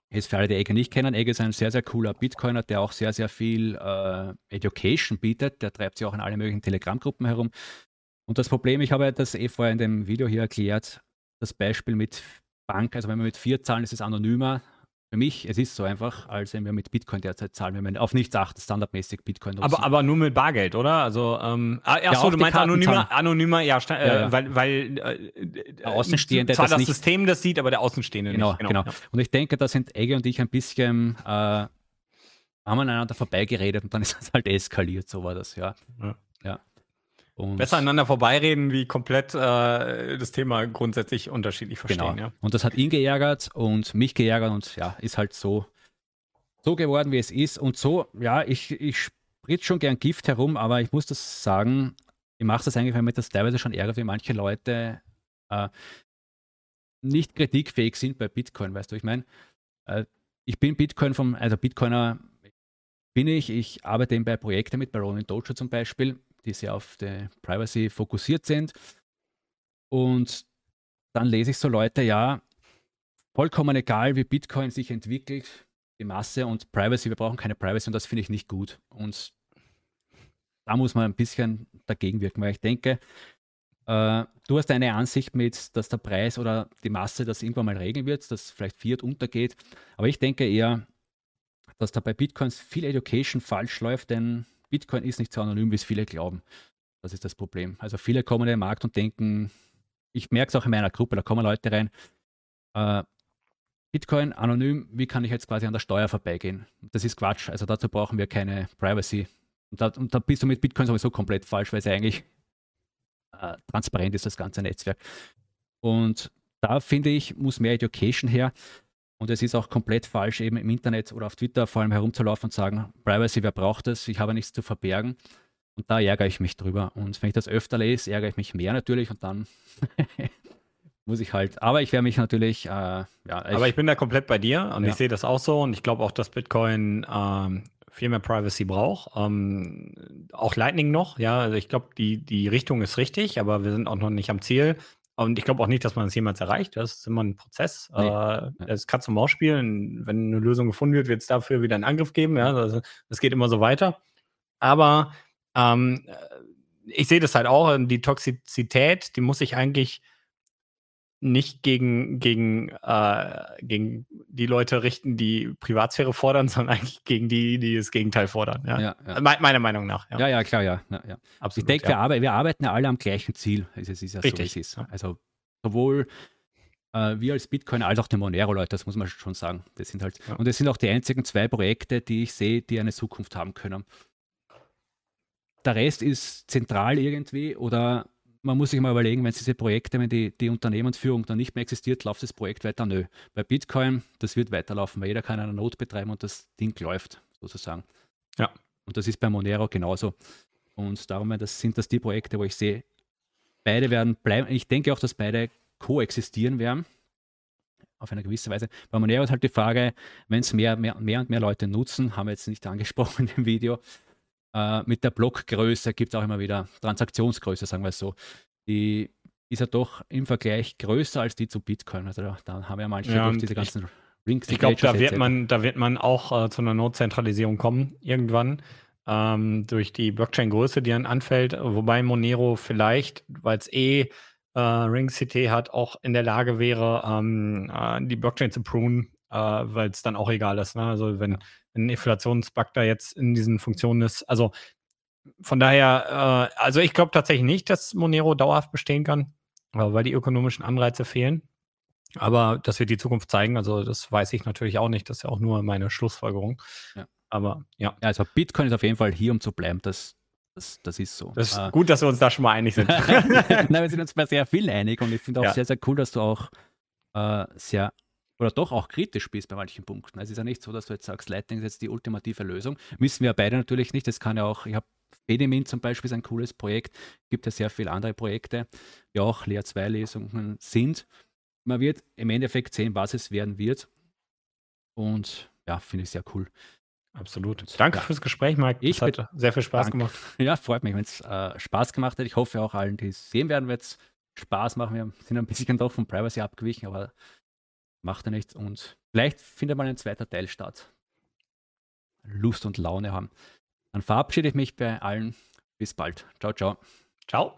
ist für alle, die Ege nicht kennen, Ege ist ein sehr, sehr cooler Bitcoiner, der auch sehr, sehr viel äh, Education bietet. Der treibt sich auch in alle möglichen Telegram-Gruppen herum. Und das Problem, ich habe das eh vorher in dem Video hier erklärt, das Beispiel mit Bank, also wenn wir mit vier zahlen, ist es anonymer. Für mich, es ist so einfach, als wenn wir mit Bitcoin derzeit zahlen, wenn wir auf nichts achten, standardmäßig Bitcoin nutzen. Aber, aber nur mit Bargeld, oder? Also, ähm, ah, ach Ja, so, du meinst anonymer, anonymer, ja, äh, Ja, ja. weil, weil äh, Der Außenstehende zwar das das nicht- System das sieht, aber der Außenstehende Genau, nicht. genau. Ja. Und ich denke, da sind Egge und ich ein bisschen, äh, haben aneinander vorbeigeredet und dann *laughs* ist es halt eskaliert, so war das, ja. Ja. Und Besser aneinander vorbeireden, wie komplett äh, das Thema grundsätzlich unterschiedlich genau. verstehen. Ja. Und das hat ihn geärgert und mich geärgert und ja, ist halt so, so geworden, wie es ist. Und so, ja, ich, ich spritze schon gern Gift herum, aber ich muss das sagen, ich mache das eigentlich, weil mir das teilweise schon ärgert, wie manche Leute äh, nicht kritikfähig sind bei Bitcoin, weißt du, ich meine, äh, ich bin Bitcoin vom, also Bitcoiner bin ich, ich arbeite eben bei Projekten mit, bei Ronin Dojo zum Beispiel, die sehr auf die Privacy fokussiert sind. Und dann lese ich so Leute, ja, vollkommen egal, wie Bitcoin sich entwickelt, die Masse und Privacy, wir brauchen keine Privacy und das finde ich nicht gut. Und da muss man ein bisschen dagegen wirken, weil ich denke, äh, du hast eine Ansicht mit, dass der Preis oder die Masse das irgendwann mal regeln wird, dass vielleicht Fiat untergeht. Aber ich denke eher, dass da bei Bitcoins viel Education falsch läuft, denn Bitcoin ist nicht so anonym, wie es viele glauben. Das ist das Problem. Also viele kommen in den Markt und denken, ich merke es auch in meiner Gruppe, da kommen Leute rein, äh, Bitcoin anonym, wie kann ich jetzt quasi an der Steuer vorbeigehen? Das ist Quatsch. Also dazu brauchen wir keine Privacy. Und da, und da bist du mit Bitcoin sowieso komplett falsch, weil es eigentlich äh, transparent ist, das ganze Netzwerk. Und da finde ich, muss mehr Education her. Und es ist auch komplett falsch, eben im Internet oder auf Twitter vor allem herumzulaufen und sagen, Privacy, wer braucht das? Ich habe nichts zu verbergen. Und da ärgere ich mich drüber. Und wenn ich das öfter lese, ärgere ich mich mehr natürlich und dann *laughs* muss ich halt, aber ich werde mich natürlich, äh, ja, Aber ich bin da komplett bei dir und Ja. ich sehe das auch so und ich glaube auch, dass Bitcoin ähm, viel mehr Privacy braucht. Ähm, auch Lightning noch, ja. Also ich glaube, die, die Richtung ist richtig, aber wir sind auch noch nicht am Ziel. Und ich glaube auch nicht, dass man es jemals erreicht. Das ist immer ein Prozess. Nee. Äh, es ist Katz und Maus spielen. Wenn eine Lösung gefunden wird, wird es dafür wieder einen Angriff geben. Ja, das, das geht immer so weiter. Aber ähm, ich sehe das halt auch. Die Toxizität, die muss sich eigentlich nicht gegen, gegen, äh, gegen die Leute richten, die Privatsphäre fordern, *laughs* sondern eigentlich gegen die, die das Gegenteil fordern. Ja? ja, ja. Me meiner Meinung nach. Ja, ja, ja, klar, ja. ja, ja. Ich absolut. denke, wir, arbeit, wir arbeiten ja alle am gleichen Ziel. Es ist ja Richtig, so, wie es ist. Also sowohl äh, wir als Bitcoin als auch die Monero-Leute, das muss man schon sagen. Das sind halt. Und es sind auch die einzigen zwei Projekte, die ich sehe, die eine Zukunft haben können. Der Rest ist zentral irgendwie oder man muss sich mal überlegen, wenn es diese Projekte, wenn die, die Unternehmensführung dann nicht mehr existiert, läuft das Projekt weiter. Nö. Bei Bitcoin, das wird weiterlaufen, weil jeder kann eine Not betreiben und das Ding läuft, sozusagen. Ja. Und das ist bei Monero genauso. Und darum das sind das die Projekte, wo ich sehe, beide werden bleiben. Ich denke auch, dass beide koexistieren werden. auf eine gewisse Weise. Bei Monero ist halt die Frage, wenn es mehr, mehr, mehr und mehr Leute nutzen, haben wir jetzt nicht angesprochen *laughs* im Video, äh, mit der Blockgröße gibt es auch immer wieder Transaktionsgröße, sagen wir es so. Die ist ja doch im Vergleich größer als die zu Bitcoin. Also da, da haben wir manche ja, durch diese ganzen Rings. Ich glaube, da wird man, da wird man auch äh, zu einer Node-Zentralisierung kommen irgendwann ähm, durch die Blockchain-Größe, die dann anfällt. Wobei Monero vielleicht, weil es eh äh, Ring CT hat, auch in der Lage wäre, ähm, äh, die Blockchain zu prunen, äh, weil es dann auch egal ist. Ne? Also wenn, wenn ein Inflationsbug da jetzt in diesen Funktionen ist. Also von daher, äh, also ich glaube tatsächlich nicht, dass Monero dauerhaft bestehen kann, weil die ökonomischen Anreize fehlen. Aber das wird die Zukunft zeigen. Also das weiß ich natürlich auch nicht. Das ist ja auch nur meine Schlussfolgerung. Ja. Aber ja. ja. Also Bitcoin ist auf jeden Fall hier, um zu bleiben. Das, das, das ist so. Das ist äh, gut, dass wir uns da schon mal einig sind. *laughs* Nein, wir sind uns bei sehr viel einig und ich finde auch ja. sehr, sehr cool, dass du auch äh, sehr oder doch auch kritisch bist bei manchen Punkten. Es ist ja nicht so, dass du jetzt sagst, Lightning ist jetzt die ultimative Lösung. Wissen wir beide natürlich nicht. Das kann ja auch, ich habe Fedimin zum Beispiel ist ein cooles Projekt. Gibt ja sehr viele andere Projekte, die auch Layer 2 Lesungen sind. Man wird im Endeffekt sehen, was es werden wird. Und ja, finde ich sehr cool. Absolut. Danke ja. fürs Gespräch, Mike. Ich hat sehr viel Spaß Dank. gemacht. *laughs* Ja, freut mich, wenn es äh, Spaß gemacht hat. Ich hoffe auch allen, die es sehen werden, wird es Spaß machen. Wir sind ein bisschen *laughs* doch von Privacy abgewichen, aber macht ja nichts. Und vielleicht findet mal ein zweiter Teil statt. Lust und Laune haben. Dann verabschiede ich mich bei allen. Bis bald. Ciao, ciao. Ciao.